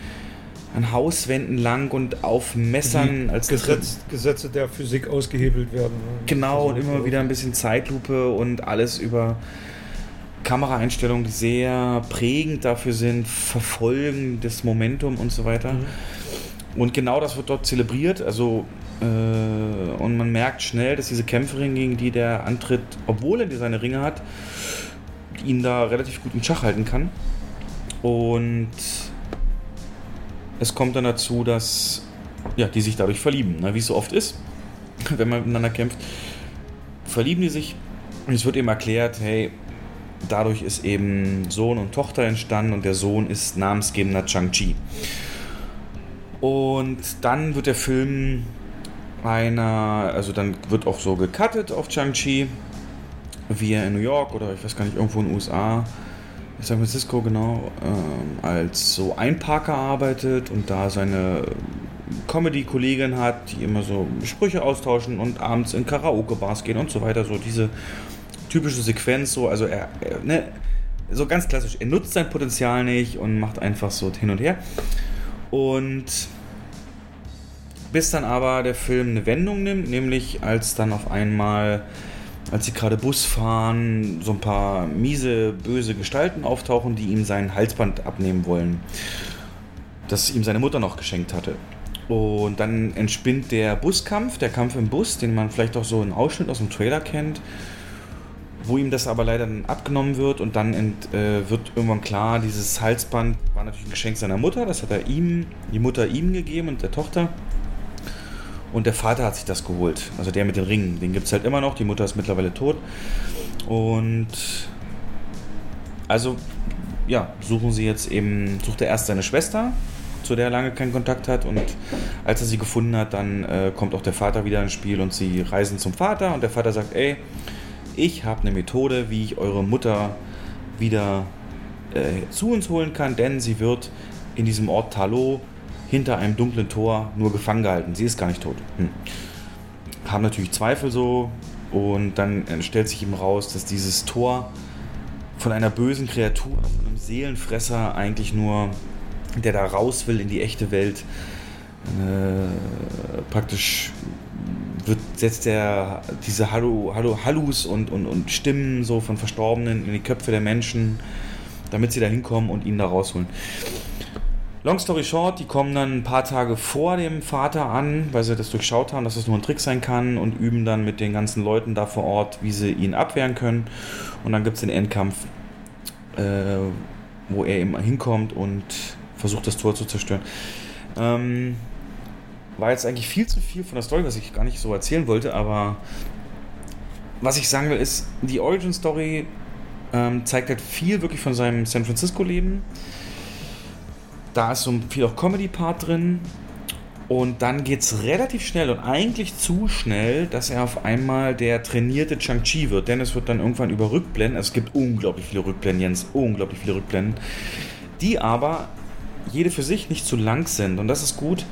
an Hauswänden lang und auf Messern als Gesetz, Gesetze der Physik ausgehebelt werden. ne? Genau, und Also, immer wieder ein bisschen Zeitlupe und alles über Kameraeinstellungen, die sehr prägend dafür sind, Verfolgen des Momentum und so weiter. Und genau das wird dort zelebriert. Also, äh, und man merkt schnell, dass diese Kämpferin, gegen die der antritt, obwohl er seine Ringe hat, ihn da relativ gut in Schach halten kann. Und es kommt dann dazu, dass ja, die sich dadurch verlieben, ne? wie es so oft ist, wenn man miteinander kämpft. Verlieben die sich und es wird eben erklärt, hey, dadurch ist eben Sohn und Tochter entstanden und der Sohn ist namensgebender Chang-Chi. Und dann wird der Film einer, also dann wird auch so gecuttet auf Chang-Chi, wie er in New York oder ich weiß gar nicht, irgendwo in den USA, San Francisco genau, ähm, als so Einparker arbeitet und da seine Comedy-Kollegin hat, die immer so Sprüche austauschen und abends in Karaoke-Bars gehen und so weiter. So diese typische Sequenz, so, also er, er ne, so ganz klassisch, er nutzt sein Potenzial nicht und macht einfach so hin und her. Und bis dann aber der Film eine Wendung nimmt, nämlich als dann auf einmal, als sie gerade Bus fahren, so ein paar miese, böse Gestalten auftauchen, die ihm sein Halsband abnehmen wollen, das ihm seine Mutter noch geschenkt hatte. Und dann entspinnt der Buskampf, der Kampf im Bus, den man vielleicht auch so einen Ausschnitt aus dem Trailer kennt, wo ihm das aber leider dann abgenommen wird und dann ent, äh, wird irgendwann klar, dieses Halsband war natürlich ein Geschenk seiner Mutter, das hat er ihm, die Mutter ihm gegeben und der Tochter. Und der Vater hat sich das geholt, also der mit den Ringen, den gibt es halt immer noch, die Mutter ist mittlerweile tot. Und also, ja, suchen sie jetzt eben, sucht er erst seine Schwester, zu der er lange keinen Kontakt hat. Und als er sie gefunden hat, dann äh, kommt auch der Vater wieder ins Spiel und sie reisen zum Vater. Und der Vater sagt, ey, ich habe eine Methode, wie ich eure Mutter wieder äh, zu uns holen kann, denn sie wird in diesem Ort Talo hinter einem dunklen Tor nur gefangen gehalten. Sie ist gar nicht tot. Hm. Haben natürlich Zweifel so und dann äh, stellt sich ihm raus, dass dieses Tor von einer bösen Kreatur, von einem Seelenfresser eigentlich nur, der da raus will in die echte Welt, äh, praktisch wird, setzt er diese Hallo, Hallo, Hallus und, und, und Stimmen so von Verstorbenen in die Köpfe der Menschen, damit sie da hinkommen und ihn da rausholen. Long story short, die kommen dann ein paar Tage vor dem Vater an, weil sie das durchschaut haben, dass das nur ein Trick sein kann und üben dann mit den ganzen Leuten da vor Ort, wie sie ihn abwehren können. Und dann gibt es den Endkampf, äh, wo er eben hinkommt und versucht, das Tor zu zerstören. Ähm, war jetzt eigentlich viel zu viel von der Story, was ich gar nicht so erzählen wollte, aber was ich sagen will, ist, die Origin Story ähm, zeigt halt viel wirklich von seinem San Francisco-Leben. Da ist so viel auch Comedy-Part drin Und dann geht es relativ schnell und eigentlich zu schnell, dass er auf einmal der trainierte Chang-Chi wird. Denn es wird dann irgendwann über Rückblenden, also es gibt unglaublich viele Rückblenden, Jens, unglaublich viele Rückblenden, die aber jede für sich nicht zu lang sind. Und das ist gut.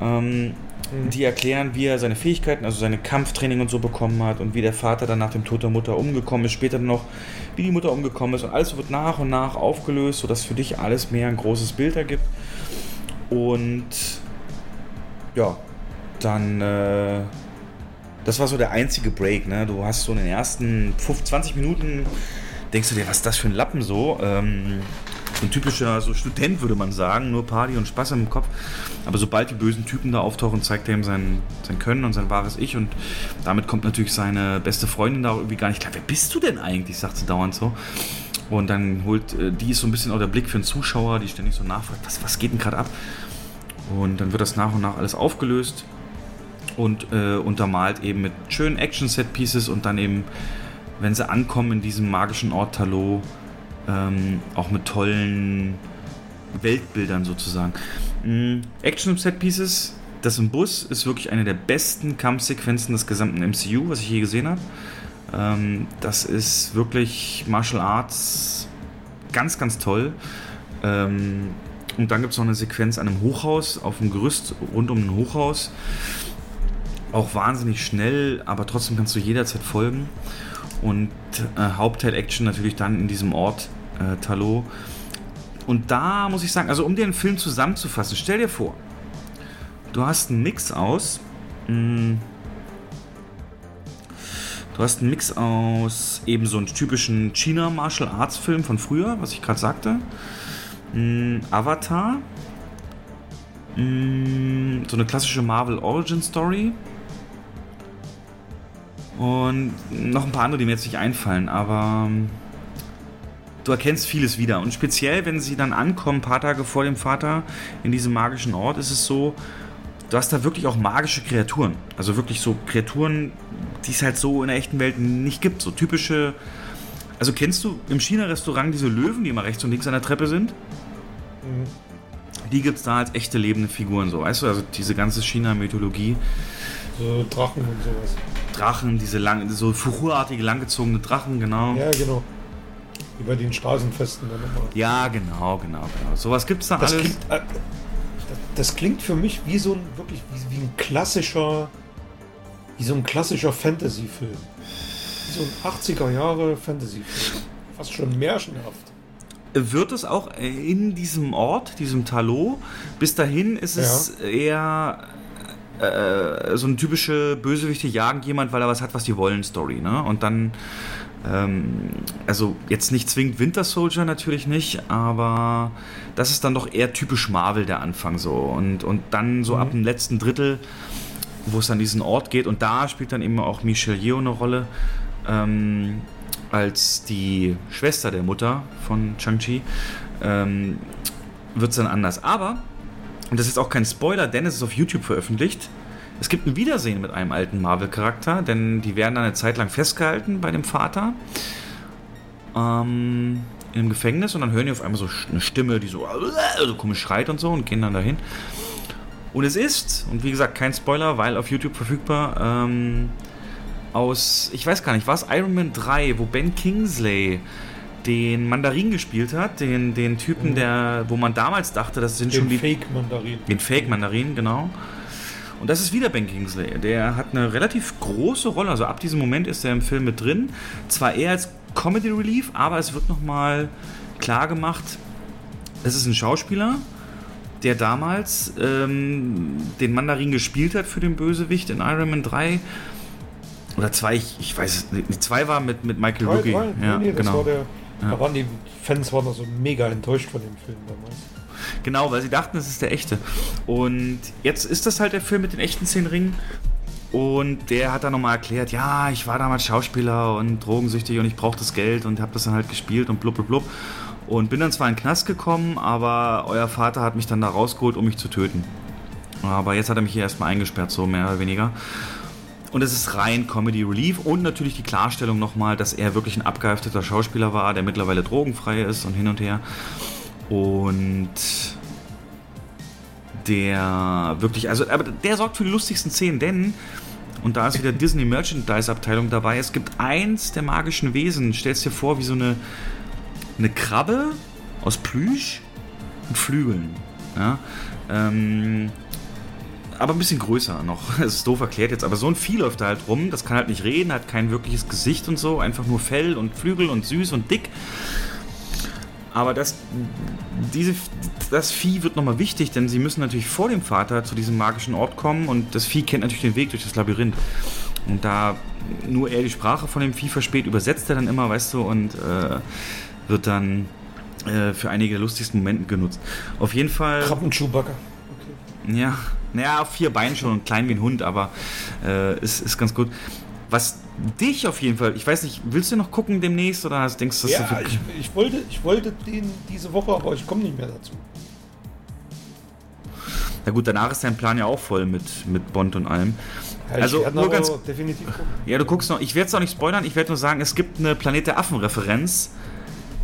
Ähm, mhm. Die erklären, wie er seine Fähigkeiten, also seine Kampftraining und so bekommen hat und wie der Vater dann nach dem Tod der Mutter umgekommen ist. Später noch, wie die Mutter umgekommen ist. Und alles wird nach und nach aufgelöst, sodass für dich alles mehr ein großes Bild ergibt. Und ja, dann, äh, das war so der einzige Break, ne? Du hast so in den ersten 15, 20 Minuten, denkst du dir, was ist das für ein Lappen so? Ähm, ein typischer so Student, würde man sagen, nur Party und Spaß im Kopf. Aber sobald die bösen Typen da auftauchen, zeigt er ihm sein, sein Können und sein wahres Ich. Und damit kommt natürlich seine beste Freundin da irgendwie gar nicht klar. Wer bist du denn eigentlich? sagt sie dauernd so. Und dann holt, äh, die ist so ein bisschen auch der Blick für den Zuschauer, die ständig so nachfragt, was, was geht denn gerade ab? Und dann wird das nach und nach alles aufgelöst und äh, untermalt eben mit schönen Action-Set-Pieces und dann eben, wenn sie ankommen in diesem magischen Ort Talo, ähm, auch mit tollen Weltbildern sozusagen. Mhm. Action-Set-Pieces, das im Bus ist wirklich eine der besten Kampfsequenzen des gesamten MCU, was ich je gesehen habe. Ähm, das ist wirklich Martial Arts ganz, ganz toll. Ähm, und dann gibt es noch eine Sequenz an einem Hochhaus, auf dem Gerüst rund um ein Hochhaus. Auch wahnsinnig schnell, aber trotzdem kannst du jederzeit folgen. Und äh, Hauptteil-Action natürlich dann in diesem Ort äh, Talo. Und da muss ich sagen, also um den Film zusammenzufassen, stell dir vor, du hast einen Mix aus. Mh, hm, Du hast einen Mix aus eben so einem typischen China Martial Arts Film von früher, was ich gerade sagte. Mm, Avatar. Mm, so eine klassische Marvel Origin Story. Und noch ein paar andere, die mir jetzt nicht einfallen, aber ähm, du erkennst vieles wieder. Und speziell, wenn sie dann ankommen, ein paar Tage vor dem Vater in diesem magischen Ort, ist es so, du hast da wirklich auch magische Kreaturen. Also wirklich so Kreaturen, die es halt so in der echten Welt nicht gibt. So typische. Also kennst du im China-Restaurant diese Löwen, die immer rechts und links an der Treppe sind? Mhm. Die gibt es da als echte lebende Figuren, so, weißt du? Also diese ganze China-Mythologie. So Drachen und sowas. Drachen, diese lang, so furorartige, langgezogene Drachen, genau. Ja, genau. Wie bei den Straßenfesten dann immer. Ja, genau, genau, genau. Sowas gibt es da das alles. Klingt, äh, das klingt für mich wie so ein wirklich wie, wie ein klassischer, wie so ein klassischer Fantasy-Film. Wie so ein 80er Jahre Fantasy-Film. Fast schon märchenhaft wird es auch in diesem Ort, diesem Talot. Bis dahin ist es ja. eher äh, so eine typische Bösewichte jagen jemand, weil er was hat, was die wollen, Story. Ne? Und dann, ähm, also jetzt nicht zwingend Winter Soldier natürlich nicht, aber das ist dann doch eher typisch Marvel der Anfang so. Und, und dann so mhm. ab dem letzten Drittel, wo es an diesen Ort geht, und da spielt dann eben auch Michelle Yeoh eine Rolle. Ähm, als die Schwester der Mutter von Chang-Chi, ähm, wird es dann anders. Aber, und das ist auch kein Spoiler, denn es ist auf YouTube veröffentlicht, es gibt ein Wiedersehen mit einem alten Marvel-Charakter, denn die werden dann eine Zeit lang festgehalten bei dem Vater ähm, im Gefängnis und dann hören die auf einmal so eine Stimme, die so, so komisch schreit und so und gehen dann dahin. Und es ist, und wie gesagt, kein Spoiler, weil auf YouTube verfügbar, ähm, aus, ich weiß gar nicht, war es Iron Man 3, wo Ben Kingsley den Mandarin gespielt hat, den, den Typen, mhm. der, wo man damals dachte, das sind den schon die. Fake Mandarin. Den Fake Mandarin, genau. Und das ist wieder Ben Kingsley. Der hat eine relativ große Rolle. Also ab diesem Moment ist er im Film mit drin. Zwar eher als Comedy Relief, aber es wird nochmal klar gemacht, es ist ein Schauspieler, der damals ähm, den Mandarin gespielt hat für den Bösewicht in Iron Man 3 oder zwei, ich, ich weiß es nicht. Zwei war mit, mit Michael Rookie. Ja, nee, genau. Der, ja. Da waren die Fans waren also mega enttäuscht von dem Film damals. Genau, weil sie dachten, es ist der echte. Und jetzt ist das halt der Film mit den echten zehn Ringen. Und der hat dann nochmal erklärt, ja, ich war damals Schauspieler und drogensüchtig und ich brauche das Geld und habe das dann halt gespielt und blub blub blub. Und bin dann zwar in den Knast gekommen, aber euer Vater hat mich dann da rausgeholt, um mich zu töten. Aber jetzt hat er mich hier erstmal eingesperrt, so mehr oder weniger. Und es ist rein Comedy Relief und natürlich die Klarstellung nochmal, dass er wirklich ein abgehafteter Schauspieler war, der mittlerweile drogenfrei ist und hin und her. Und der wirklich, also, aber der sorgt für die lustigsten Szenen, denn und da ist wieder Disney Merchandise Abteilung dabei. Es gibt eins der magischen Wesen. Stellst dir vor, wie so eine, eine Krabbe aus Plüsch und Flügeln. Ja? Ähm, aber ein bisschen größer noch. Das ist doof erklärt jetzt, aber so ein Vieh läuft da halt rum. Das kann halt nicht reden, hat kein wirkliches Gesicht und so. Einfach nur Fell und Flügel und süß und dick. Aber das, diese, das Vieh wird nochmal wichtig, denn sie müssen natürlich vor dem Vater zu diesem magischen Ort kommen und das Vieh kennt natürlich den Weg durch das Labyrinth. Und da nur er die Sprache von dem Vieh versteht, übersetzt er dann immer, weißt du, und äh, wird dann äh, für einige der lustigsten Momente genutzt. Auf jeden Fall. Krabben-Chewbacca. Okay. Ja, naja, auf vier Beinen schon und klein wie ein Hund, aber äh, ist, ist ganz gut. Was dich auf jeden Fall, ich weiß nicht, willst du noch gucken demnächst oder denkst du, dass ja, ich, ich, wollte, ich wollte den diese Woche, aber ich komme nicht mehr dazu. Na gut, danach ist dein Plan ja auch voll mit, mit Bond und allem. Ja, also nur ganz definitiv gucken. Ja, du guckst noch. Ich werde es auch nicht spoilern. Ich werde nur sagen, es gibt eine Planet der Affen Referenz,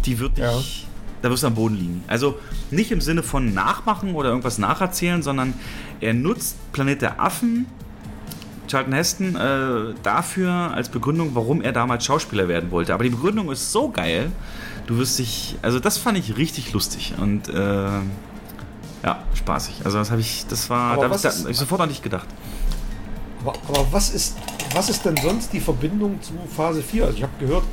die wird dich, ja. da wirst du am Boden liegen. Also nicht im Sinne von nachmachen oder irgendwas nacherzählen, sondern er nutzt Planet der Affen Charlton Heston äh, dafür als Begründung, warum er damals Schauspieler werden wollte. Aber die Begründung ist so geil, du wirst dich, also das fand ich richtig lustig und äh, ja, spaßig. Also das habe ich, das war, aber da habe ich sofort an dich gedacht. Aber, aber, was ist, was ist denn sonst die Verbindung zu Phase 4? Also ich habe gehört,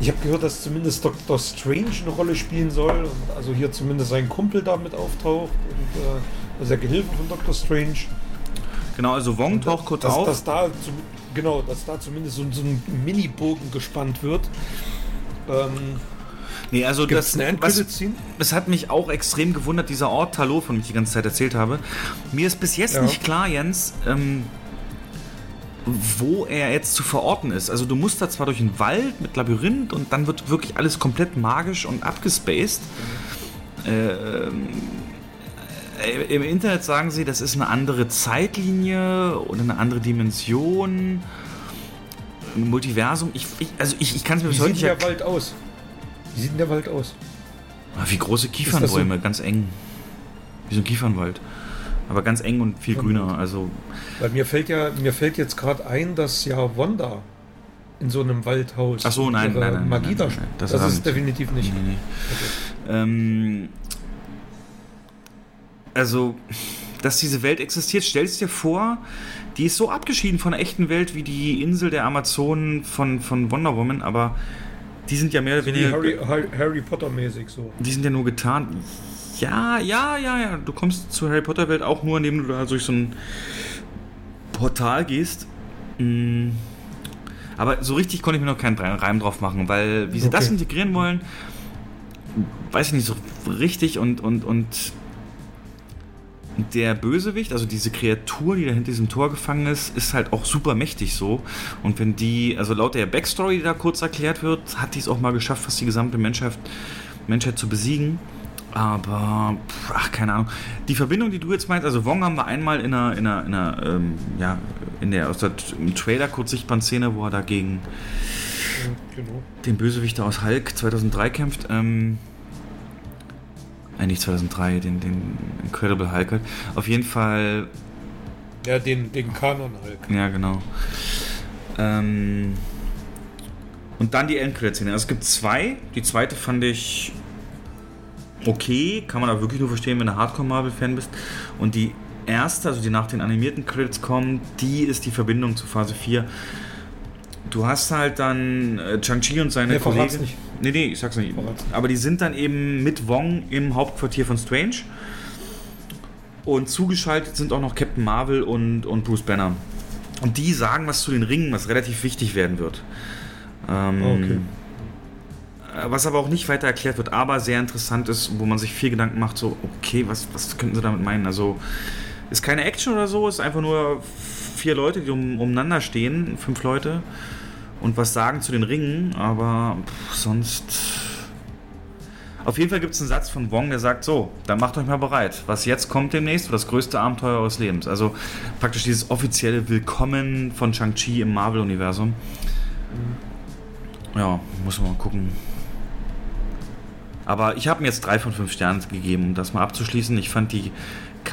ich habe gehört, dass zumindest Dr. Strange eine Rolle spielen soll und also hier zumindest sein Kumpel damit auftaucht und äh, also der Gehilfe von Dr. Strange. Genau, also Wong taucht kurz dass, auf. Dass da, genau, dass da zumindest so, so ein Mini-Bogen gespannt wird. Ähm, Nee, also das, was, das hat mich auch extrem gewundert, dieser Ort Talo, von dem ich die ganze Zeit erzählt habe. Mir ist bis jetzt ja. nicht klar, Jens, ähm, wo er jetzt zu verorten ist. Also du musst da zwar durch einen Wald mit Labyrinth und dann wird wirklich alles komplett magisch und abgespaced. Mhm. Äh, im Internet sagen sie, das ist eine andere Zeitlinie oder eine andere Dimension. Ein Multiversum. Ich, ich also ich, ich kann es mir bis heute nicht. Wie sieht der Wald aus? Wie sieht denn der Wald aus? Ah, wie große Kiefernbäume, so? ganz eng. Wie so ein Kiefernwald. Aber ganz eng und viel grüner. Also Weil mir fällt ja, mir fällt jetzt gerade ein, dass ja Wanda in so einem Waldhaus. Ach so, nein, nein, nein, Magie nein, nein, nein, Das, das ist definitiv nicht. Nee, nee. Okay. Ähm, also, dass diese Welt existiert, stellst dir vor, die ist so abgeschieden von der echten Welt wie die Insel der Amazonen von, von Wonder Woman, aber die sind ja mehr oder weniger. Harry, Harry Potter mäßig so. Die sind ja nur getan. Ja, ja, ja, ja. Du kommst zur Harry Potter Welt auch nur, indem du da durch so ein Portal gehst. Mm. Aber so richtig konnte ich mir noch keinen Reim drauf machen, weil wie sie okay. das integrieren wollen, weiß ich nicht so richtig und, und, und der Bösewicht, also diese Kreatur, die da hinter diesem Tor gefangen ist, ist halt auch super mächtig so. Und wenn die, also laut der Backstory, die da kurz erklärt wird, hat die es auch mal geschafft, fast die gesamte Menschheit, Menschheit zu besiegen. Aber, ach, keine Ahnung. Die Verbindung, die du jetzt meinst, also Wong haben wir einmal in einer, in einer, in einer ähm, ja, in der, aus der im Trailer kurz sichtbaren Szene, wo er dagegen genau. den Bösewicht aus Hulk 2003 kämpft. Ähm, eigentlich 2003, den, den Incredible Hulk halt. Auf jeden Fall. Ja, den, den Kanon Hulk. Ja, genau. Ähm, und dann die Endcredit-Szene. Also es gibt zwei. Die zweite fand ich okay. Kann man aber wirklich nur verstehen, wenn du Hardcore-Marvel-Fan bist. Und die erste, also die nach den animierten Credits kommt, die ist die Verbindung zu Phase 4. Du hast halt dann äh, Chang-Chi und seine nee, Kollegen. Nicht. Nee, nee, ich sag's nicht. Aber die sind dann eben mit Wong im Hauptquartier von Strange. Und zugeschaltet sind auch noch Captain Marvel und, und Bruce Banner. Und die sagen was zu den Ringen, was relativ wichtig werden wird. Ähm, okay. Was aber auch nicht weiter erklärt wird, aber sehr interessant ist, wo man sich viel Gedanken macht, so, okay, was, was könnten sie damit meinen? Also, ist keine Action oder so, ist einfach nur vier Leute, die um, umeinander stehen, fünf Leute und was sagen zu den Ringen, aber pff, sonst. Auf jeden Fall gibt es einen Satz von Wong, der sagt: So, dann macht euch mal bereit. Was jetzt kommt demnächst, das größte Abenteuer eures Lebens. Also praktisch dieses offizielle Willkommen von Shang-Chi im Marvel-Universum. Ja, muss man mal gucken. Aber ich habe mir jetzt drei von fünf Sternen gegeben, um das mal abzuschließen. Ich fand die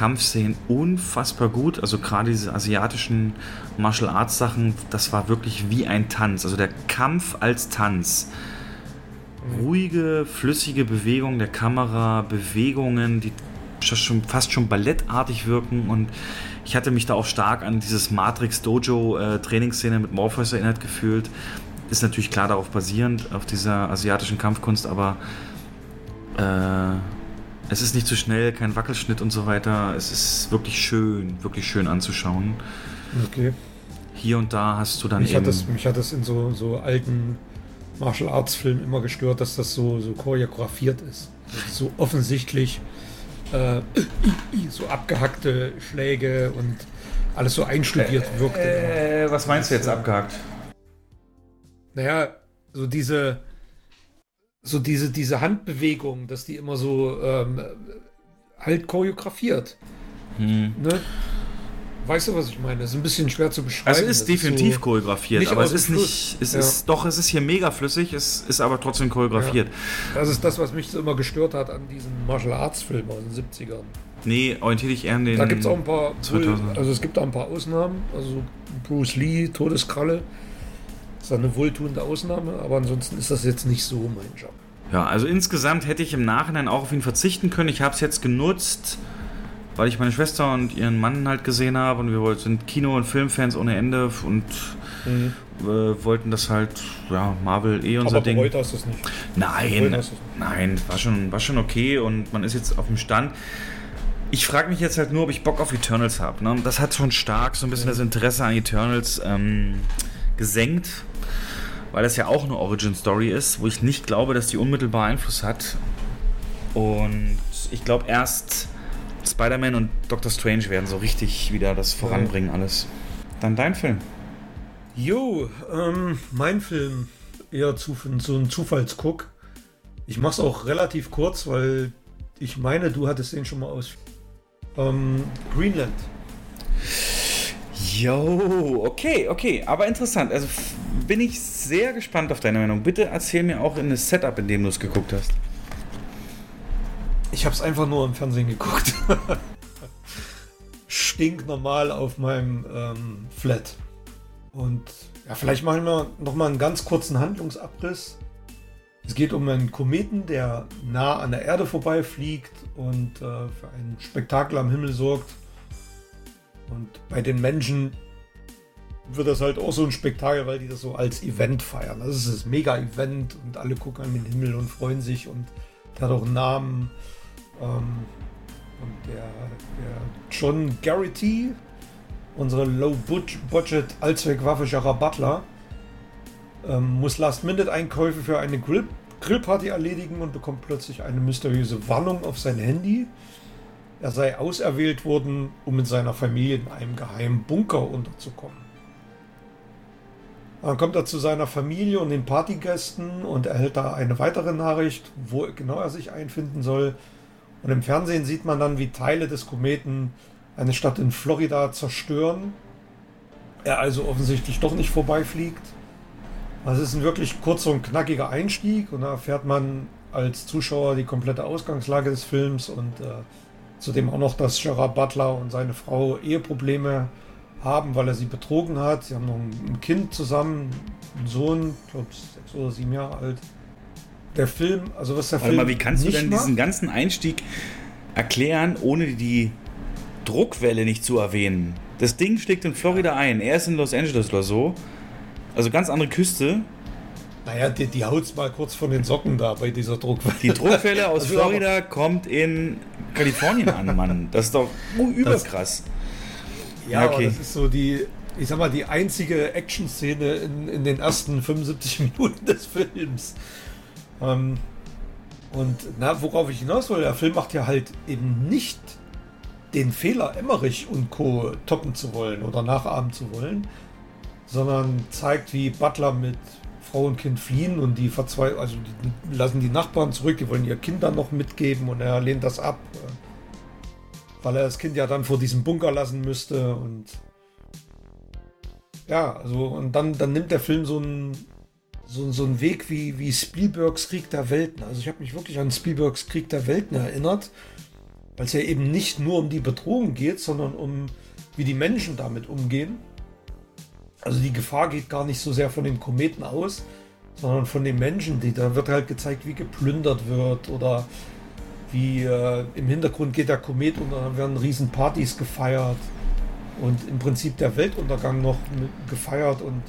Kampfszenen unfassbar gut. Also gerade diese asiatischen Martial Arts Sachen, das war wirklich wie ein Tanz. Also der Kampf als Tanz. Ruhige, flüssige Bewegung der Kamera, Bewegungen, die schon, fast schon ballettartig wirken und ich hatte mich da auch stark an dieses Matrix Dojo äh, Trainingsszene mit Morpheus erinnert gefühlt. Ist natürlich klar darauf basierend, auf dieser asiatischen Kampfkunst, aber äh, es ist nicht zu schnell, kein Wackelschnitt und so weiter. Es ist wirklich schön, wirklich schön anzuschauen. Okay. Hier und da hast du dann mich eben... Hat das, mich hat das in so, so alten Martial Arts Filmen immer gestört, dass das so, so choreografiert ist. So offensichtlich äh, so abgehackte Schläge und alles so einstudiert äh, wirkte. Äh, was meinst du jetzt abgehackt? Naja, so diese so diese, diese Handbewegung, dass die immer so ähm, halt choreografiert. Hm. Ne? Weißt du, was ich meine? Das ist ein bisschen schwer zu beschreiben. Also es ist definitiv so choreografiert, aber es ist nicht, es ja. ist, doch, es ist hier mega flüssig, es ist aber trotzdem choreografiert. Ja. Das ist das, was mich so immer gestört hat an diesen Martial Arts Filmen aus den 70ern. Nee, orientiere dich eher an den. Da gibt es auch ein paar, 2000. also es gibt da ein paar Ausnahmen, also Bruce Lee, Todeskralle, das ist eine wohltuende Ausnahme, aber ansonsten ist das jetzt nicht so mein Job. Ja, also insgesamt hätte ich im Nachhinein auch auf ihn verzichten können. Ich habe es jetzt genutzt, weil ich meine Schwester und ihren Mann halt gesehen habe und wir sind Kino- und Filmfans ohne Ende und mhm. äh, wollten das halt, ja, Marvel eh unser Aber Ding. Aber hast du es nicht? Nein, nein, war schon, war schon okay und man ist jetzt auf dem Stand. Ich frage mich jetzt halt nur, ob ich Bock auf Eternals habe. Ne? Das hat schon stark so ein bisschen mhm. das Interesse an Eternals ähm, gesenkt, weil das ja auch eine Origin-Story ist, wo ich nicht glaube, dass die unmittelbar Einfluss hat. Und ich glaube erst Spider-Man und Doctor Strange werden so richtig wieder das voranbringen, alles. Dann dein Film. Jo, ähm, mein Film eher zu, so ein Zufallsguck. Ich mach's auch relativ kurz, weil ich meine, du hattest den schon mal aus. Ähm, Greenland. Jo, okay, okay, aber interessant. Also bin ich sehr gespannt auf deine Meinung. Bitte erzähl mir auch in das Setup, in dem du es geguckt hast. Ich habe es einfach nur im Fernsehen geguckt. Stinknormal auf meinem ähm, Flat. Und ja, vielleicht machen wir noch mal einen ganz kurzen Handlungsabriss. Es geht um einen Kometen, der nah an der Erde vorbeifliegt und äh, für ein Spektakel am Himmel sorgt. Und bei den Menschen wird das halt auch so ein Spektakel, weil die das so als Event feiern. Das ist das Mega-Event und alle gucken an den Himmel und freuen sich und der hat auch einen Namen. Ähm, und der, der John Garrity, unsere Low-Budget Allzweckwaffe Butler, ähm, muss Last-Minute-Einkäufe für eine Grill Grillparty erledigen und bekommt plötzlich eine mysteriöse Warnung auf sein Handy. Er sei auserwählt worden, um mit seiner Familie in einem geheimen Bunker unterzukommen. Dann kommt er zu seiner Familie und den Partygästen und erhält da eine weitere Nachricht, wo genau er sich einfinden soll. Und im Fernsehen sieht man dann, wie Teile des Kometen eine Stadt in Florida zerstören. Er also offensichtlich doch nicht vorbeifliegt. Das ist ein wirklich kurzer und knackiger Einstieg und da erfährt man als Zuschauer die komplette Ausgangslage des Films und äh, zudem auch noch, dass Gerard Butler und seine Frau Eheprobleme haben, weil er sie betrogen hat. Sie haben noch ein Kind zusammen, einen Sohn, ich glaube sechs oder sieben Jahre alt der Film, also was der Warte Film. mal, wie kannst du denn macht? diesen ganzen Einstieg erklären, ohne die Druckwelle nicht zu erwähnen? Das Ding steckt in Florida ein. Er ist in Los Angeles oder so. Also ganz andere Küste. Naja, die, die haut mal kurz von den Socken da bei dieser Druckwelle. Die Druckwelle aus also Florida kommt in Kalifornien an, Mann. Das ist doch überkrass. Ja, okay. das ist so die, ich sag mal, die einzige Action-Szene in, in den ersten 75 Minuten des Films. Ähm, und na, worauf ich hinaus will, der Film macht ja halt eben nicht den Fehler, Emmerich und Co. toppen zu wollen oder nachahmen zu wollen, sondern zeigt, wie Butler mit Frau und Kind fliehen und die verzweifeln, also die lassen die Nachbarn zurück, die wollen ihr Kind dann noch mitgeben und er lehnt das ab, äh, weil er das Kind ja dann vor diesem Bunker lassen müsste und ja, also und dann, dann nimmt der Film so einen so, so ein Weg wie, wie Spielbergs Krieg der Welten. Also ich habe mich wirklich an Spielbergs Krieg der Welten erinnert. weil es ja eben nicht nur um die Bedrohung geht, sondern um wie die Menschen damit umgehen. Also die Gefahr geht gar nicht so sehr von den Kometen aus, sondern von den Menschen. Die, da wird halt gezeigt, wie geplündert wird oder wie äh, im Hintergrund geht der Komet und dann werden riesen Partys gefeiert und im Prinzip der Weltuntergang noch gefeiert und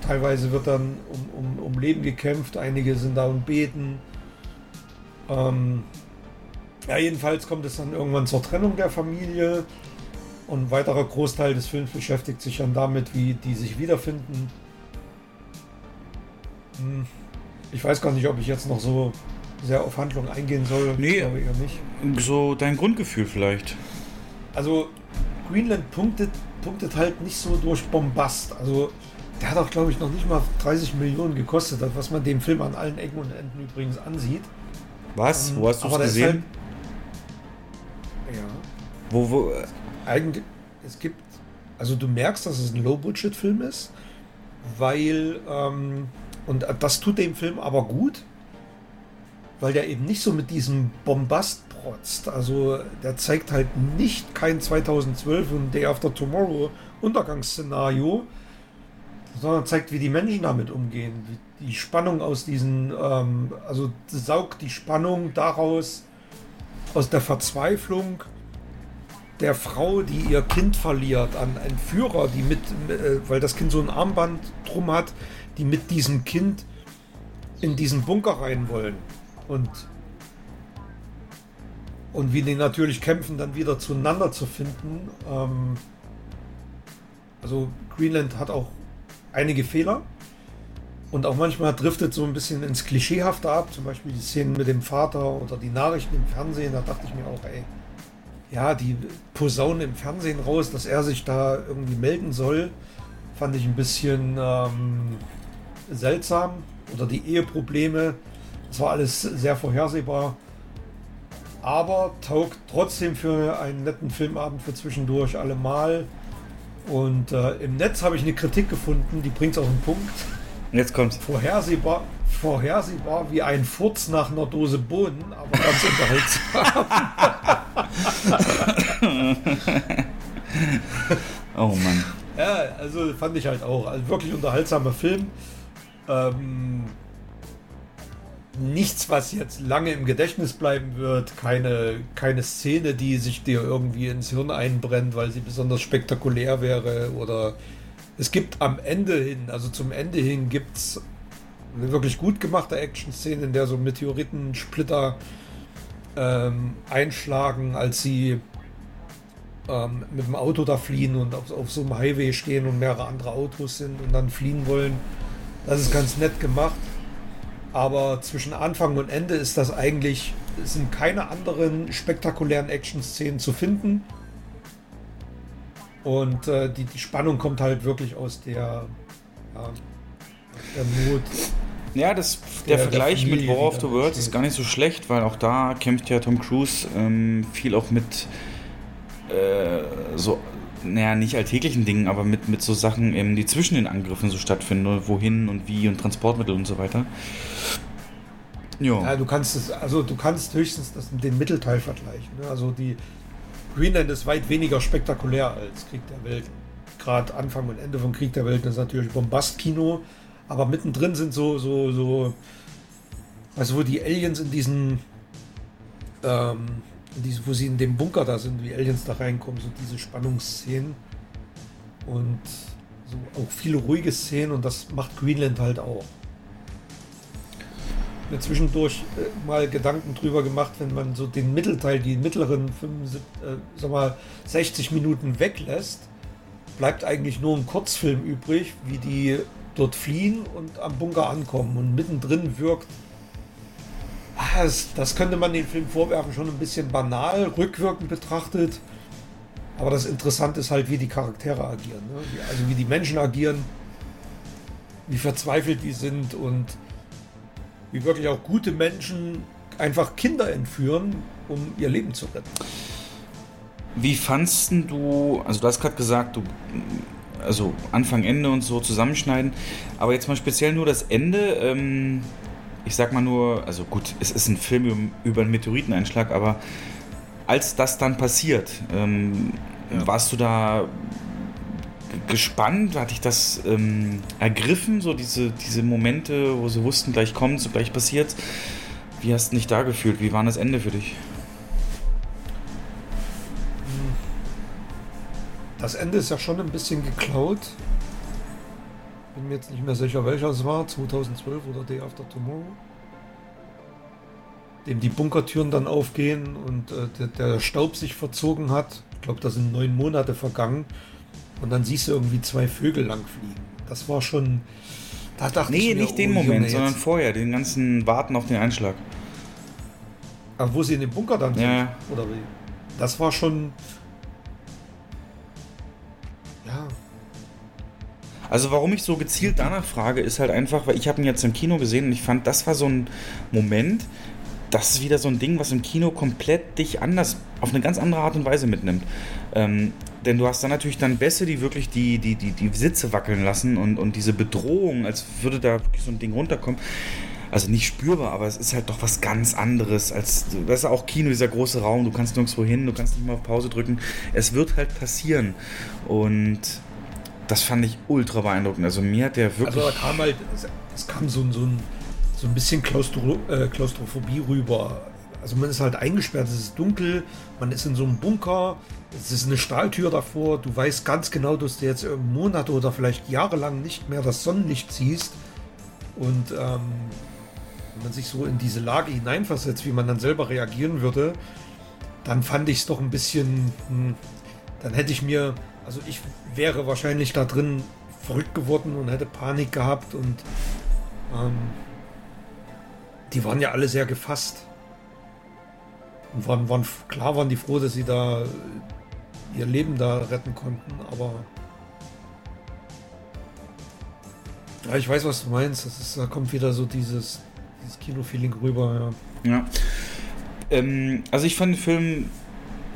teilweise wird dann um, um, um Leben gekämpft, einige sind da und beten. Ähm, ja, jedenfalls kommt es dann irgendwann zur Trennung der Familie und ein weiterer Großteil des Films beschäftigt sich dann damit, wie die sich wiederfinden. Hm, ich weiß gar nicht, ob ich jetzt noch so sehr auf Handlung eingehen soll. Nee, glaube eher nicht. So dein Grundgefühl vielleicht. Also Greenland punktet, punktet halt nicht so durch Bombast. Also der hat auch, glaube ich, noch nicht mal 30 Millionen gekostet, was man dem Film an allen Ecken und Enden übrigens ansieht. Was? Wo hast du es gesehen? Halt, ja. Wo, wo? Eigentlich, es gibt, also du merkst, dass es ein Low-Budget-Film ist, weil, ähm, und das tut dem Film aber gut, weil der eben nicht so mit diesem Bombast protzt. Also der zeigt halt nicht kein 2012 und Day After Tomorrow Untergangsszenario, sondern zeigt, wie die Menschen damit umgehen. Die Spannung aus diesen, ähm, also saugt die Spannung daraus, aus der Verzweiflung der Frau, die ihr Kind verliert, an einen Führer, die mit, äh, weil das Kind so ein Armband drum hat, die mit diesem Kind in diesen Bunker rein wollen. Und, und wie die natürlich kämpfen, dann wieder zueinander zu finden. Ähm, also Greenland hat auch einige Fehler. Und auch manchmal driftet so ein bisschen ins Klischeehafte ab. Zum Beispiel die Szenen mit dem Vater oder die Nachrichten im Fernsehen. Da dachte ich mir auch, ey, ja, die Posaunen im Fernsehen raus, dass er sich da irgendwie melden soll, fand ich ein bisschen ähm, seltsam. Oder die Eheprobleme. Das war alles sehr vorhersehbar. Aber taugt trotzdem für einen netten Filmabend für zwischendurch allemal. Und äh, im Netz habe ich eine Kritik gefunden, die bringt es auf den Punkt. Jetzt kommt's. Vorhersehbar, vorhersehbar wie ein Furz nach einer Dose Bohnen, aber ganz unterhaltsam. oh Mann. Ja, also fand ich halt auch. Also wirklich unterhaltsamer Film. Ähm, nichts, was jetzt lange im Gedächtnis bleiben wird. Keine, keine Szene, die sich dir irgendwie ins Hirn einbrennt, weil sie besonders spektakulär wäre. Oder es gibt am Ende hin, also zum Ende hin, gibt es eine wirklich gut gemachte Action-Szene, in der so Meteoritensplitter ähm, einschlagen, als sie ähm, mit dem Auto da fliehen und auf, auf so einem Highway stehen und mehrere andere Autos sind und dann fliehen wollen. Das ist ganz nett gemacht. Aber zwischen Anfang und Ende ist das eigentlich, sind keine anderen spektakulären Action-Szenen zu finden. Und äh, die, die Spannung kommt halt wirklich aus der, der Not. Ja, das, der, der Vergleich der mit War of the Worlds ist gar nicht so schlecht, weil auch da kämpft ja Tom Cruise ähm, viel auch mit äh, so naja, nicht alltäglichen Dingen, aber mit, mit so Sachen, eben, die zwischen den Angriffen so stattfinden, wohin und wie und Transportmittel und so weiter. Jo. Ja, du kannst es, also du kannst höchstens das, den Mittelteil vergleichen. Ne? Also die Greenland ist weit weniger spektakulär als Krieg der Welten. Gerade Anfang und Ende von Krieg der Welten ist natürlich Bombastkino, aber mittendrin sind so, so, so, also wo die Aliens in diesen ähm, diese, wo sie in dem Bunker da sind, wie Aliens da reinkommen, so diese Spannungsszenen und so auch viele ruhige Szenen und das macht Greenland halt auch. Mir zwischendurch äh, mal Gedanken drüber gemacht, wenn man so den Mittelteil, die mittleren 75, äh, mal, 60 Minuten weglässt, bleibt eigentlich nur ein Kurzfilm übrig, wie die dort fliehen und am Bunker ankommen. Und mittendrin wirkt das, das könnte man den Film vorwerfen, schon ein bisschen banal, rückwirkend betrachtet. Aber das Interessante ist halt, wie die Charaktere agieren. Ne? Also wie die Menschen agieren, wie verzweifelt die sind und wie wirklich auch gute Menschen einfach Kinder entführen, um ihr Leben zu retten. Wie fandst du, also du hast gerade gesagt, du, also Anfang, Ende und so zusammenschneiden, aber jetzt mal speziell nur das Ende. Ähm, ich sag mal nur, also gut, es ist ein Film über einen Meteoriteneinschlag, aber als das dann passiert, ähm, Ja. warst du da gespannt? Hat dich das ähm, ergriffen, so diese, diese Momente, wo sie wussten, gleich kommt, so gleich passiert? Wie hast du dich da gefühlt? Wie war das Ende für dich? Das Ende ist ja schon ein bisschen geklaut. Bin mir jetzt nicht mehr sicher, welcher es war, 2012 oder Day After Tomorrow. Dem die Bunkertüren dann aufgehen und äh, der, der Staub sich verzogen hat. Ich glaube, da sind neun Monate vergangen. Und dann siehst du irgendwie zwei Vögel langfliegen. Das war schon. Da dachte Nee, ich mir, nicht den oh, Moment, Junge, sondern vorher, den ganzen Warten auf den Einschlag. Ah, wo sie in dem Bunker dann sind. Ja. Oder wie? Das war schon. Ja. Also warum ich so gezielt danach frage, ist halt einfach, weil ich habe ihn jetzt im Kino gesehen und ich fand, das war so ein Moment, das ist wieder so ein Ding, was im Kino komplett dich anders, auf eine ganz andere Art und Weise mitnimmt. Ähm, denn du hast dann natürlich dann Bässe, die wirklich die, die, die, die Sitze wackeln lassen und, und diese Bedrohung, als würde da wirklich so ein Ding runterkommen. Also nicht spürbar, aber es ist halt doch was ganz anderes als, das ist auch Kino, dieser große Raum, du kannst nirgendwo hin, du kannst nicht mal auf Pause drücken. Es wird halt passieren. Und das fand ich ultra beeindruckend. Also mir hat der wirklich. Also da kam halt, es, kam so, ein- so, ein, so ein bisschen Klaustro, äh, Klaustrophobie rüber. Also man ist halt eingesperrt, es ist dunkel, man ist in so einem Bunker, es ist eine Stahltür davor, du weißt ganz genau, dass du jetzt Monate oder vielleicht jahrelang nicht mehr das Sonnenlicht siehst. Und ähm, wenn man sich so in diese Lage hineinversetzt, wie man dann selber reagieren würde, dann fand ich es doch ein bisschen, hm, dann hätte ich mir, also ich wäre wahrscheinlich da drin verrückt geworden und hätte Panik gehabt und ähm, die waren ja alle sehr gefasst. Und waren, waren, klar waren die froh, dass sie da ihr Leben da retten konnten, aber ja, ich weiß, was du meinst. Das ist, da kommt wieder so dieses, dieses Kino-Feeling rüber, ja. Ja. Ähm, also ich fand den Film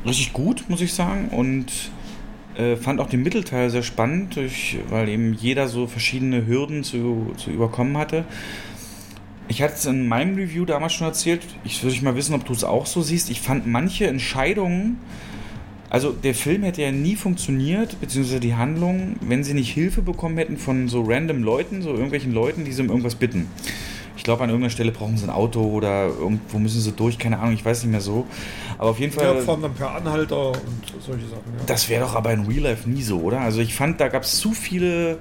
richtig gut, muss ich sagen. Und äh, fand auch den Mittelteil sehr spannend, durch, weil eben jeder so verschiedene Hürden zu, zu überkommen hatte. Ich hatte es in meinem Review damals schon erzählt. Ich würde mal wissen, ob du es auch so siehst. Ich fand manche Entscheidungen, also der Film hätte ja nie funktioniert, beziehungsweise die Handlung, wenn sie nicht Hilfe bekommen hätten von so random Leuten, so irgendwelchen Leuten, die sie um irgendwas bitten. Ich glaube, an irgendeiner Stelle brauchen sie ein Auto oder irgendwo müssen sie durch, keine Ahnung, ich weiß nicht mehr so. Aber auf jeden Fall. Ja, fahren dann per Anhalter und solche Sachen, ja. Das wäre doch aber in Real Life nie so, oder? Also ich fand, da gab es zu viele,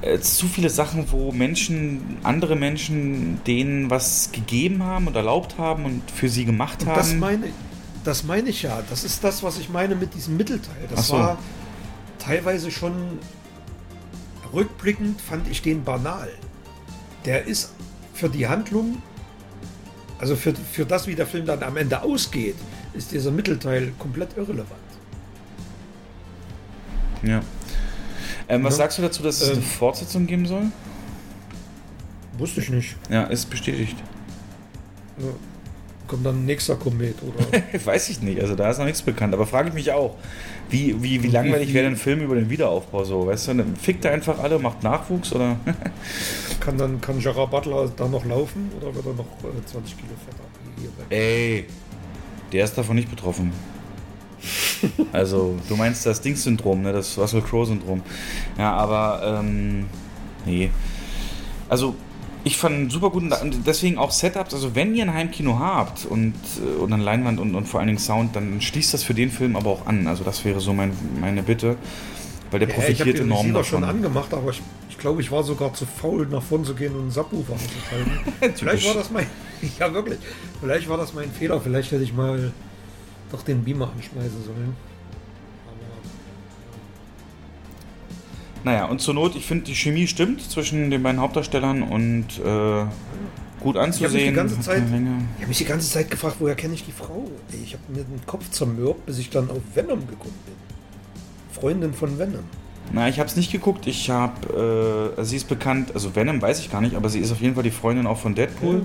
äh, zu viele Sachen, wo Menschen, andere Menschen denen was gegeben haben und erlaubt haben und für sie gemacht Und haben. das meine, das meine ich ja. Das ist das, was ich meine mit diesem Mittelteil. Das so. war teilweise schon rückblickend, fand ich den banal. Der ist für die Handlung, also für, für das, wie der Film dann am Ende ausgeht, ist dieser Mittelteil komplett irrelevant. ja. Ähm, was Ja. sagst du dazu, dass es eine Ähm. Fortsetzung geben soll? Wusste ich nicht. Ja, ist bestätigt. Ja. Kommt dann ein nächster Komet oder. Weiß ich nicht, also da ist noch nichts bekannt, aber frage ich mich auch, wie, wie, wie langweilig wäre denn ein Film über den Wiederaufbau so, weißt du, dann fickt er einfach alle, macht Nachwuchs oder? kann dann kann Gerard Butler da noch laufen oder wird er noch äh, 20 Kilo fetter? Ey, der ist davon nicht betroffen. Also, du meinst das Dings-Syndrom, ne? das Russell Crowe-Syndrom. Ja, aber, ähm, nee. Also, ich fand einen super guten, und deswegen auch Setups, also wenn ihr ein Heimkino habt und, äh, und eine Leinwand und, und vor allen Dingen Sound, dann schließt das für den Film aber auch an. Also, das wäre so mein, meine Bitte, weil der Ja, ich habe profitiert den enorm Receiver schon davon. angemacht, aber ich, ich glaube, ich war sogar zu faul, nach vorn zu gehen und einen Subwoofer anzuschalten. vielleicht war das mein, ja wirklich, vielleicht war das mein Fehler. Vielleicht hätte ich mal doch den Beamer anschmeißen sollen. Naja, und zur Not, ich finde, die Chemie stimmt zwischen den beiden Hauptdarstellern und äh, gut anzusehen. Ich habe mich die ganze Zeit gefragt, woher kenne ich die Frau? Ey, ich habe mir den Kopf zermürbt, bis ich dann auf Venom gekommen bin. Freundin von Venom. Na, ich habe es nicht geguckt. Ich habe, äh, sie ist bekannt, also Venom weiß ich gar nicht, aber sie ist auf jeden Fall die Freundin auch von Deadpool.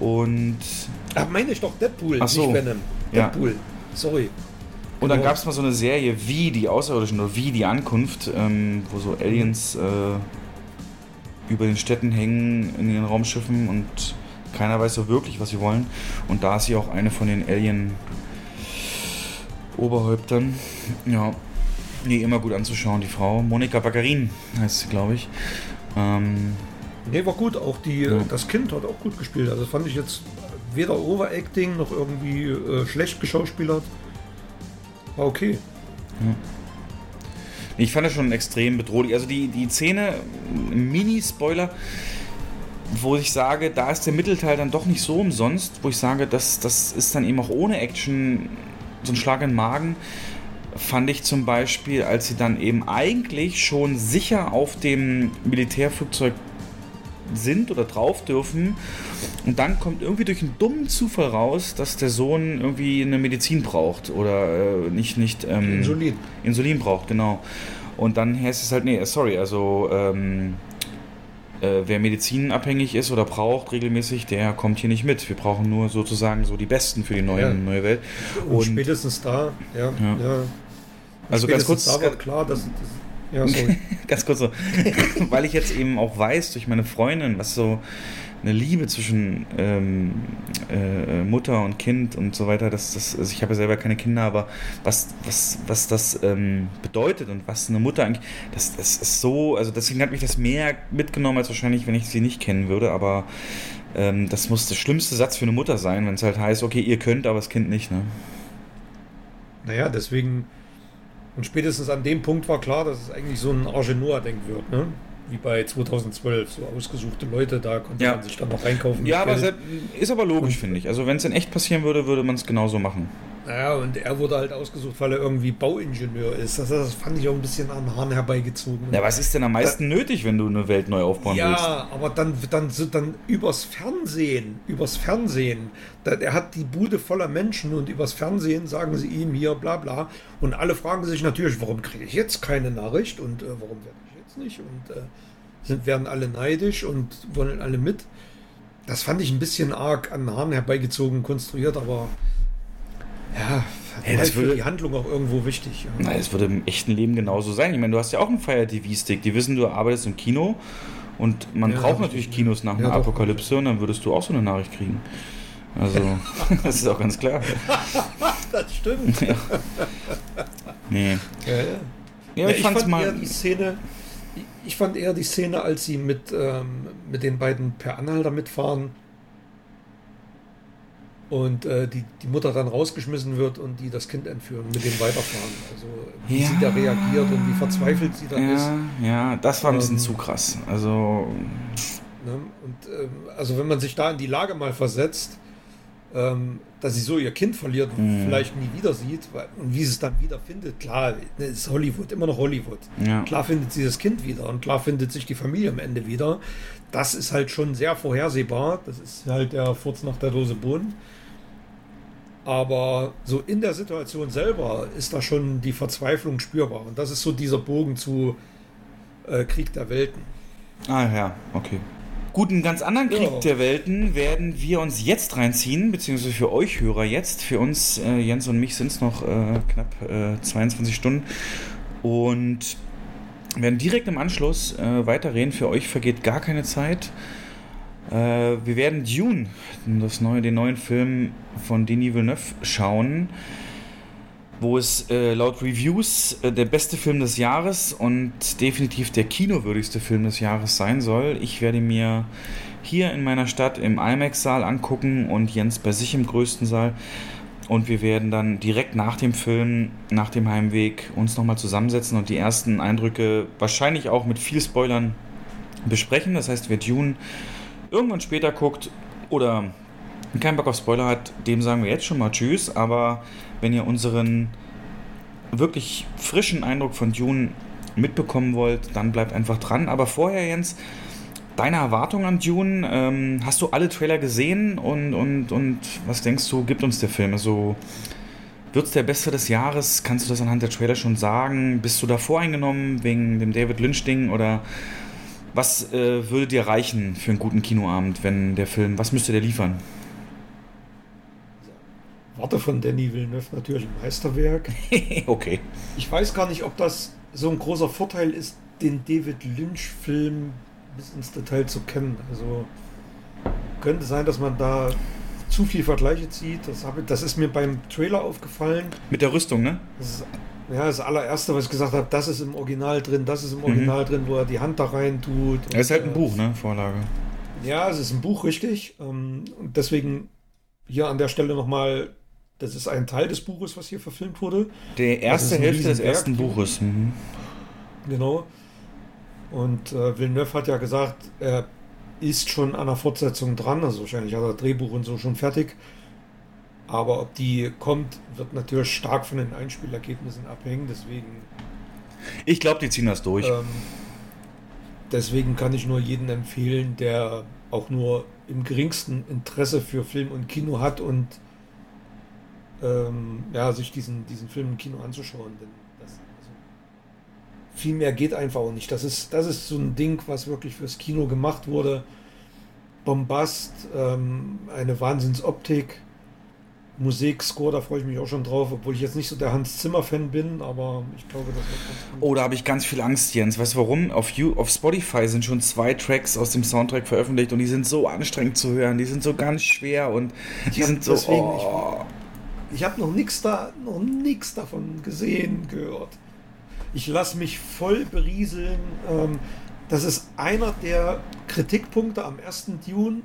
Und, Ach, meine ich doch Deadpool, Ach so. nicht Venom. Ja. Deadpool. Sorry. Und dann Genau. gab es mal so eine Serie wie die Außerirdischen oder wie die Ankunft, ähm, wo so Aliens äh, über den Städten hängen in ihren Raumschiffen und keiner weiß so wirklich, was sie wollen. Und da ist sie auch eine von den Alien-Oberhäuptern. Ja, nee, immer gut anzuschauen, die Frau. Monika Baccarin heißt sie, glaube ich. Ähm, nee, war gut. Auch die, ja. das Kind hat auch gut gespielt. Also fand ich jetzt weder Overacting noch irgendwie äh, schlecht geschauspielert. War okay. Ja. Ich fand es schon extrem bedrohlich. Also die, die Szene, Mini-Spoiler, wo ich sage, da ist der Mittelteil dann doch nicht so umsonst, wo ich sage, das, das ist dann eben auch ohne Action so ein Schlag in den Magen, fand ich zum Beispiel, als sie dann eben eigentlich schon sicher auf dem Militärflugzeug sind oder drauf dürfen. Und dann kommt irgendwie durch einen dummen Zufall raus, dass der Sohn irgendwie eine Medizin braucht oder äh, nicht, nicht ähm, Insulin. Insulin braucht, genau. Und dann heißt es halt, nee, sorry, also ähm, äh, wer medizinabhängig ist oder braucht regelmäßig, der kommt hier nicht mit. Wir brauchen nur sozusagen so die Besten für die neue, ja. neue Welt. Und, Und, spätestens da, ja, ja. ja. Also ganz kurz, da war klar, dass, dass ja, sorry. Ganz kurz so. Weil ich jetzt eben auch weiß durch meine Freundin, was so eine Liebe zwischen ähm, äh, Mutter und Kind und so weiter, das, das, also ich habe ja selber keine Kinder, aber was, was, was das ähm, bedeutet und was eine Mutter eigentlich, das, das ist so, also deswegen hat mich das mehr mitgenommen, als wahrscheinlich, wenn ich sie nicht kennen würde, aber ähm, das muss der schlimmste Satz für eine Mutter sein, wenn es halt heißt, okay, ihr könnt, aber das Kind nicht, ne? Naja, deswegen und spätestens an dem Punkt war klar, dass es eigentlich so ein Arge Noah-Denk wird, ne? Wie bei 2012, so ausgesuchte Leute, da konnte ja. man sich dann noch einkaufen. Ja, aber ist aber logisch, finde ich. Also wenn es in echt passieren würde, würde man es genauso machen. Naja, und er wurde halt ausgesucht, weil er irgendwie Bauingenieur ist. Das, das fand ich auch ein bisschen an Haaren herbeigezogen. Ja, was ist denn am meisten da, nötig, wenn du eine Welt neu aufbauen ja, willst? Ja, aber dann, dann, dann übers Fernsehen, übers Fernsehen. Da, er hat die Bude voller Menschen und übers Fernsehen sagen sie ihm hier bla bla. Und alle fragen sich natürlich, warum kriege ich jetzt keine Nachricht und äh, warum werde ich jetzt nicht? Und äh, sind, werden alle neidisch und wollen alle mit. Das fand ich ein bisschen arg an den Haaren herbeigezogen, konstruiert, aber ja, hey, das würde die Handlung auch irgendwo wichtig. Ja. Nein, das würde im echten Leben genauso sein. Ich meine, du hast ja auch einen Fire TV-Stick. Die wissen, du arbeitest im Kino und man ja, braucht natürlich Kinos nach einer Apokalypse und dann würdest du auch so eine Nachricht kriegen. Also, das ist auch ganz klar. das stimmt. Ja. Nee. Ja, ja. ja ich, ich fand mal. die Szene, ich fand eher die Szene, als sie mit, ähm, mit den beiden per Anhalter mitfahren und äh, die, die Mutter dann rausgeschmissen wird und die das Kind entführen, mit dem weiterfahren. Also wie ja, sie da reagiert und wie verzweifelt sie dann ja, ist. Ja, das war ein bisschen ähm, zu krass. Also. Ne? Und ähm, also wenn man sich da in die Lage mal versetzt, ähm, dass sie so ihr Kind verliert und mhm. vielleicht nie wieder sieht weil, und wie sie es dann wieder findet, klar, ne, ist Hollywood, immer noch Hollywood. Ja. Klar findet sie das Kind wieder und klar findet sich die Familie am Ende wieder. Das ist halt schon sehr vorhersehbar. Das ist halt der Furz nach der Dose Bohnen. Aber so in der Situation selber ist da schon die Verzweiflung spürbar. Und das ist so dieser Bogen zu äh, Krieg der Welten. Ah ja, okay. Gut, einen ganz anderen Krieg ja. der Welten werden wir uns jetzt reinziehen, beziehungsweise für euch Hörer jetzt. Für uns, äh, Jens und mich, sind es noch äh, knapp 22 äh, Stunden. Und werden direkt im Anschluss äh, weiterreden. Für euch vergeht gar keine Zeit. Äh, wir werden Dune, das neue, den neuen Film von Denis Villeneuve, schauen, wo es äh, laut Reviews äh, der beste Film des Jahres und definitiv der kinowürdigste Film des Jahres sein soll. Ich werde mir hier in meiner Stadt im IMAX-Saal angucken und Jens bei sich im größten Saal. Und wir werden dann direkt nach dem Film, nach dem Heimweg, uns nochmal zusammensetzen und die ersten Eindrücke wahrscheinlich auch mit viel Spoilern besprechen. Das heißt, wer Dune irgendwann später guckt oder keinen Bock auf Spoiler hat, dem sagen wir jetzt schon mal Tschüss. Aber wenn ihr unseren wirklich frischen Eindruck von Dune mitbekommen wollt, dann bleibt einfach dran. Aber vorher, Jens, deine Erwartungen an Dune, ähm, hast du alle Trailer gesehen und, und, und was denkst du, gibt uns der Film? Also wird es der beste des Jahres? Kannst du das anhand der Trailer schon sagen? Bist du da voreingenommen wegen dem David Lynch-Ding oder was äh, würde dir reichen für einen guten Kinoabend, wenn der Film, was müsste der liefern? Warte von Danny Villeneuve natürlich ein Meisterwerk. okay. Ich weiß gar nicht, ob das so ein großer Vorteil ist, den David Lynch-Film bis ins Detail zu kennen. Also könnte sein, dass man da zu viel Vergleiche zieht. Das, habe, das ist mir beim Trailer aufgefallen. Mit der Rüstung, ne? Das ist ja, das allererste, was ich gesagt habe, das ist im Original drin, das ist im Original mhm. drin, wo er die Hand da rein tut. Es ist halt ein äh, Buch, ne? Vorlage. Ja, es ist ein Buch, richtig. Ähm, und deswegen hier an der Stelle nochmal, das ist ein Teil des Buches, was hier verfilmt wurde. Der erste Hälfte des ersten Buches. Mhm. Genau. Und äh, Villeneuve hat ja gesagt, er ist schon an der Fortsetzung dran, also wahrscheinlich hat er Drehbuch und so schon fertig. Aber ob die kommt, wird natürlich stark von den Einspielergebnissen abhängen. Deswegen. Ich glaube, die ziehen das durch. Ähm, deswegen kann ich nur jeden empfehlen, der auch nur im geringsten Interesse für Film und Kino hat und ähm, ja, sich diesen, diesen Film im Kino anzuschauen. Denn das, also, viel mehr geht einfach auch nicht. Das ist, das ist so ein Ding, was wirklich fürs Kino gemacht wurde. Bombast, ähm, eine Wahnsinnsoptik Musik, Score, da freue ich mich auch schon drauf, obwohl ich jetzt nicht so der Hans Zimmer-Fan bin, aber ich glaube, das wird ganz gut. Oh, da habe ich ganz viel Angst, Jens. Weißt du warum? Auf, you, auf Spotify sind schon zwei Tracks aus dem Soundtrack veröffentlicht und die sind so anstrengend zu hören, die sind so ganz schwer und die ja, sind so. Deswegen, oh. Ich, ich habe noch nichts da, noch nichts davon gesehen, gehört. Ich lasse mich voll berieseln. Ähm, das ist einer der Kritikpunkte am ersten Dune,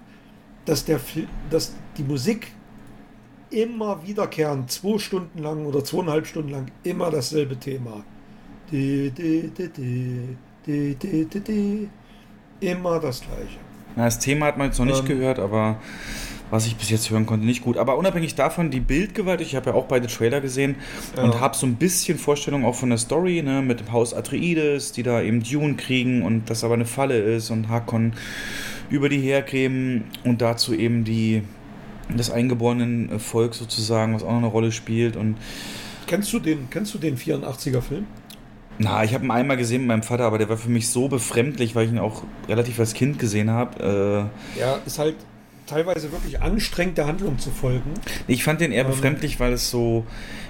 dass, der, dass die Musik immer wiederkehrend, zwei Stunden lang oder zweieinhalb Stunden lang, immer dasselbe Thema. Immer das gleiche. Na, das Thema hat man jetzt noch nicht ähm, gehört, aber was ich bis jetzt hören konnte, nicht gut. Aber unabhängig davon, die Bildgewalt, ich habe ja auch beide Trailer gesehen ja. und habe so ein bisschen Vorstellung auch von der Story, ne, mit dem Haus Atreides, die da eben Dune kriegen und das aber eine Falle ist und Hakon über die herkämen und dazu eben die des eingeborenen äh, Volks sozusagen, was auch noch eine Rolle spielt. Und kennst du den, kennst du den 84er Film? Na, ich habe ihn einmal gesehen mit meinem Vater, aber der war für mich so befremdlich, weil ich ihn auch relativ als Kind gesehen habe. Äh ja, ist halt teilweise wirklich anstrengend, der Handlung zu folgen. Ich fand den eher ähm, befremdlich, weil es so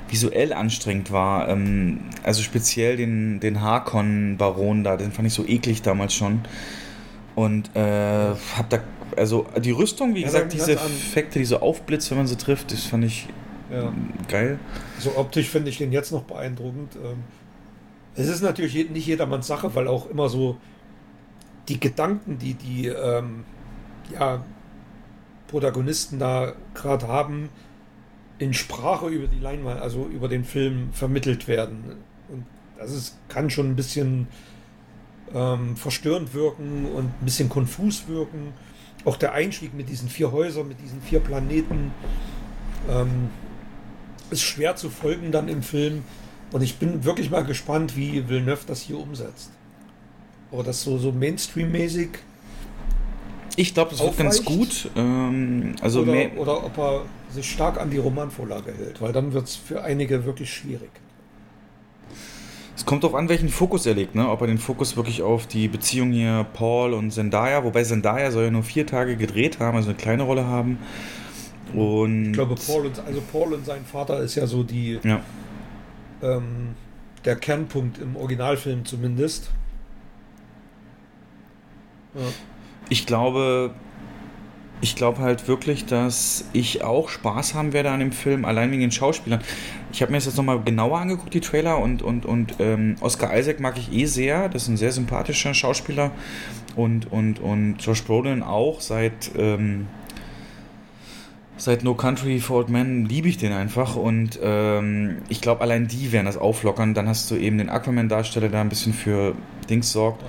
visuell anstrengend war. Ähm, also speziell den, den Harkon-Baron da, den fand ich so eklig damals schon. Und äh, hab da also die Rüstung, wie ja, gesagt, diese Effekte, die so aufblitzt, wenn man sie trifft, das fand ich ja. geil. So optisch finde ich den jetzt noch beeindruckend. Ähm, es ist natürlich nicht jedermanns Sache, weil auch immer so die Gedanken, die die ähm, ja, Protagonisten da gerade haben, in Sprache über die Leinwand, also über den Film vermittelt werden. Und das ist, kann schon ein bisschen ähm, verstörend wirken und ein bisschen konfus wirken auch der Einstieg mit diesen vier Häusern, mit diesen vier Planeten, ähm, ist schwer zu folgen dann im Film. Und ich bin wirklich mal gespannt, wie Villeneuve das hier umsetzt. Oder das so, so Mainstream-mäßig. Ich glaube, das wird ganz gut. Ähm, also oder, oder ob er sich stark an die Romanvorlage hält, weil dann wird es für einige wirklich schwierig. Es kommt auch an, welchen Fokus er legt, ne? Ob er den Fokus wirklich auf die Beziehung hier Paul und Zendaya, wobei Zendaya soll ja nur vier Tage gedreht haben, also eine kleine Rolle haben. Und ich glaube, Paul und, also Paul und sein Vater ist ja so die ja. ähm, der Kernpunkt im Originalfilm zumindest. Ja. Ich glaube, ich glaube halt wirklich, dass ich auch Spaß haben werde an dem Film, allein wegen den Schauspielern. Ich habe mir das jetzt nochmal genauer angeguckt, die Trailer, und, und, und ähm, Oscar Isaac mag ich eh sehr. Das ist ein sehr sympathischer Schauspieler. Und, und, und Josh Brolin auch. Seit, ähm, seit No Country for Old Men liebe ich den einfach. Und ähm, ich glaube, allein die werden das auflockern. Dann hast du eben den Aquaman-Darsteller, der ein bisschen für Dings sorgt.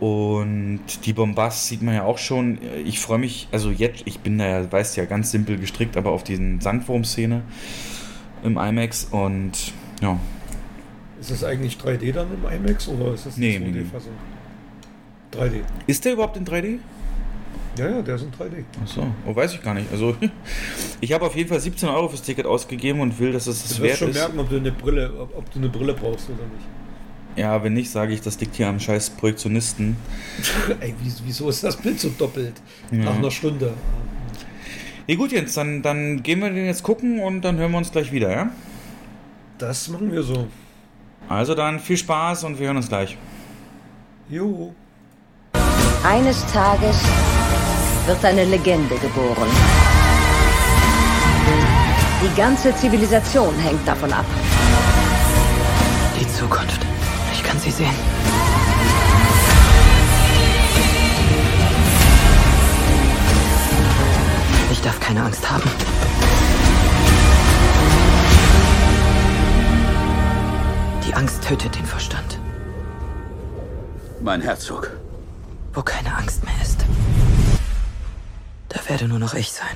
Und die Bombast sieht man ja auch schon. Ich freue mich, also jetzt, ich bin da ja, weißt ja, ganz simpel gestrickt, aber auf diesen Sandwurm-Szene im IMAX und ja. Ist das eigentlich 3D dann im IMAX oder ist das nee, 2D-Fassung? 3D. Ist der überhaupt in 3D? Ja, ja, der ist in 3D. Achso, oh, weiß ich gar nicht. Also, ich habe auf jeden Fall 17 Euro fürs Ticket ausgegeben und will, dass es das du wert ist. Du wirst schon merken, ob du eine Brille, ob, ob du eine Brille brauchst oder nicht. Ja, wenn nicht, sage ich, das liegt hier am scheiß Projektionisten. Ey, wieso ist das Bild so doppelt? Ja. Nach einer Stunde. Nee, gut, Jens, dann, dann gehen wir den jetzt gucken und dann hören wir uns gleich wieder, ja? Das machen wir so. Also dann viel Spaß und wir hören uns gleich. Jo. Eines Tages wird eine Legende geboren. Die ganze Zivilisation hängt davon ab. Die Zukunft. Ich kann sie sehen. Ich darf keine Angst haben. Die Angst tötet den Verstand. Mein Herzog. Wo keine Angst mehr ist, da werde nur noch ich sein.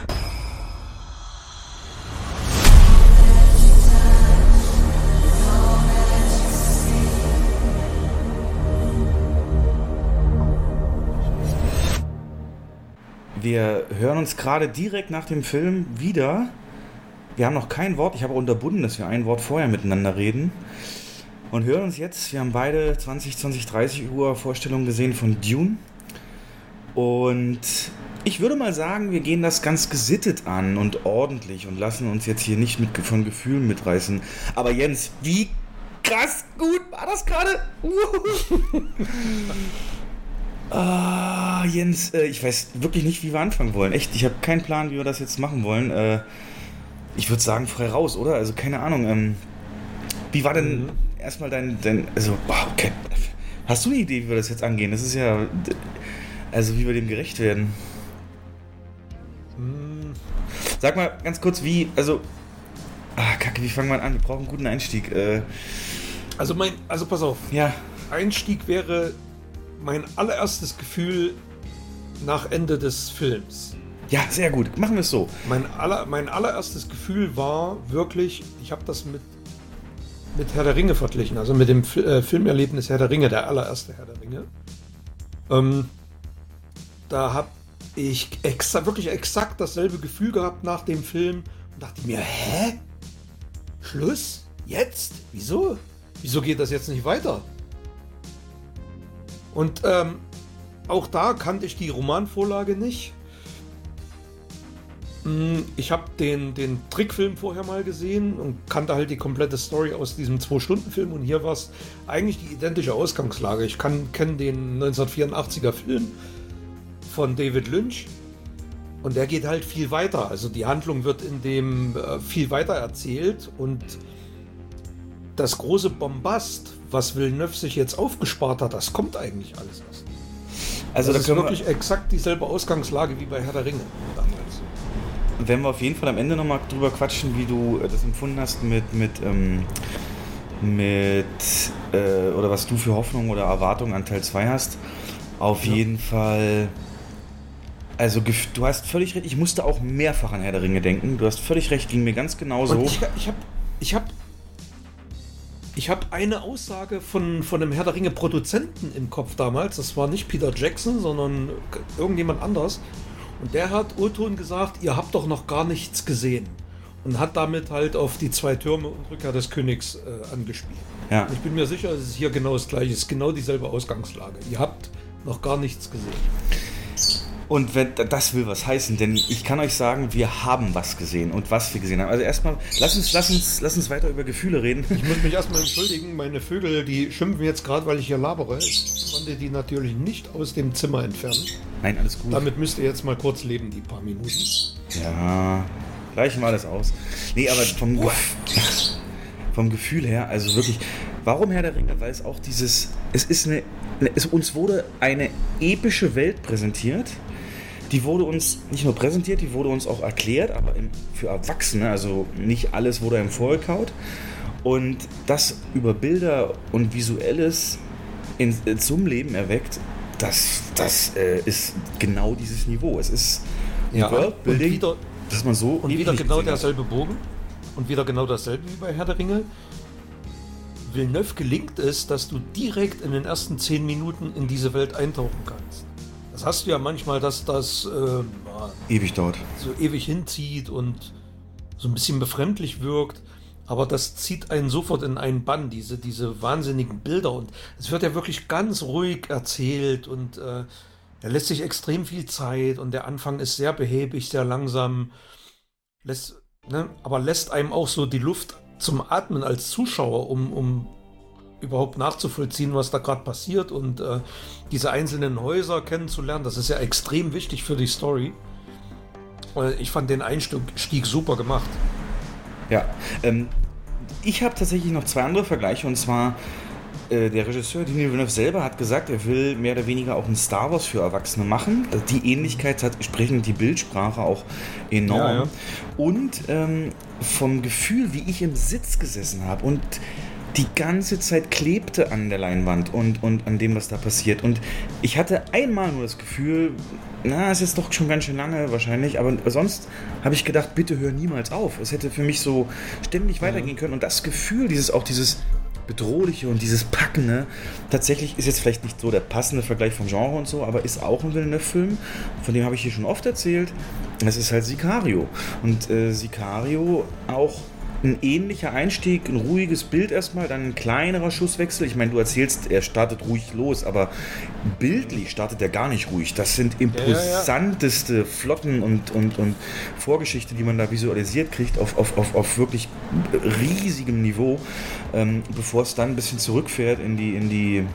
Wir hören uns gerade direkt nach dem Film wieder. Wir haben noch kein Wort, ich habe unterbunden, dass wir ein Wort vorher miteinander reden. Und hören uns jetzt, wir haben beide 20, 20, 30 Uhr Vorstellungen gesehen von Dune. Und ich würde mal sagen, wir gehen das ganz gesittet an und ordentlich und lassen uns jetzt hier nicht mit, von Gefühlen mitreißen. Aber Jens, wie krass gut war das gerade? Ah, Jens, äh, ich weiß wirklich nicht, wie wir anfangen wollen. Echt, ich habe keinen Plan, wie wir das jetzt machen wollen. Äh, ich würde sagen, frei raus, oder? Also keine Ahnung. Ähm, wie war denn mhm. erstmal dein, dein, also, okay. Hast du eine Idee, wie wir das jetzt angehen? Das ist ja, also wie wir dem gerecht werden. Mhm. Sag mal ganz kurz, wie, also, ah, kacke, wie fangen wir an? Wir brauchen einen guten Einstieg. Äh, also mein, also pass auf. Ja. Einstieg wäre mein allererstes Gefühl nach Ende des Films. Ja, sehr gut. Machen wir es so. Mein, aller, mein allererstes Gefühl war wirklich, ich habe das mit, mit Herr der Ringe verglichen, also mit dem äh, Filmerlebnis Herr der Ringe, der allererste Herr der Ringe. Ähm, da habe ich exa wirklich exakt dasselbe Gefühl gehabt nach dem Film und dachte mir, hä? Schluss? Jetzt? Wieso? Wieso geht das jetzt nicht weiter? Und ähm, auch da kannte ich die Romanvorlage nicht. Hm, ich habe den, den Trickfilm vorher mal gesehen und kannte halt die komplette Story aus diesem Zwei-Stunden-Film und hier war es eigentlich die identische Ausgangslage. Ich kenne den 1984er Film von David Lynch und der geht halt viel weiter. Also die Handlung wird in dem äh, viel weiter erzählt und das große Bombast, was Villeneuve sich jetzt aufgespart hat, das kommt eigentlich alles erst. Also das ist wirklich exakt dieselbe Ausgangslage wie bei Herr der Ringe damals. Wenn wir auf jeden Fall am Ende nochmal drüber quatschen, wie du äh, das empfunden hast mit, mit, ähm, mit äh, oder was du für Hoffnung oder Erwartungen an Teil 2 hast. Auf ja. jeden Fall. Also du hast völlig recht, ich musste auch mehrfach an Herr der Ringe denken. Du hast völlig recht, ging mir ganz genauso. Und ich, ich habe ich hab ich habe eine Aussage von, von einem Herr der Ringe Produzenten im Kopf damals. Das war nicht Peter Jackson, sondern irgendjemand anders. Und der hat Urton gesagt, ihr habt doch noch gar nichts gesehen. Und hat damit halt auf die zwei Türme und Rückkehr des Königs äh, angespielt. Ja. ich bin mir sicher, es ist hier genau das gleiche. Es ist genau dieselbe Ausgangslage. Ihr habt noch gar nichts gesehen. Und wenn, das will was heißen, denn ich kann euch sagen, wir haben was gesehen und was wir gesehen haben. Also erstmal, lass uns, lass uns, lass uns weiter über Gefühle reden. Ich muss mich erstmal entschuldigen, meine Vögel, die schimpfen jetzt gerade, weil ich hier labere. Ich konnte die natürlich nicht aus dem Zimmer entfernen. Nein, alles gut. Damit müsst ihr jetzt mal kurz leben, die paar Minuten. Ja, gleich mal alles aus. Nee, aber vom, vom Gefühl her, also wirklich, warum Herr der Ringe? Weil es auch dieses, es ist eine, es, uns wurde eine epische Welt präsentiert die wurde uns nicht nur präsentiert, die wurde uns auch erklärt, aber für Erwachsene, also nicht alles wurde einem vorgekaut. Und das über Bilder und Visuelles in, in, zum Leben erweckt, das, das äh, ist genau dieses Niveau. Es ist ja, Worldbuilding, wieder, dass man so. Und wieder genau derselbe Bogen und wieder genau dasselbe wie bei Herr der Ringe. Villeneuve gelingt es, dass du direkt in den ersten zehn Minuten in diese Welt eintauchen kannst. Das hast du ja manchmal, dass das äh, ewig dauert. So ewig hinzieht und so ein bisschen befremdlich wirkt. Aber das zieht einen sofort in einen Bann, diese, diese wahnsinnigen Bilder. Und es wird ja wirklich ganz ruhig erzählt und äh, er lässt sich extrem viel Zeit und der Anfang ist sehr behäbig, sehr langsam. Lässt, ne, aber lässt einem auch so die Luft zum Atmen als Zuschauer, um, um überhaupt nachzuvollziehen, was da gerade passiert und äh, diese einzelnen Häuser kennenzulernen. Das ist ja extrem wichtig für die Story. Äh, ich fand den Einstieg super gemacht. Ja, ähm, ich habe tatsächlich noch zwei andere Vergleiche und zwar äh, der Regisseur Denis Villeneuve selber hat gesagt, er will mehr oder weniger auch ein Star Wars für Erwachsene machen. Die Ähnlichkeit hat entsprechend die Bildsprache auch enorm. Ja, ja. Und ähm, vom Gefühl, wie ich im Sitz gesessen habe und die ganze Zeit klebte an der Leinwand und, und an dem, was da passiert. Und ich hatte einmal nur das Gefühl, na, es ist doch schon ganz schön lange wahrscheinlich, aber sonst habe ich gedacht, bitte hör niemals auf. Es hätte für mich so ständig weitergehen können. Und das Gefühl, dieses auch dieses Bedrohliche und dieses Packende, tatsächlich ist jetzt vielleicht nicht so der passende Vergleich vom Genre und so, aber ist auch ein Villeneuve-Film, von dem habe ich hier schon oft erzählt. Das ist halt Sicario. Und äh, Sicario auch ein ähnlicher Einstieg, ein ruhiges Bild erstmal, dann ein kleinerer Schusswechsel. Ich meine, du erzählst, er startet ruhig los, aber bildlich startet er gar nicht ruhig. Das sind imposanteste ja, ja. Flotten und, und, und Vorgeschichte, die man da visualisiert kriegt, auf, auf, auf, auf wirklich riesigem Niveau, ähm, bevor es dann ein bisschen zurückfährt in die, in die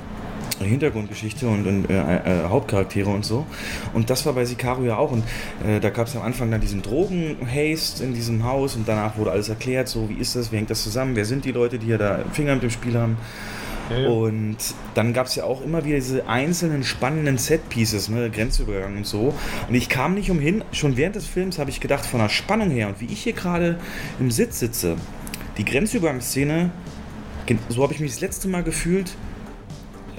Hintergrundgeschichte und, und äh, äh, Hauptcharaktere und so. Und das war bei Sicario ja auch. Und äh, da gab es am Anfang dann diesen Drogen-Haste in diesem Haus und danach wurde alles erklärt, so wie ist das, wie hängt das zusammen, wer sind die Leute, die ja da Finger mit dem Spiel haben. Ja, ja. Und dann gab es ja auch immer wieder diese einzelnen spannenden Set-Pieces, ne, Grenzübergang und so. Und ich kam nicht umhin, schon während des Films habe ich gedacht, von der Spannung her und wie ich hier gerade im Sitz sitze, die Grenzübergangsszene, so habe ich mich das letzte Mal gefühlt,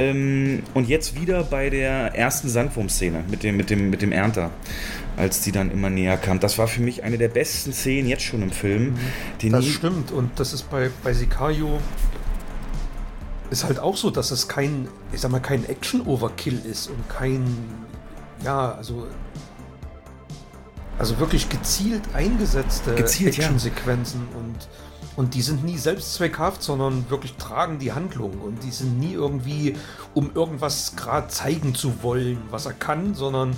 ähm, und jetzt wieder bei der ersten Sandwurm-Szene mit dem, mit, dem, mit dem Ernter, als die dann immer näher kam. Das war für mich eine der besten Szenen jetzt schon im Film. Mhm. das stimmt und das ist bei, bei Sicario ist halt auch so, dass es kein, ich sag mal, kein Action-Overkill ist und kein, ja, also also wirklich gezielt eingesetzte Action-Sequenzen ja. und und die sind nie selbstzweckhaft, sondern wirklich tragen die Handlung. Und die sind nie irgendwie, um irgendwas gerade zeigen zu wollen, was er kann, sondern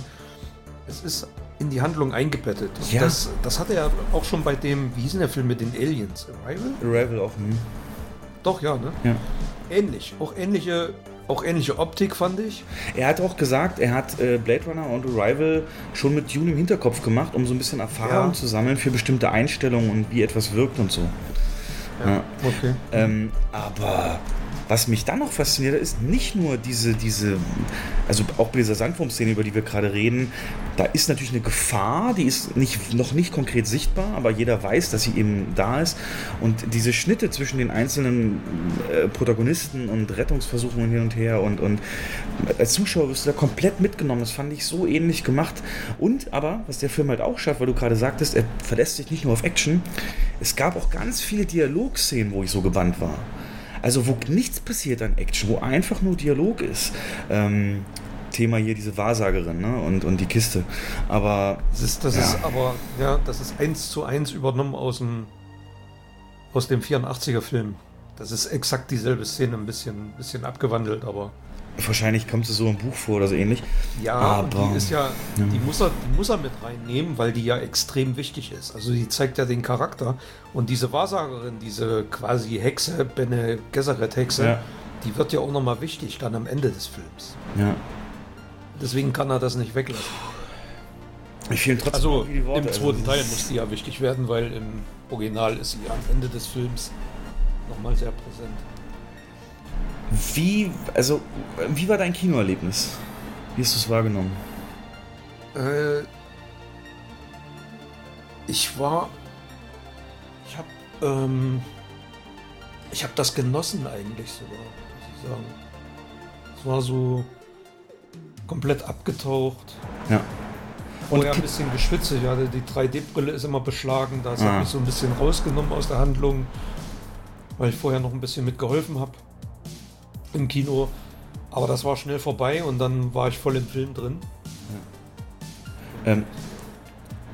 es ist in die Handlung eingebettet. ja. das, das hatte er auch schon bei dem, wie hieß denn der Film mit den Aliens? Arrival? Arrival auch. Hm. Doch, ja, ne? Ja. Ähnlich. Auch ähnliche auch ähnliche Optik, fand ich. Er hat auch gesagt, er hat äh, Blade Runner und Arrival schon mit Dune im Hinterkopf gemacht, um so ein bisschen Erfahrung ja. zu sammeln für bestimmte Einstellungen und wie etwas wirkt und so. Ja, okay. Ähm, aber was mich dann noch fasziniert, ist nicht nur diese, diese, also auch bei dieser Sandwurm-Szene, über die wir gerade reden, da ist natürlich eine Gefahr, die ist nicht, noch nicht konkret sichtbar, aber jeder weiß, dass sie eben da ist. Und diese Schnitte zwischen den einzelnen äh, Protagonisten und Rettungsversuchen hin und her und, und als Zuschauer wirst du da komplett mitgenommen. Das fand ich so ähnlich gemacht. Und aber, was der Film halt auch schafft, weil du gerade sagtest, er verlässt sich nicht nur auf Action, es gab auch ganz viele Dialogszenen, wo ich so gebannt war. Also wo nichts passiert an Action, wo einfach nur Dialog ist. Ähm, Thema hier diese Wahrsagerin ne? und, und die Kiste. Aber. Das ist, das ja. ist aber, ja, das ist eins zu eins übernommen aus dem, aus dem 84er Film. Das ist exakt dieselbe Szene, ein bisschen, bisschen abgewandelt, aber. Wahrscheinlich kommt es so im Buch vor oder so ähnlich. Ja, aber die ist ja, ja, Die, muss er, die muss er mit reinnehmen, weil die ja extrem wichtig ist. Also die zeigt ja den Charakter. Und diese Wahrsagerin, diese quasi Hexe, Bene Gesserit-Hexe, ja. die wird ja auch nochmal wichtig dann am Ende des Films. Ja. Deswegen kann er das nicht weglassen. Ich fehlen trotzdem also. Im zweiten also, Teil muss die ja wichtig werden, weil im Original ist sie am Ende des Films nochmal sehr präsent. Wie, also, wie war dein Kinoerlebnis? Wie hast du es wahrgenommen? Äh, ich war. Ich habe ähm, ich habe das genossen eigentlich sogar, muss ich sagen. Es war so komplett abgetaucht. Ja. Und Vorher ein bisschen geschwitzt. Ich hatte die 3D-Brille ist immer beschlagen. Das ah. hat mich so ein bisschen rausgenommen aus der Handlung, weil ich vorher noch ein bisschen mitgeholfen habe im Kino. Aber das war schnell vorbei und dann war ich voll im Film drin. Ja. Ähm,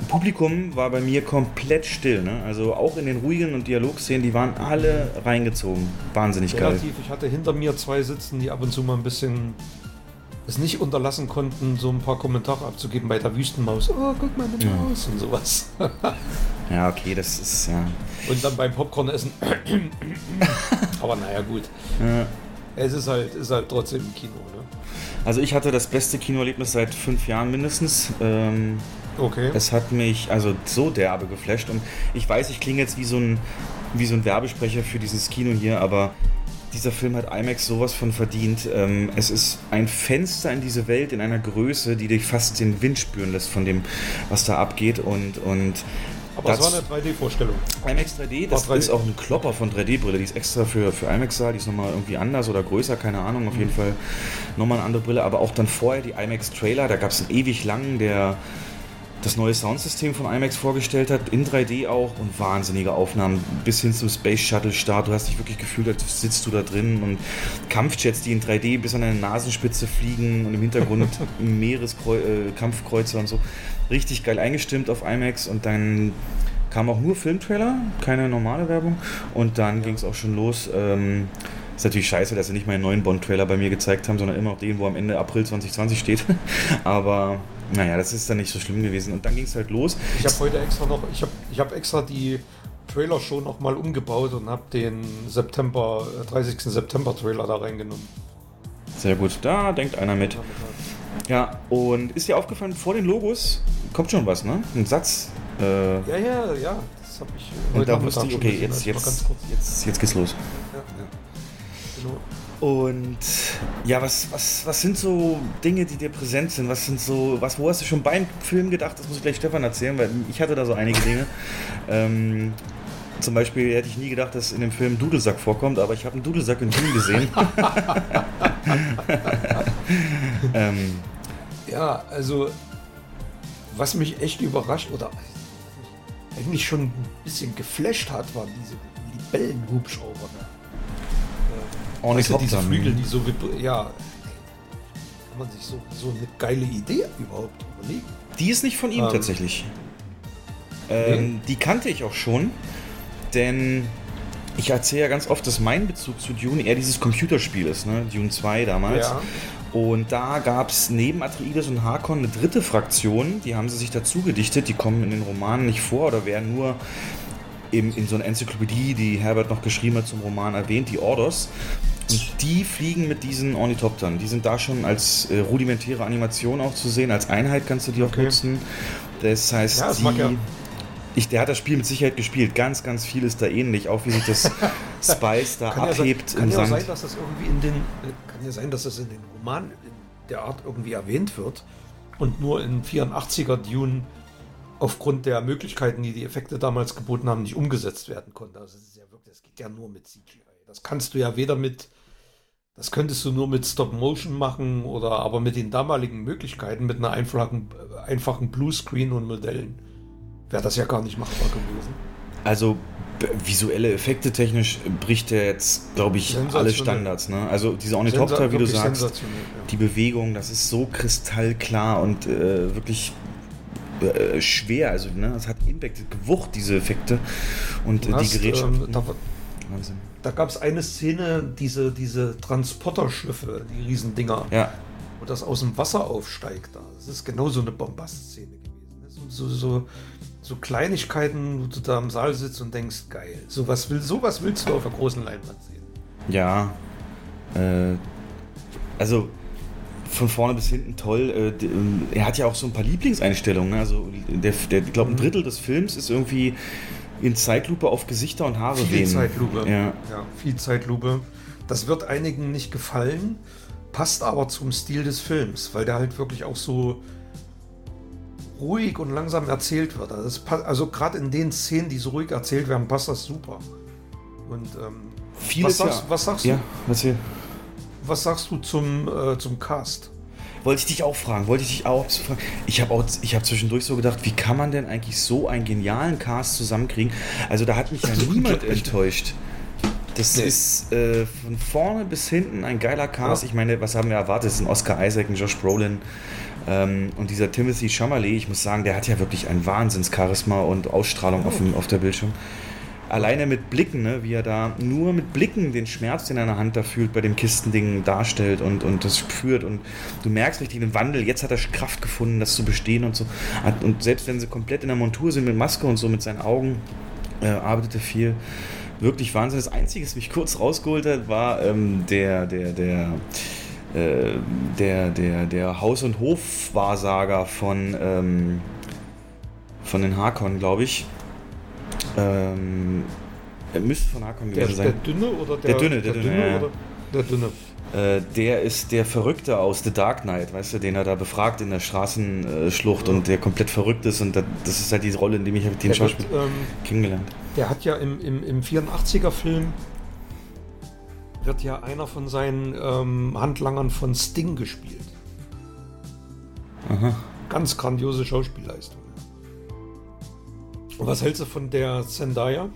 Publikum war bei mir komplett still. Ne? Also auch in den ruhigen und Dialogszenen, die waren alle reingezogen. Wahnsinnig Relativ. geil. Ich hatte hinter mir zwei sitzen, die ab und zu mal ein bisschen es nicht unterlassen konnten, so ein paar Kommentare abzugeben bei der Wüstenmaus. Oh, guck mal, eine Maus ja. und sowas. Ja, okay, das ist ja. Und dann beim Popcorn essen. Aber naja, gut. ja. Es ist halt, ist halt trotzdem im Kino, ne? Also ich hatte das beste Kinoerlebnis seit fünf Jahren mindestens. Ähm, Okay. es hat mich also so derbe geflasht. Und ich weiß, ich klinge jetzt wie so ein, wie so ein Werbesprecher für dieses Kino hier, aber dieser Film hat IMAX sowas von verdient. Ähm, es ist ein Fenster in diese Welt in einer Größe, die dich fast den Wind spüren lässt von dem, was da abgeht. Und, und Aber das- war eine 3D-Vorstellung. IMAX 3D, das War 3D. ist auch ein Klopper von 3D-Brille. Die ist extra für, für IMAX da. Die ist nochmal irgendwie anders oder größer, keine Ahnung. Auf jeden Fall nochmal eine andere Brille. Aber auch dann vorher die IMAX-Trailer. Da gab es einen ewig langen, der das neue Soundsystem von IMAX vorgestellt hat. In 3D auch. Und wahnsinnige Aufnahmen bis hin zum Space Shuttle-Start. Du hast dich wirklich gefühlt, als sitzt du da drin. Und Kampfjets, die in 3D bis an deine Nasenspitze fliegen. Und im Hintergrund Meereskampfkreuzer äh, Kampfkreuzer und so. Richtig geil eingestimmt auf IMAX. Und dann kam auch nur Filmtrailer, keine normale Werbung. Und dann ging es auch schon los. Ähm, ist natürlich scheiße, dass sie nicht mal einen neuen Bond-Trailer bei mir gezeigt haben, sondern immer noch den, wo am Ende April 2020 steht. Aber naja, das ist dann nicht so schlimm gewesen. Und dann ging es halt los. Ich habe heute extra noch, ich habe ich hab extra die Trailer-Show noch mal umgebaut und habe den September, äh, 30. September-Trailer da reingenommen. Sehr gut, da denkt einer mit. Ja, und ist dir aufgefallen, vor den Logos kommt schon was, ne? Ein Satz. Äh, Ja, ja, ja, das habe ich äh, und da wusste ich, okay, jetzt, also jetzt, kurz. jetzt, jetzt geht's los. Ja, ja. Genau. Und ja, was, was, was sind so Dinge, die dir präsent sind? Was sind so, was, wo hast du schon beim Film gedacht? Das muss ich gleich Stefan erzählen, weil ich hatte da so einige Dinge. ähm, zum Beispiel hätte ich nie gedacht, dass in dem Film Dudelsack vorkommt, aber ich habe einen Dudelsack in Dune gesehen. ähm, Ja, also was mich echt überrascht oder eigentlich schon ein bisschen geflasht hat, waren diese Libellenhubschrauber. da. auch Weißt du, diese Flügel, die so ja, kann man sich so, so eine geile Idee überhaupt überlegen. Die ist nicht von ihm Ähm. tatsächlich. Ähm, Die kannte ich auch schon, denn ich erzähle ja ganz oft, dass mein Bezug zu Dune eher dieses Computerspiel ist, ne? Dune 2 damals. Ja. Und da gab es neben Atreides und Harkon eine dritte Fraktion, die haben sie sich dazu gedichtet, die kommen in den Romanen nicht vor oder werden nur im, in so einer Enzyklopädie, die Herbert noch geschrieben hat zum Roman erwähnt, die Ordos. Und die fliegen mit diesen Ornithoptern. Die sind da schon als äh, rudimentäre Animation auch zu sehen. Als Einheit kannst du die auch Okay. nutzen. Das heißt, Ja, das die, ja- ich, der hat das Spiel mit Sicherheit gespielt. Ganz, ganz viel ist da ähnlich. Auch wie sich das Spice da Kann ja, abhebt kann im ja auch Sand. sein, dass das irgendwie in den äh, kann ja sein, dass das in den Romanen der Art irgendwie erwähnt wird und nur in 84er Dune aufgrund der Möglichkeiten, die die Effekte damals geboten haben, nicht umgesetzt werden konnte. Also das ja wirklich, das geht ja nur mit CGI. Das kannst du ja weder mit das könntest du nur mit Stop Motion machen oder aber mit den damaligen Möglichkeiten mit einer einfachen äh, einfachen Bluescreen und Modellen wäre das ja gar nicht machbar gewesen. Also visuelle Effekte technisch bricht er jetzt, glaube ich, alle. Standards. Ne? Also diese Ornithopter, wie du sagst, ja. die Bewegung, das ist so kristallklar und äh, wirklich äh, schwer. Also ne? es hat Impact, Gewucht, diese Effekte und äh, die hast, Gerätschaften. ähm, da, Wahnsinn. da gab es eine Szene, diese, diese Transporterschiffe, die Riesendinger, Ja, wo das aus dem Wasser aufsteigt. Da. Das ist genau so eine Bombast-Szene gewesen. ne? So, so, so, so Kleinigkeiten, wo du da im Saal sitzt und denkst, geil, sowas, will, sowas willst du auf der großen Leinwand sehen. ja. Äh, also von vorne bis hinten toll. Äh, ähm, er hat ja auch so ein paar Lieblingseinstellungen. Ne? Also der, der ich glaube, ein Drittel des Films ist irgendwie in Zeitlupe auf Gesichter und Haare Viel wehen. Zeitlupe. Ja. ja, viel Zeitlupe. Das wird einigen nicht gefallen, passt aber zum Stil des Films, weil der halt wirklich auch so ruhig und langsam erzählt wird. Also, also gerade in den Szenen, die so ruhig erzählt werden, passt das super. Und ähm, Vieles was, sagst, ja. was sagst Ja, du? was hier? Was sagst du zum, äh, zum Cast? Wollte ich dich auch fragen, wollte ich dich auch fragen. Ich habe habe zwischendurch so gedacht, wie kann man denn eigentlich so einen genialen Cast zusammenkriegen? Also da hat mich ja niemand enttäuscht. Das Nee. ist äh, von vorne bis hinten ein geiler Cast. Ja. Ich meine, was haben wir erwartet? Es sind Oscar Isaac, ein Josh Brolin ähm, und dieser Timothy Chalamet. Ich muss sagen, der hat ja wirklich ein Wahnsinnscharisma und Ausstrahlung auf, dem, auf der Bildschirm. alleine mit Blicken, ne, wie er da nur mit Blicken den Schmerz, den er in der Hand da fühlt, bei dem Kistending darstellt und, und das spürt. Und du merkst richtig den Wandel. Jetzt hat er Kraft gefunden, das zu bestehen und so. Und selbst wenn sie komplett in der Montur sind mit Maske und so, mit seinen Augen, äh, arbeitet er viel. Wirklich Wahnsinn. Das Einzige, was mich kurz rausgeholt hat, war ähm, der, der, der, äh, der, der, der Haus- und Hofwahrsager von, ähm, von den Hakon, glaube ich. Ähm, er müsste von Hakon Der, gewesen der sein. dünne oder der, Der dünne, der dünne, ja, ja. oder der dünne. Äh, der ist der Verrückte aus The Dark Knight, weißt du, den er da befragt in der Straßenschlucht und der komplett verrückt ist und da, das ist halt die Rolle, in dem ich den Der, Schauspieler ähm, kennengelernt. der hat ja im, im, im 84er-Film wird ja einer von seinen ähm, Handlangern von Sting gespielt. Aha. Ganz grandiose Schauspielleistung. Und was hältst du von der Zendaya?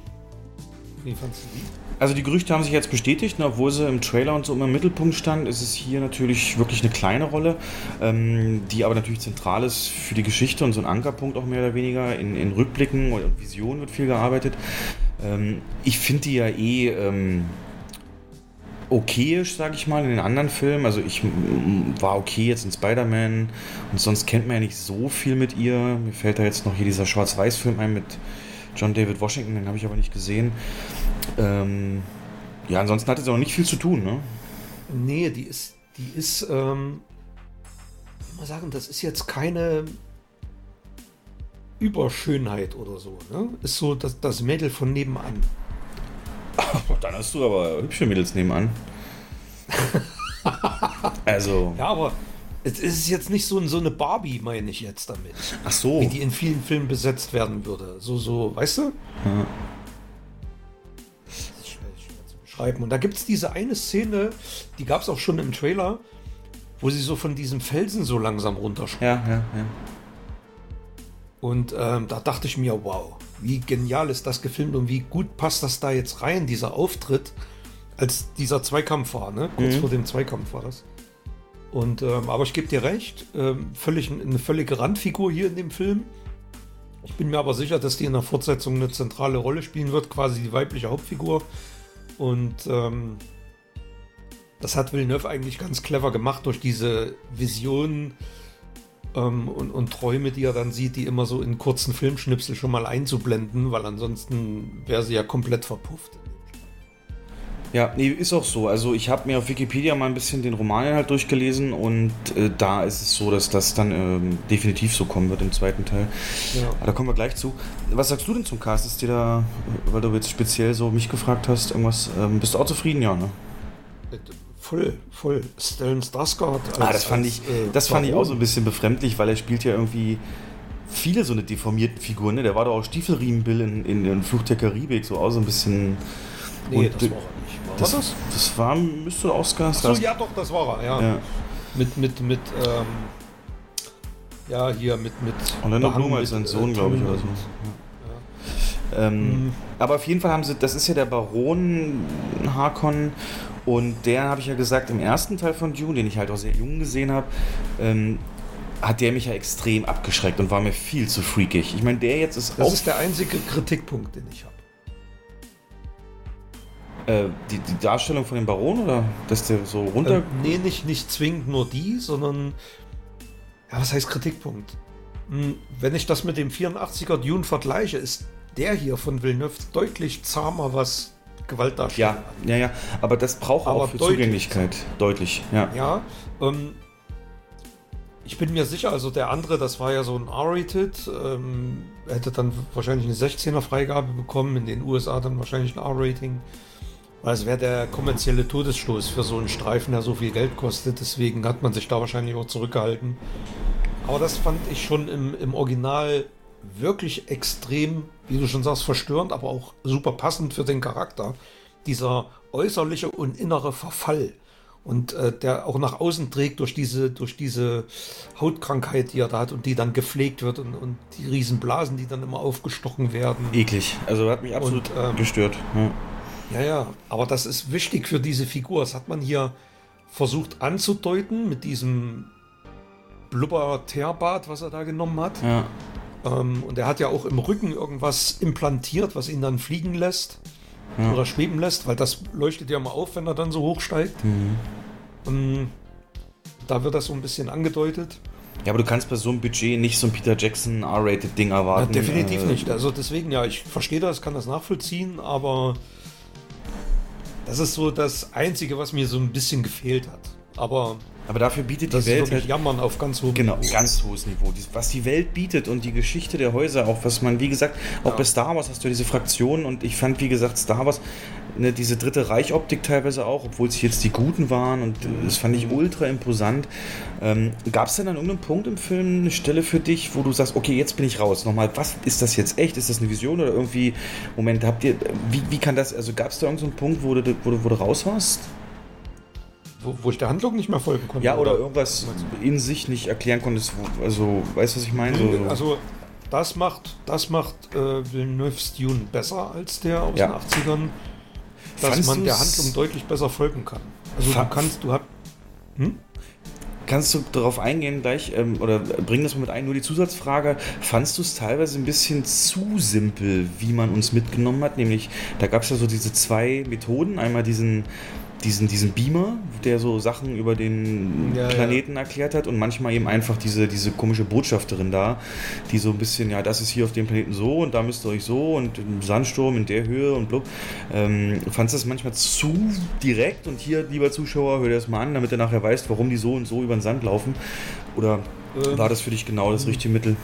Wie fandst du die? Also die Gerüchte haben sich jetzt bestätigt, ne, obwohl sie im Trailer und so immer im Mittelpunkt stand, ist es hier natürlich wirklich eine kleine Rolle, ähm, die aber natürlich zentral ist für die Geschichte und so ein Ankerpunkt auch mehr oder weniger. In, in Rückblicken und Visionen wird viel gearbeitet. Ähm, ich finde die ja eh ähm, okayisch, sage ich mal, in den anderen Filmen. Also ich war okay jetzt in Spider-Man und sonst kennt man ja nicht so viel mit ihr. Mir fällt da jetzt noch hier dieser Schwarz-Weiß-Film ein mit John David Washington, den habe ich aber nicht gesehen. Ähm, ja, ansonsten hatte sie auch nicht viel zu tun, ne? Nee, die ist, die ist, ähm, mal sagen, das ist jetzt keine Überschönheit oder so, ne? Ist so das, das Mädel von nebenan. Dann hast du aber hübsche Mädels nebenan. also, Ja, aber es ist jetzt nicht so, so eine Barbie, meine ich jetzt damit. ach so. Wie die in vielen Filmen besetzt werden würde. So, so, weißt du? Ja. Das ist schwer, schwer zu beschreiben. Und da gibt es diese eine Szene, die gab es auch schon im Trailer, wo sie so von diesem Felsen so langsam runterspringt. Ja, ja, ja. Und ähm, da dachte ich mir, wow, wie genial ist das gefilmt und wie gut passt das da jetzt rein, dieser Auftritt, als dieser Zweikampf war, ne? Kurz Mhm. vor dem Zweikampf war das. Und ähm, aber ich gebe dir recht, ähm, völlig eine völlige Randfigur hier in dem Film. Ich bin mir aber sicher, dass die in der Fortsetzung eine zentrale Rolle spielen wird, quasi die weibliche Hauptfigur. Und ähm, das hat Villeneuve eigentlich ganz clever gemacht durch diese Visionen ähm, und, und Träume, die er dann sieht, die immer so in kurzen Filmschnipsel schon mal einzublenden, weil ansonsten wäre sie ja komplett verpufft. Ja, nee, ist auch so. Also ich habe mir auf Wikipedia mal ein bisschen den Roman halt durchgelesen und äh, da ist es so, dass das dann ähm, definitiv so kommen wird im zweiten Teil. Ja. Aber da kommen wir gleich zu. Was sagst du denn zum Cast? Ist dir da, äh, weil du jetzt speziell so mich gefragt hast, irgendwas, ähm, bist du auch zufrieden? Ja, ne? Voll, voll. Stellan Skarsgård. Ah, das fand als, ich, äh, das fand ich auch so ein bisschen befremdlich, weil er spielt ja irgendwie viele so eine deformierten Figuren. Ne? Der war doch auch Stiefelriemenbill in, in, in Fluch der Karibik, so auch so ein bisschen. Nee, und das war er nicht. War das, das? das war, müsste Oscar. Ach so, ja, doch, das war er, ja. Ja. Mit, mit, mit, ähm, ja, hier mit, mit. Orlando Behangen Bloom als mit, sein Sohn, äh, glaube ich, oder so. und- Ähm, Mhm. Aber auf jeden Fall haben sie, das ist ja der Baron Harkon und der habe ich ja gesagt, im ersten Teil von Dune, den ich halt auch sehr jung gesehen habe, ähm, hat der mich ja extrem abgeschreckt und war mir viel zu freakig. Ich meine, der jetzt ist Das ist der einzige Kritikpunkt, den ich habe. äh, die, die Darstellung von dem Baron oder dass der so runter. Ähm, nee, nicht, nicht zwingend nur die, sondern. Ja, was heißt Kritikpunkt? Hm, Wenn ich das mit dem 84er Dune vergleiche, ist der hier von Villeneuve deutlich zahmer, was Gewaltdarstellung ja, ja, ja, aber das braucht Aber auch für deutlich. Zugänglichkeit. Deutlich, ja. Ja, ähm, ich bin mir sicher, also der andere, das war ja so ein R-Rated, ähm, er hätte dann wahrscheinlich eine 16er Freigabe bekommen, in den USA dann wahrscheinlich ein R-Rating. Weil es wäre der kommerzielle Todesstoß für so einen Streifen, der so viel Geld kostet. Deswegen hat man sich da wahrscheinlich auch zurückgehalten. Aber das fand ich schon im, im Original wirklich extrem, wie du schon sagst, verstörend, aber auch super passend für den Charakter. Dieser äußerliche und innere Verfall. Und äh, der auch nach außen trägt durch diese, durch diese Hautkrankheit, die er da hat und die dann gepflegt wird und, und die Riesenblasen, die dann immer aufgestochen werden. Eklig. Also hat mich absolut Und, ähm, gestört. Ja. Ja, ja, aber das ist wichtig für diese Figur. Das hat man hier versucht anzudeuten mit diesem Blubber-Teerbad, was er da genommen hat. ja. Ähm, und er hat ja auch im Rücken irgendwas implantiert, was ihn dann fliegen lässt Ja. oder schweben lässt, weil das leuchtet ja mal auf, wenn er dann so hoch steigt. Mhm. Und da wird das so ein bisschen angedeutet. Ja, aber du kannst bei so einem Budget nicht so ein Peter Jackson R-Rated-Ding Ja, erwarten. definitiv Äh, nicht. Also deswegen, ja, ich verstehe das, kann das nachvollziehen, aber das ist so das Einzige, was mir so ein bisschen gefehlt hat. Aber Aber dafür bietet das die Welt halt Jammern auf ganz hohem Genau, Niveau. ganz hohes Niveau. Was die Welt bietet und die Geschichte der Häuser, auch was man, wie gesagt, auch Ja. bei Star Wars hast du diese Fraktionen und ich fand, wie gesagt, Star Wars, ne, diese dritte Reich-Optik teilweise auch, obwohl es jetzt die Guten waren und äh, das fand ich ultra imposant. Ähm, Gab es denn an irgendeinem Punkt im Film eine Stelle für dich, wo du sagst, okay, jetzt bin ich raus? Nochmal, was ist das jetzt echt? Ist das eine Vision oder irgendwie, Moment, habt ihr, wie, wie kann das, also gab es da irgendeinen Punkt, wo du, wo, du, wo du raus warst? Wo, wo ich der Handlung nicht mehr folgen konnte. Ja, oder irgendwas in sich nicht erklären konntest, wo, also, weißt du, was ich meine? So, so. Also das macht, das macht äh, Villeneuve's Dune besser als der aus Ja. den 80ern, dass Fandst man der Handlung deutlich besser folgen kann. Also du kannst, du hast, Kannst du darauf eingehen gleich, ähm, oder bring das mal mit ein, nur die Zusatzfrage, fandst du es teilweise ein bisschen zu simpel, wie man uns mitgenommen hat? Nämlich, da gab es ja so diese zwei Methoden, einmal diesen, diesen, diesen Beamer, der so Sachen über den Ja, ja. Planeten erklärt hat und manchmal eben einfach diese, diese komische Botschafterin da, die so ein bisschen, ja, das ist hier auf dem Planeten so und da müsst ihr euch so und im Sandsturm in der Höhe und blub. Ähm, fandst du das manchmal zu direkt und hier, lieber Zuschauer, hör dir das mal an, damit du nachher weißt, warum die so und so über den Sand laufen? Oder Ähm, war das für dich genau das richtige Mittel?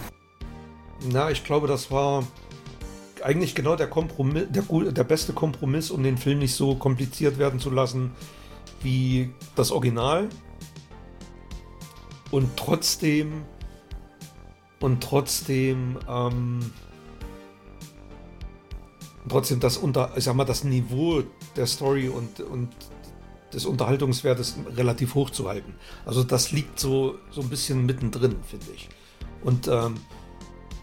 na, ich glaube, das war eigentlich genau der Kompromiss, der, der beste Kompromiss, um den Film nicht so kompliziert werden zu lassen wie das Original. Und trotzdem und trotzdem ähm, trotzdem das unter, ich sag mal, das Niveau der Story und, und des Unterhaltungswertes relativ hoch zu halten. Also das liegt so, so ein bisschen mittendrin, finde ich. Und ähm,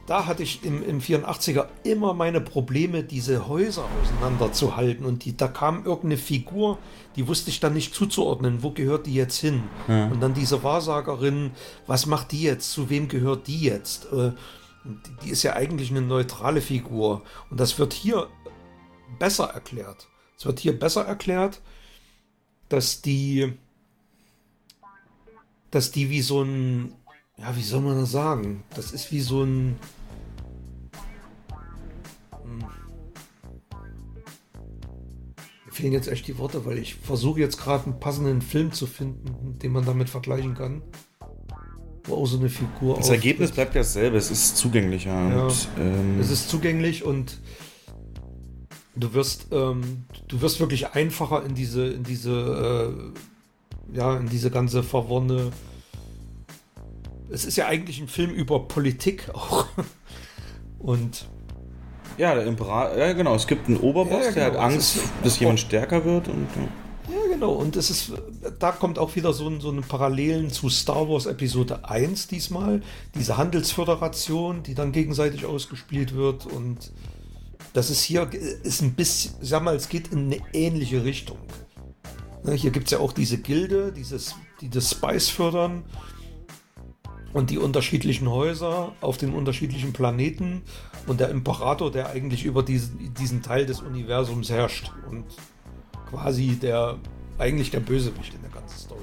da hatte ich im, im 84er immer meine Probleme, diese Häuser auseinanderzuhalten. Und die, da kam irgendeine Figur, die wusste ich dann nicht zuzuordnen. Wo gehört die jetzt hin? Und dann diese Wahrsagerin, was macht die jetzt? Zu wem gehört die jetzt? Äh, die, die ist ja eigentlich eine neutrale Figur. Und das wird hier besser erklärt. Es wird hier besser erklärt, dass die, dass die wie so ein, ja, wie soll man das sagen? Das ist wie so ein, fehlen jetzt echt die Worte, weil ich versuche jetzt gerade einen passenden Film zu finden, den man damit vergleichen kann. Wo auch so eine Figur Das Ergebnis bleibt ja dasselbe, es ist zugänglicher. Ja. Und, ähm, Es ist zugänglich und du wirst, ähm, du wirst wirklich einfacher in diese, in diese, äh, ja, in diese ganze verworrene. Es ist ja eigentlich ein Film über Politik auch. Und ja, der Imperator, ja genau, es gibt einen Oberboss, Ja, ja, der hat genau, Angst, ist- dass jemand stärker wird und ja. ja, genau. Und es ist, da kommt auch wieder so, ein, so eine Parallelen zu Star Wars Episode 1 diesmal. Diese Handelsföderation, die dann gegenseitig ausgespielt wird. Und das ist hier, ist ein bisschen, sag mal, es geht in eine ähnliche Richtung. Ne, hier gibt es ja auch diese Gilde, dieses, die das Spice fördern. Und die unterschiedlichen Häuser auf den unterschiedlichen Planeten und der Imperator, der eigentlich über diesen, diesen Teil des Universums herrscht und quasi der eigentlich der Bösewicht in der ganzen Story.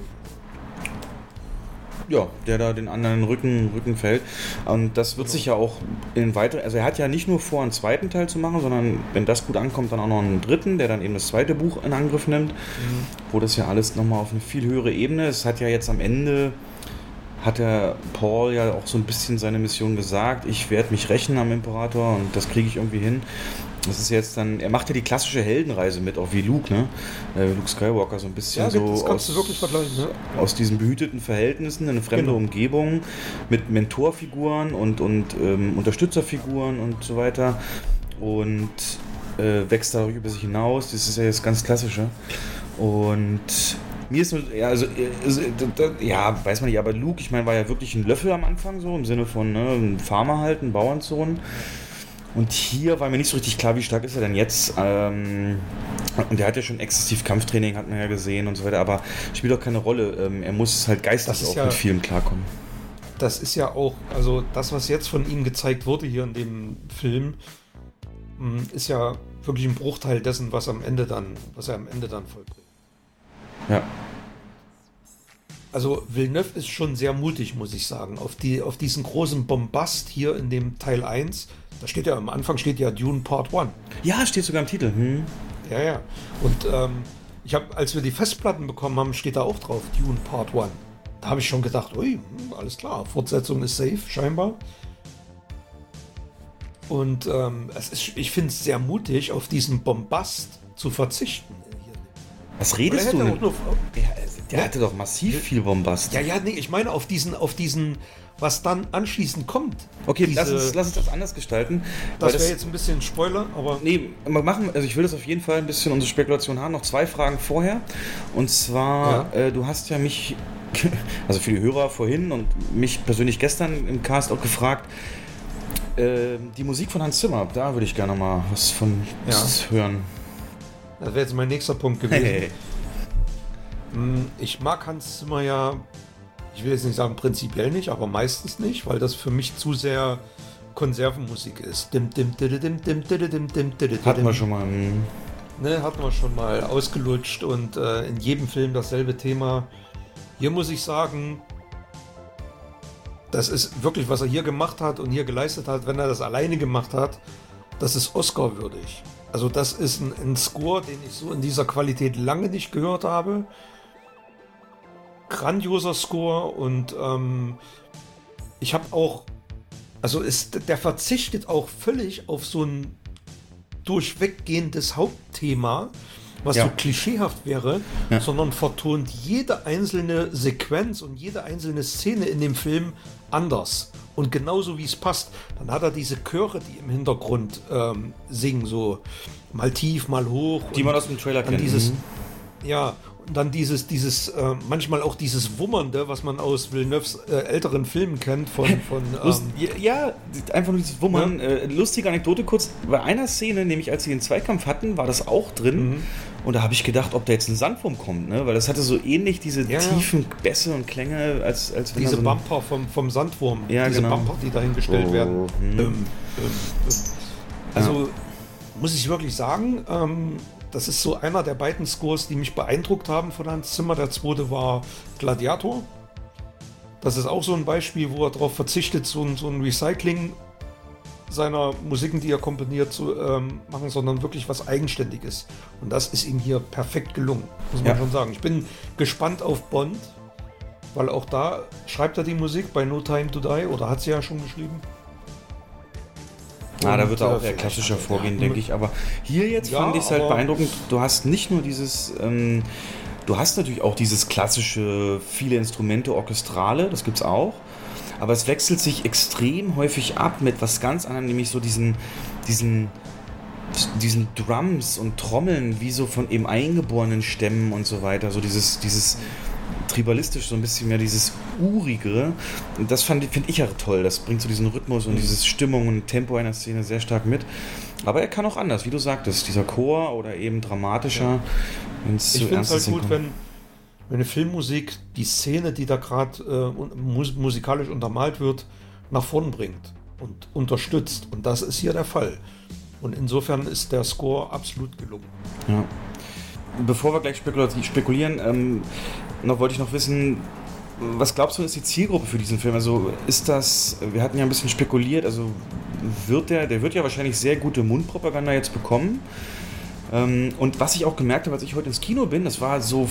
ja, der da den anderen Rücken, Rücken fällt. Und das wird sich ja auch in weiter, also er hat ja nicht nur vor, einen zweiten Teil zu machen, sondern wenn das gut ankommt, dann auch noch einen dritten, der dann eben das zweite Buch in Angriff nimmt, wo das ja alles nochmal auf eine viel höhere Ebene ist. Es hat ja jetzt am Ende, hat der Paul ja auch so ein bisschen seine Mission gesagt, ich werde mich rächen am Imperator und das kriege ich irgendwie hin. Das ist jetzt dann, er macht ja die klassische Heldenreise mit, auch wie Luke, ne? Äh, Luke Skywalker, so ein bisschen Ja, so das kannst du aus- wirklich vergleichen. Ne? aus diesen behüteten Verhältnissen in eine fremde Genau. Umgebung mit Mentorfiguren und, und ähm, Unterstützerfiguren und so weiter und äh, wächst über sich hinaus. Das ist ja das ganz Klassische. Und mir ist nur, ja, also, äh, also, da- ja, weiß man nicht, aber Luke, ich meine, war ja wirklich ein Löffel am Anfang so, im Sinne von ne, ein Farmer halt, ein Bauernsohn. Und hier war mir nicht so richtig klar, wie stark ist er denn jetzt. Ähm, und er hat ja schon exzessiv Kampftraining, hat man ja gesehen und so weiter, aber spielt auch keine Rolle. Ähm, er muss halt geistig auch ja- mit vielem klarkommen. das ist ja auch, also das, was jetzt von ihm gezeigt wurde hier in dem Film, mh, ist ja wirklich ein Bruchteil dessen, was am Ende dann, was er am Ende dann vollbringt. Ja. Also Villeneuve ist schon sehr mutig, muss ich sagen. Auf, die, auf diesen großen Bombast hier in dem Teil 1, da steht ja am Anfang steht ja Dune Part 1. Ja, steht sogar im Titel. Hm. Ja, ja. Und ähm, ich habe, als wir die Festplatten bekommen haben, steht da auch drauf, Dune Part 1. Da habe ich schon gedacht, ui, hm, alles klar, Fortsetzung ist safe, scheinbar. Und ähm, es ist, ich finde es sehr mutig, auf diesen Bombast zu verzichten. Was redest du? Er nur- Der, Ja. hatte doch massiv viel Bombast. Ja, ja, nee, ich meine auf diesen, auf diesen, was dann anschließend kommt. Okay, lass, Diese- uns, lass uns das anders gestalten. Das wäre jetzt ein bisschen Spoiler, aber Nee, wir machen, also ich will das auf jeden Fall ein bisschen unsere Spekulation haben. Noch zwei Fragen vorher. Und zwar, äh, du hast ja mich, also für die Hörer vorhin und mich persönlich gestern im Cast auch gefragt, äh, die Musik von Hans Zimmer, da würde ich gerne mal was von Ja. hören. Das wäre jetzt mein nächster Punkt gewesen. Hey. Mm, ich mag Hans Zimmer ja, ich will jetzt nicht sagen prinzipiell nicht, aber meistens nicht, weil das für mich zu sehr Konservenmusik ist. Dim, dim, didim, dim, didim, didim, Hatten wir schon mal. Ne, hatten wir schon mal ausgelutscht und äh, in jedem Film dasselbe Thema. Hier muss ich sagen, das ist wirklich, was er hier gemacht hat und hier geleistet hat, wenn er das alleine gemacht hat, das ist Oscar würdig. Also das ist ein, ein Score, den ich so in dieser Qualität lange nicht gehört habe. Grandioser Score und ähm, ich habe auch, also ist, der verzichtet auch völlig auf so ein durchweggehendes Hauptthema, was Ja. so klischeehaft wäre, Ja. sondern vertont jede einzelne Sequenz und jede einzelne Szene in dem Film anders. Und genauso wie es passt. Dann hat er diese Chöre, die im Hintergrund ähm, singen, so mal tief, mal hoch. Die man aus dem Trailer kennt. Dieses, Mhm. Ja, dann dieses, dieses, äh, manchmal auch dieses Wummernde, was man aus Villeneuves äh, älteren Filmen kennt, von, von ähm, ja, einfach nur dieses Wummern. Äh, lustige Anekdote kurz. Bei einer Szene, nämlich als sie den Zweikampf hatten, war das auch drin. Mhm. Und da habe ich gedacht, ob da jetzt ein Sandwurm kommt, ne? Weil das hatte so ähnlich diese Ja, ja. tiefen Bässe und Klänge, als, als wenn diese so Bumper vom, vom Sandwurm, Ja, diese genau. Bumper, die dahingestellt Oh, werden. hm. Ähm, ähm, ähm. Also muss ich wirklich sagen, ähm, das ist so einer der beiden Scores, die mich beeindruckt haben von Hans Zimmer. Der zweite war Gladiator. Das ist auch so ein Beispiel, wo er darauf verzichtet, so ein, so ein Recycling seiner Musiken, die er komponiert, zu ähm, machen, sondern wirklich was Eigenständiges. Und das ist ihm hier perfekt gelungen, muss man Ja. schon sagen. Ich bin gespannt auf Bond, weil auch da schreibt er die Musik bei No Time to Die oder hat sie ja schon geschrieben. Ah, da wird er auch eher klassischer er- vorgehen, denke ich. Aber hier jetzt Ja, fand ich es halt beeindruckend. Du hast nicht nur dieses, ähm, du hast natürlich auch dieses klassische, viele Instrumente, Orchestrale, das gibt's auch. Aber es wechselt sich extrem häufig ab mit was ganz anderem, nämlich so diesen, diesen, diesen Drums und Trommeln, wie so von eben eingeborenen Stämmen und so weiter. So dieses, dieses tribalistisch, so ein bisschen mehr dieses Urigere. Und das fand- finde ich ja toll. Das bringt so diesen Rhythmus und dieses Stimmung und Tempo einer Szene sehr stark mit. Aber er kann auch anders, wie du sagtest, dieser Chor oder eben dramatischer. wenn's Ich finde es halt gut, wenn, wenn eine Filmmusik die Szene, die da gerade äh, mus musikalisch untermalt wird, nach vorn bringt und unterstützt. Und das ist hier der Fall. Und insofern ist der Score absolut gelungen. Ja. Bevor wir gleich spekulieren, ähm, noch wollte ich noch wissen, was glaubst du ist die Zielgruppe für diesen Film? Also ist das, wir hatten ja ein bisschen spekuliert, also wird der, der wird ja wahrscheinlich sehr gute Mundpropaganda jetzt bekommen. Ähm, und was ich auch gemerkt habe, als ich heute ins Kino bin, das war so,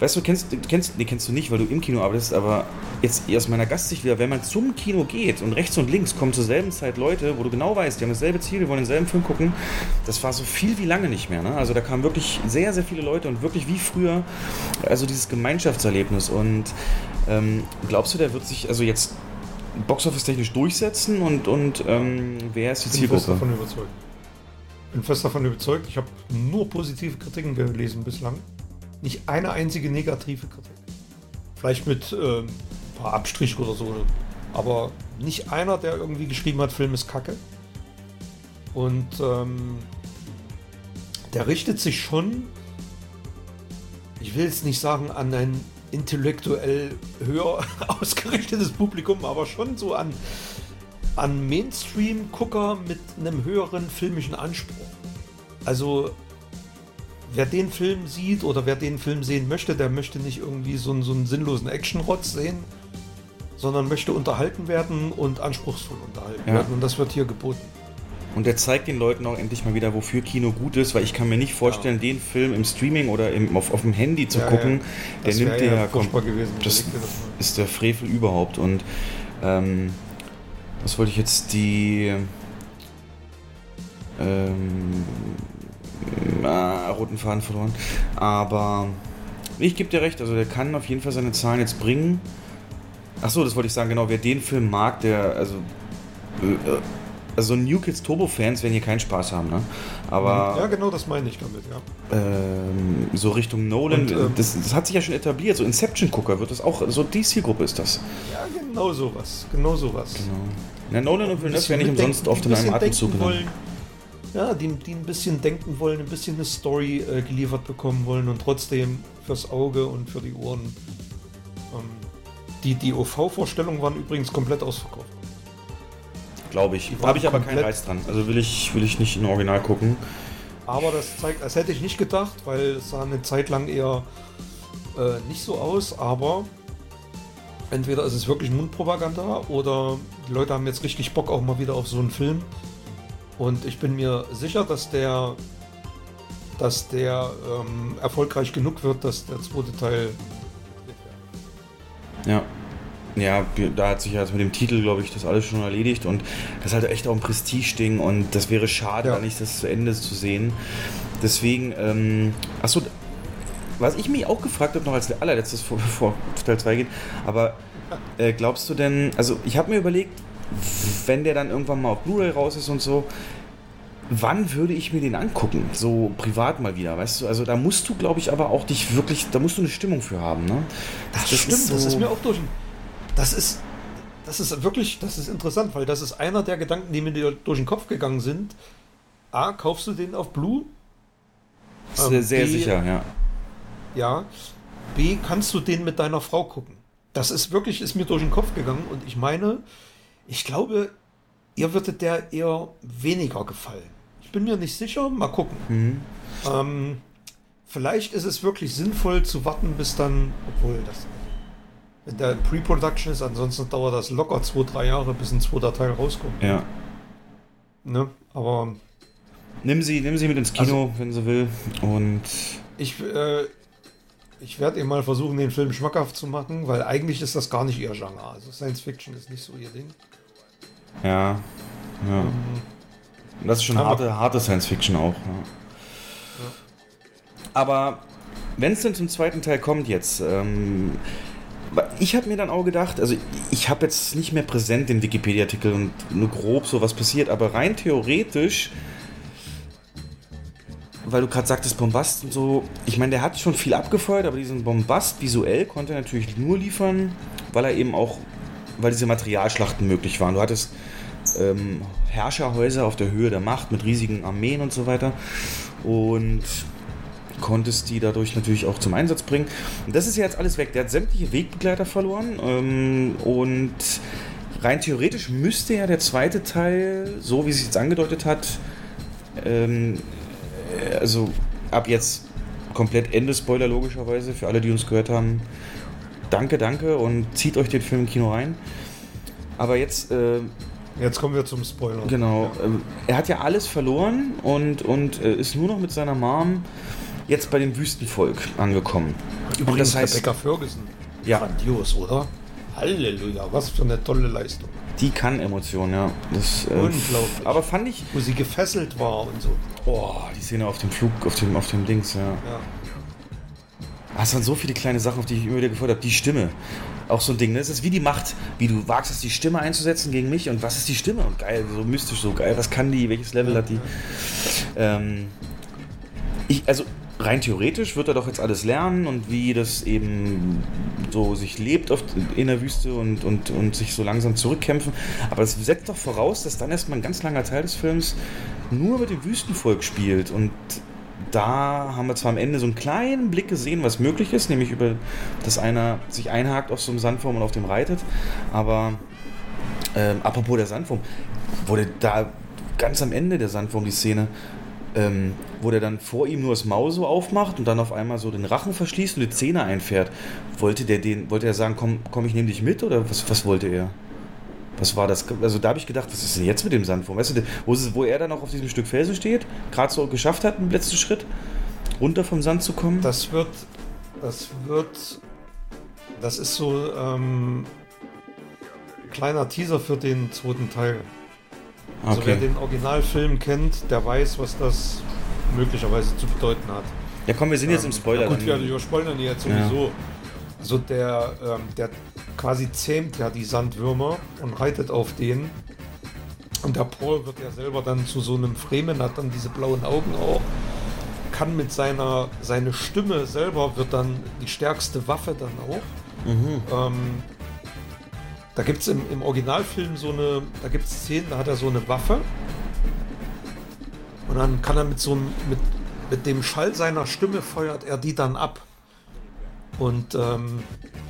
weißt du, kennst, kennst, nee, kennst du nicht, weil du im Kino arbeitest, aber jetzt aus meiner Gastsicht wieder, wenn man zum Kino geht und rechts und links kommen zur selben Zeit Leute, wo du genau weißt, die haben dasselbe Ziel, die wollen denselben Film gucken, das war so viel wie lange nicht mehr. Ne? Also da kamen wirklich sehr, sehr viele Leute und wirklich wie früher, also dieses Gemeinschaftserlebnis. Und ähm, glaubst du, der wird sich also jetzt Boxoffice-technisch durchsetzen und, und ähm, wer ist die Ich bin fest Zielgruppe? davon überzeugt. bin fest davon überzeugt. Ich habe nur positive Kritiken gelesen bislang. Nicht eine einzige negative Kritik. Vielleicht mit äh, ein paar Abstrichen oder so. Aber nicht einer, der irgendwie geschrieben hat, Film ist kacke. Und ähm, der richtet sich schon, ich will jetzt nicht sagen, an ein intellektuell höher ausgerichtetes Publikum, aber schon so an, an Mainstream-Gucker mit einem höheren filmischen Anspruch. Also wer den Film sieht oder wer den Film sehen möchte, der möchte nicht irgendwie so einen, so einen sinnlosen Action-Rotz sehen, sondern möchte unterhalten werden und anspruchsvoll unterhalten Ja. werden. Und das wird hier geboten. Und der zeigt den Leuten auch endlich mal wieder, wofür Kino gut ist, weil ich kann mir nicht vorstellen, den Film im Streaming oder im, auf, auf dem Handy zu Ja, gucken, ja. der nimmt dir ja ja furchtbar kom- gewesen. Das ist der Frevel überhaupt. Und ähm, was wollte ich jetzt die ähm, ah, roten Faden verloren. Aber ich gebe dir recht, also der kann auf jeden Fall seine Zahlen jetzt bringen. Ach so, das wollte ich sagen, genau, wer den Film mag, der, also, äh, also New Kids Turbo Fans werden hier keinen Spaß haben, ne? Aber ja, genau das meine ich damit, ja. ähm, so Richtung Nolan, Und, ähm, das, das hat sich ja schon etabliert, so Inception-Gucker wird das auch, so die Zielgruppe ist das. Ja, genau sowas. Genau sowas. Genau. Na, Nolan und Villeneuve werden nicht umsonst oft in ein einem Atemzug genannt. Ja, die, die ein bisschen denken wollen, ein bisschen eine Story äh, geliefert bekommen wollen und trotzdem fürs Auge und für die Ohren. Ähm, die die OV-Vorstellungen waren übrigens komplett ausverkauft. Glaube ich. Habe ich aber keinen Reiz dran. Also will ich, will ich nicht in Original gucken. Aber das zeigt, das hätte ich nicht gedacht, weil es sah eine Zeit lang eher äh, nicht so aus, aber entweder ist es wirklich Mundpropaganda oder die Leute haben jetzt richtig Bock auch mal wieder auf so einen Film. Und ich bin mir sicher, dass der, dass der ähm, erfolgreich genug wird, dass der zweite Teil. Ja. Ja, da hat sich ja mit dem Titel, glaube ich, das alles schon erledigt und das ist halt echt auch ein Prestige-Ding und das wäre schade, Ja. nicht das zu Ende zu sehen. Deswegen, ähm, achso, was ich mich auch gefragt habe, noch als allerletztes, vor- bevor Teil 2 geht, aber äh, glaubst du denn, also ich habe mir überlegt, wenn der dann irgendwann mal auf Blu-ray raus ist und so, wann würde ich mir den angucken? So privat mal wieder, weißt du? Also da musst du, glaube ich, aber auch dich wirklich, da musst du eine Stimmung für haben, ne? Das, stimmt, das so- ist mir auch durch. Das ist, das ist wirklich, das ist interessant, weil das ist einer der Gedanken, die mir durch den Kopf gegangen sind. A, kaufst du den auf Blue? Sehr, Ähm, sehr B, sicher, ja. Ja. B, kannst du den mit deiner Frau gucken? Das ist wirklich, ist mir durch den Kopf gegangen und ich meine, ich glaube, ihr würde der eher weniger gefallen. Ich bin mir nicht sicher, mal gucken. Mhm. Ähm, vielleicht ist es wirklich sinnvoll zu warten, bis dann, obwohl das, wenn der in Pre-Production ist, ansonsten dauert das locker zwei, drei Jahre, bis ein zweiter Teil rauskommt. Ja. Ne? Aber Nimm sie, nimm sie mit ins Kino, wenn sie will. Und ich, äh, ich werde ihr mal versuchen, den Film schmackhaft zu machen, weil eigentlich ist das gar nicht ihr Genre. Also Science Fiction ist nicht so ihr Ding. Ja. ja. Das ist schon Aber- harte, harte Science Fiction auch. Ja. Aber wenn es denn zum zweiten Teil kommt jetzt, ähm, ich habe mir dann auch gedacht, also ich habe jetzt nicht mehr präsent den Wikipedia-Artikel und nur grob so was passiert, aber rein theoretisch, weil du gerade sagtest Bombast und so, ich meine, der hat schon viel abgefeuert, aber diesen Bombast visuell konnte er natürlich nur liefern, weil er eben auch, weil diese Materialschlachten möglich waren. Du hattest ähm, Herrscherhäuser auf der Höhe der Macht mit riesigen Armeen und so weiter und konntest die dadurch natürlich auch zum Einsatz bringen. Und das ist ja jetzt alles weg. Der hat sämtliche Wegbegleiter verloren ähm, und rein theoretisch müsste ja der zweite Teil, so wie es sich jetzt angedeutet hat, ähm, äh, also ab jetzt komplett Ende Spoiler logischerweise für alle, die uns gehört haben. Danke, danke und zieht euch den Film im Kino rein. Aber jetzt äh, Jetzt kommen wir zum Spoiler. Genau. ähm, Er hat ja alles verloren und, und äh, ist nur noch mit seiner Mom jetzt bei dem Wüstenvolk angekommen. Übrigens das heißt- Rebecca Ferguson. Ja. Grandios, oder? Halleluja, was für eine tolle Leistung. Die kann Emotionen, ja. Das, äh, Unglaublich. Aber fand ich. Wo sie gefesselt war und so. Oh, die Szene auf dem Flug, auf dem, auf dem Dings, ja. Ja. Ah, Es waren so viele kleine Sachen, auf die ich immer wieder gefreut habe. Die Stimme. Auch so ein Ding, ne? Es ist wie die Macht, wie du wagst es, die Stimme einzusetzen gegen mich und was ist die Stimme? Und geil, so mystisch, so geil. Was kann die? Welches Level hat die? Ähm, ich, also rein theoretisch wird er doch jetzt alles lernen und wie das eben so sich lebt auf, in der Wüste und, und, und sich so langsam zurückkämpfen. Aber es setzt doch voraus, dass dann erstmal ein ganz langer Teil des Films nur mit dem Wüstenvolk spielt und da haben wir zwar am Ende so einen kleinen Blick gesehen, was möglich ist, nämlich über, dass einer sich einhakt auf so einem Sandwurm und auf dem reitet. Aber ähm, apropos der Sandwurm, wurde da ganz am Ende der Sandwurm die Szene, ähm, wo der dann vor ihm nur das Maul so aufmacht und dann auf einmal so den Rachen verschließt und die Zähne einfährt. Wollte der den, wollte er sagen, komm, komm ich nehme dich mit oder was, was wollte er? Was war das? Also da habe ich gedacht, was ist denn jetzt mit dem Sandwurm? Weißt du, wo, es, wo er dann noch auf diesem Stück Felsen steht, gerade so geschafft hat, im letzten Schritt, runter vom Sand zu kommen? Das wird, das wird, das ist so ähm, kleiner Teaser für den zweiten Teil. Also wer den Originalfilm kennt, der weiß, was das möglicherweise zu bedeuten hat. Ja komm, wir sind jetzt im Ähm, Spoiler. Ja, gut, wir überspoilern die jetzt sowieso. Also der, ähm, der quasi zähmt ja die Sandwürmer und reitet auf den. Und der Paul wird ja selber dann zu so einem Fremen, hat dann diese blauen Augen auch. Kann mit seiner, seine Stimme selber wird dann die stärkste Waffe dann auch. Ähm, da gibt es im, im Originalfilm so eine, da gibt es Szenen, da hat er so eine Waffe. Und dann kann er mit so einem, mit, mit dem Schall seiner Stimme feuert er die dann ab. Und ähm,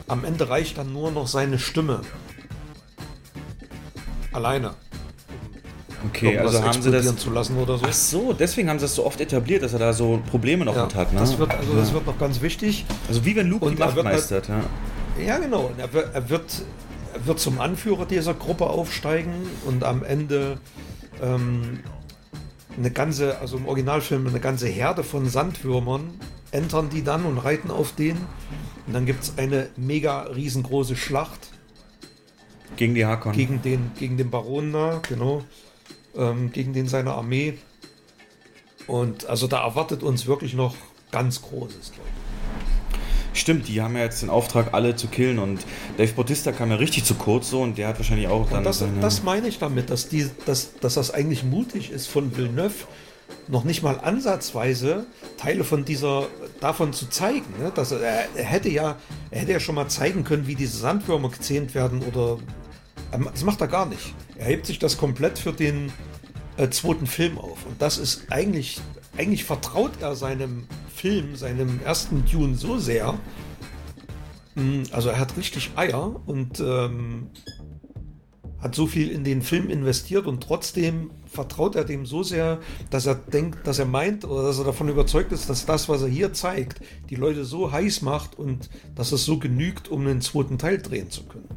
am Ende reicht dann nur noch seine Stimme. Alleine. Okay, irgendwas also haben sie das. zu lassen oder so. Ach so, deswegen haben sie das so oft etabliert, dass er da so Probleme noch Ja, mit hat, ne? das wird, also ja. das wird noch ganz wichtig. also wie wenn Luke Und die Macht halt- meistert, ja. Ja, genau. Er wird, er, wird, er wird zum Anführer dieser Gruppe aufsteigen und am Ende ähm, eine ganze, also im Originalfilm eine ganze Herde von Sandwürmern entern die dann und reiten auf den. Und dann gibt es eine mega riesengroße Schlacht Gegen die Hakon. gegen den, gegen den Baron da, genau. Ähm, gegen den seine Armee. Und also da erwartet uns wirklich noch ganz Großes, glaube ich. Stimmt, die haben ja jetzt den Auftrag, alle zu killen und Dave Bautista kam ja richtig zu kurz so und der hat wahrscheinlich auch dann. Das, das meine ich damit, dass, die, dass, dass das eigentlich mutig ist von Villeneuve, noch nicht mal ansatzweise Teile von dieser davon zu zeigen. Ne? Dass er, er hätte ja, er hätte ja schon mal zeigen können, wie diese Sandwürmer gezähmt werden oder ähm, das macht er gar nicht. Er hebt sich das komplett für den äh, zweiten Film auf. Und das ist eigentlich, eigentlich vertraut er seinem Film, seinem ersten Dune so sehr. Mm, Also er hat richtig Eier und ähm, hat so viel in den Film investiert und trotzdem vertraut er dem so sehr, dass er denkt, dass er meint oder dass er davon überzeugt ist, dass das, was er hier zeigt, die Leute so heiß macht und dass es so genügt, um einen zweiten Teil drehen zu können.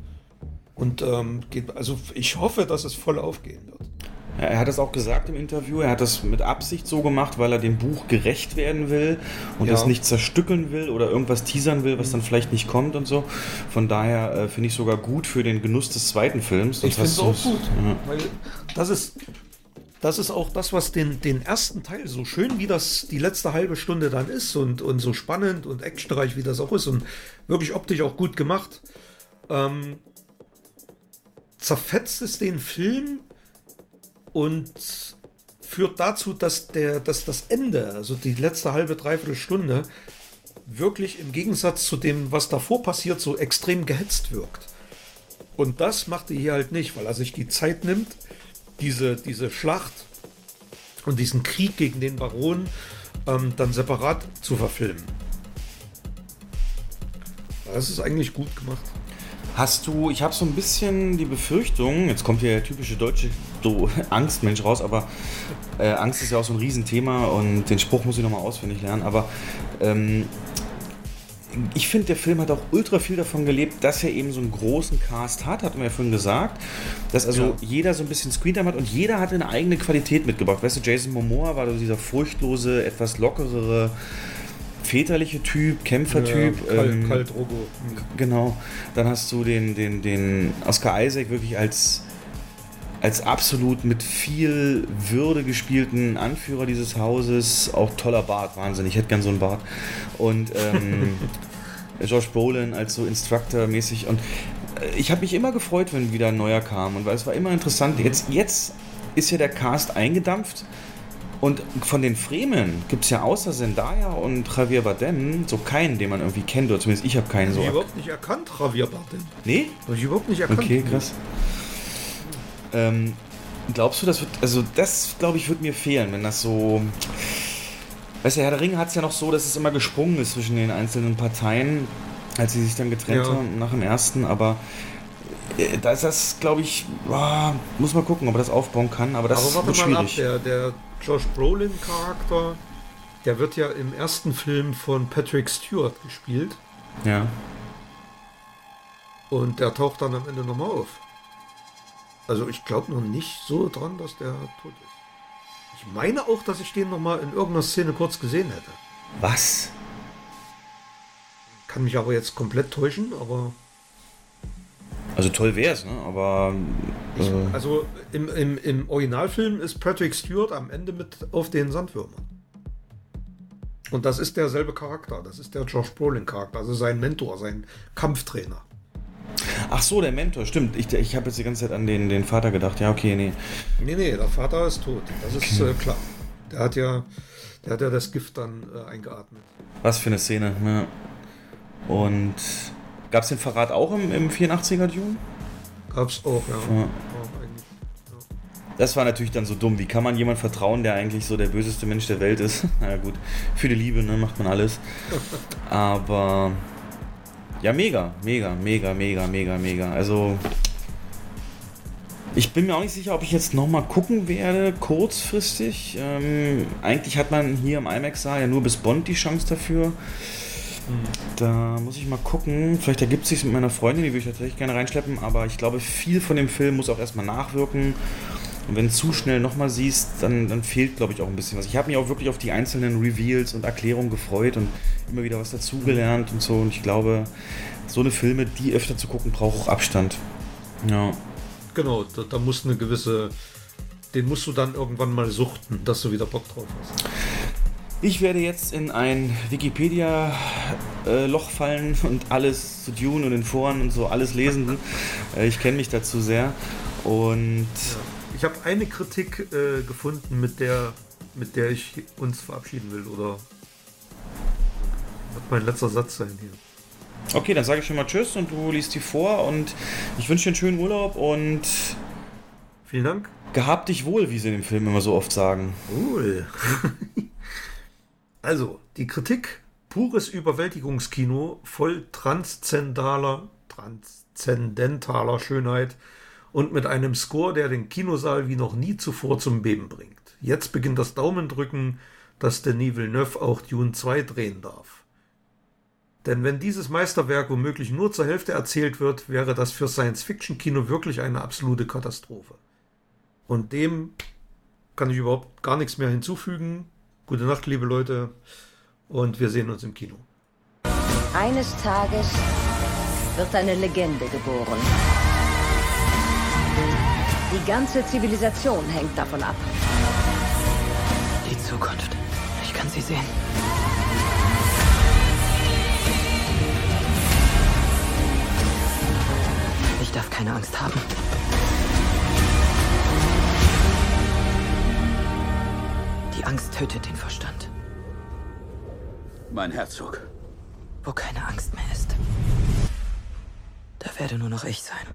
Und ähm, geht, also ich hoffe, dass es voll aufgehen wird. Er hat das auch gesagt im Interview. Er hat das mit Absicht so gemacht, weil er dem Buch gerecht werden will und Ja. das nicht zerstückeln will oder irgendwas teasern will, was dann vielleicht nicht kommt und so. Von daher äh, finde ich sogar gut für den Genuss des zweiten Films. Ich finde es auch gut, Ja. weil das ist, das ist auch das, was den, den ersten Teil, so schön wie das die letzte halbe Stunde dann ist und, und so spannend und actionreich wie das auch ist und wirklich optisch auch gut gemacht, ähm, zerfetzt es den Film und führt dazu, dass, der, dass das Ende, also die letzte halbe, dreiviertel Stunde, wirklich im Gegensatz zu dem, was davor passiert, so extrem gehetzt wirkt. Und das macht er hier halt nicht, weil er sich die Zeit nimmt, diese, diese Schlacht und diesen Krieg gegen den Baron ähm, dann separat zu verfilmen. Das ist eigentlich gut gemacht. Hast du, ich habe so ein bisschen die Befürchtung, jetzt kommt hier der typische deutsche Angstmensch raus, aber äh, Angst ist ja auch so ein Riesenthema und den Spruch muss ich nochmal auswendig lernen, aber ähm, ich finde, der Film hat auch ultra viel davon gelebt, dass er eben so einen großen Cast hat, hatten wir ja vorhin gesagt, dass also Ja. jeder so ein bisschen Screentime hat und jeder hatte eine eigene Qualität mitgebracht. Weißt du, Jason Momoa war so dieser furchtlose, etwas lockerere, väterliche Typ, Kämpfertyp. Ja, Kalt, ähm, Kalt Rogo. Hm. Genau. Dann hast du den, den, den Oscar Isaac wirklich als, als absolut mit viel Würde gespielten Anführer dieses Hauses. Auch toller Bart, Wahnsinn. Ich hätte gern so einen Bart. Und ähm, Josh Brolin als so Instructor-mäßig. Und äh, ich habe mich immer gefreut, wenn wieder ein neuer kam. Und weil es war immer interessant. Jetzt, jetzt ist ja der Cast eingedampft. Und von den Fremen gibt es ja außer Zendaya und Javier Bardem so keinen, den man irgendwie kennt. Oder zumindest ich habe keinen so. Hab ich überhaupt nicht erkannt, Javier Bardem. Nee? Hab ich überhaupt nicht erkannt. Okay, krass. Ähm, glaubst du, das wird, also das glaube ich, wird mir fehlen, wenn das so, Weißt du, Herr der Ringe hat es ja noch so, dass es immer gesprungen ist zwischen den einzelnen Parteien, als sie sich dann getrennt Ja. haben nach dem ersten, aber äh, da ist das, glaube ich, ah, muss man gucken, ob er das aufbauen kann, aber das Aber warte wird mal ab, schwierig. der, der Josh Brolin-Charakter, der wird ja im ersten Film von Patrick Stewart gespielt ja. und der taucht dann am Ende nochmal auf. Also ich glaube noch nicht so dran, dass der tot ist. Ich meine auch, dass ich den nochmal in irgendeiner Szene kurz gesehen hätte. Was? Kann mich aber jetzt komplett täuschen, aber Also toll wär's, ne? Aber ich, äh, also im, im, im Originalfilm ist Patrick Stewart am Ende mit auf den Sandwürmern. Und das ist derselbe Charakter. Das ist der Josh Brolin-Charakter, also sein Mentor, sein Kampftrainer. Ach so, der Mentor, stimmt. Ich, ich habe jetzt die ganze Zeit an den, den Vater gedacht. Ja, okay, nee. Nee, nee, der Vater ist tot. Das ist äh, klar. Der hat ja, der hat ja das Gift dann äh, eingeatmet. Was für eine Szene, ne? Und gab's den Verrat auch im, im 84er Dune? Gab's auch, ja. Ja. Das war natürlich dann so dumm. Wie kann man jemand vertrauen, der eigentlich so der böseste Mensch der Welt ist? Na ja, gut, für die Liebe, ne, macht man alles. Aber ja, mega, mega, mega, mega, mega, mega. Also ich bin mir auch nicht sicher, ob ich jetzt nochmal gucken werde, kurzfristig. Ähm, eigentlich hat man hier im IMAX-Saal ja nur bis Bond die Chance dafür. Da muss ich mal gucken. Vielleicht ergibt sich mit meiner Freundin, die würde ich tatsächlich gerne reinschleppen, aber ich glaube, viel von dem Film muss auch erstmal nachwirken. Und wenn du zu schnell nochmal siehst, dann, dann fehlt, glaube ich, auch ein bisschen was. Ich habe mich auch wirklich auf die einzelnen Reveals und Erklärungen gefreut und immer wieder was dazugelernt und so. Und ich glaube, so eine Filme, die öfter zu gucken, braucht auch Abstand. Ja. Genau, da, da muss eine gewisse. Den musst du dann irgendwann mal suchten, dass du wieder Bock drauf hast. Ich werde jetzt in ein Wikipedia-Loch fallen und alles zu Dune und den Foren und so alles lesen. Äh, ich kenne mich dazu sehr. Und Ich habe eine Kritik äh, gefunden, mit der, mit der ich uns verabschieden will, oder wird mein letzter Satz sein hier. okay, dann sage ich schon mal Tschüss und du liest die vor und ich wünsche dir einen schönen Urlaub und Vielen Dank. gehabt dich wohl, wie sie in dem Film immer so oft sagen. Cool. also, die Kritik, pures Überwältigungskino, voll transzendaler, transzendentaler Schönheit und mit einem Score, der den Kinosaal wie noch nie zuvor zum Beben bringt. Jetzt beginnt das Daumendrücken, dass Denis Villeneuve auch Dune 2 drehen darf. Denn wenn dieses Meisterwerk womöglich nur zur Hälfte erzählt wird, wäre das für Science-Fiction-Kino wirklich eine absolute Katastrophe. Und dem kann ich überhaupt gar nichts mehr hinzufügen. Gute Nacht, liebe Leute, und wir sehen uns im Kino. Eines Tages wird eine Legende geboren. Die ganze Zivilisation hängt davon ab. Die Zukunft. Ich kann sie sehen. Ich darf keine Angst haben. Die Angst tötet den Verstand. Mein Herzog. Wo keine Angst mehr ist, da werde nur noch ich sein.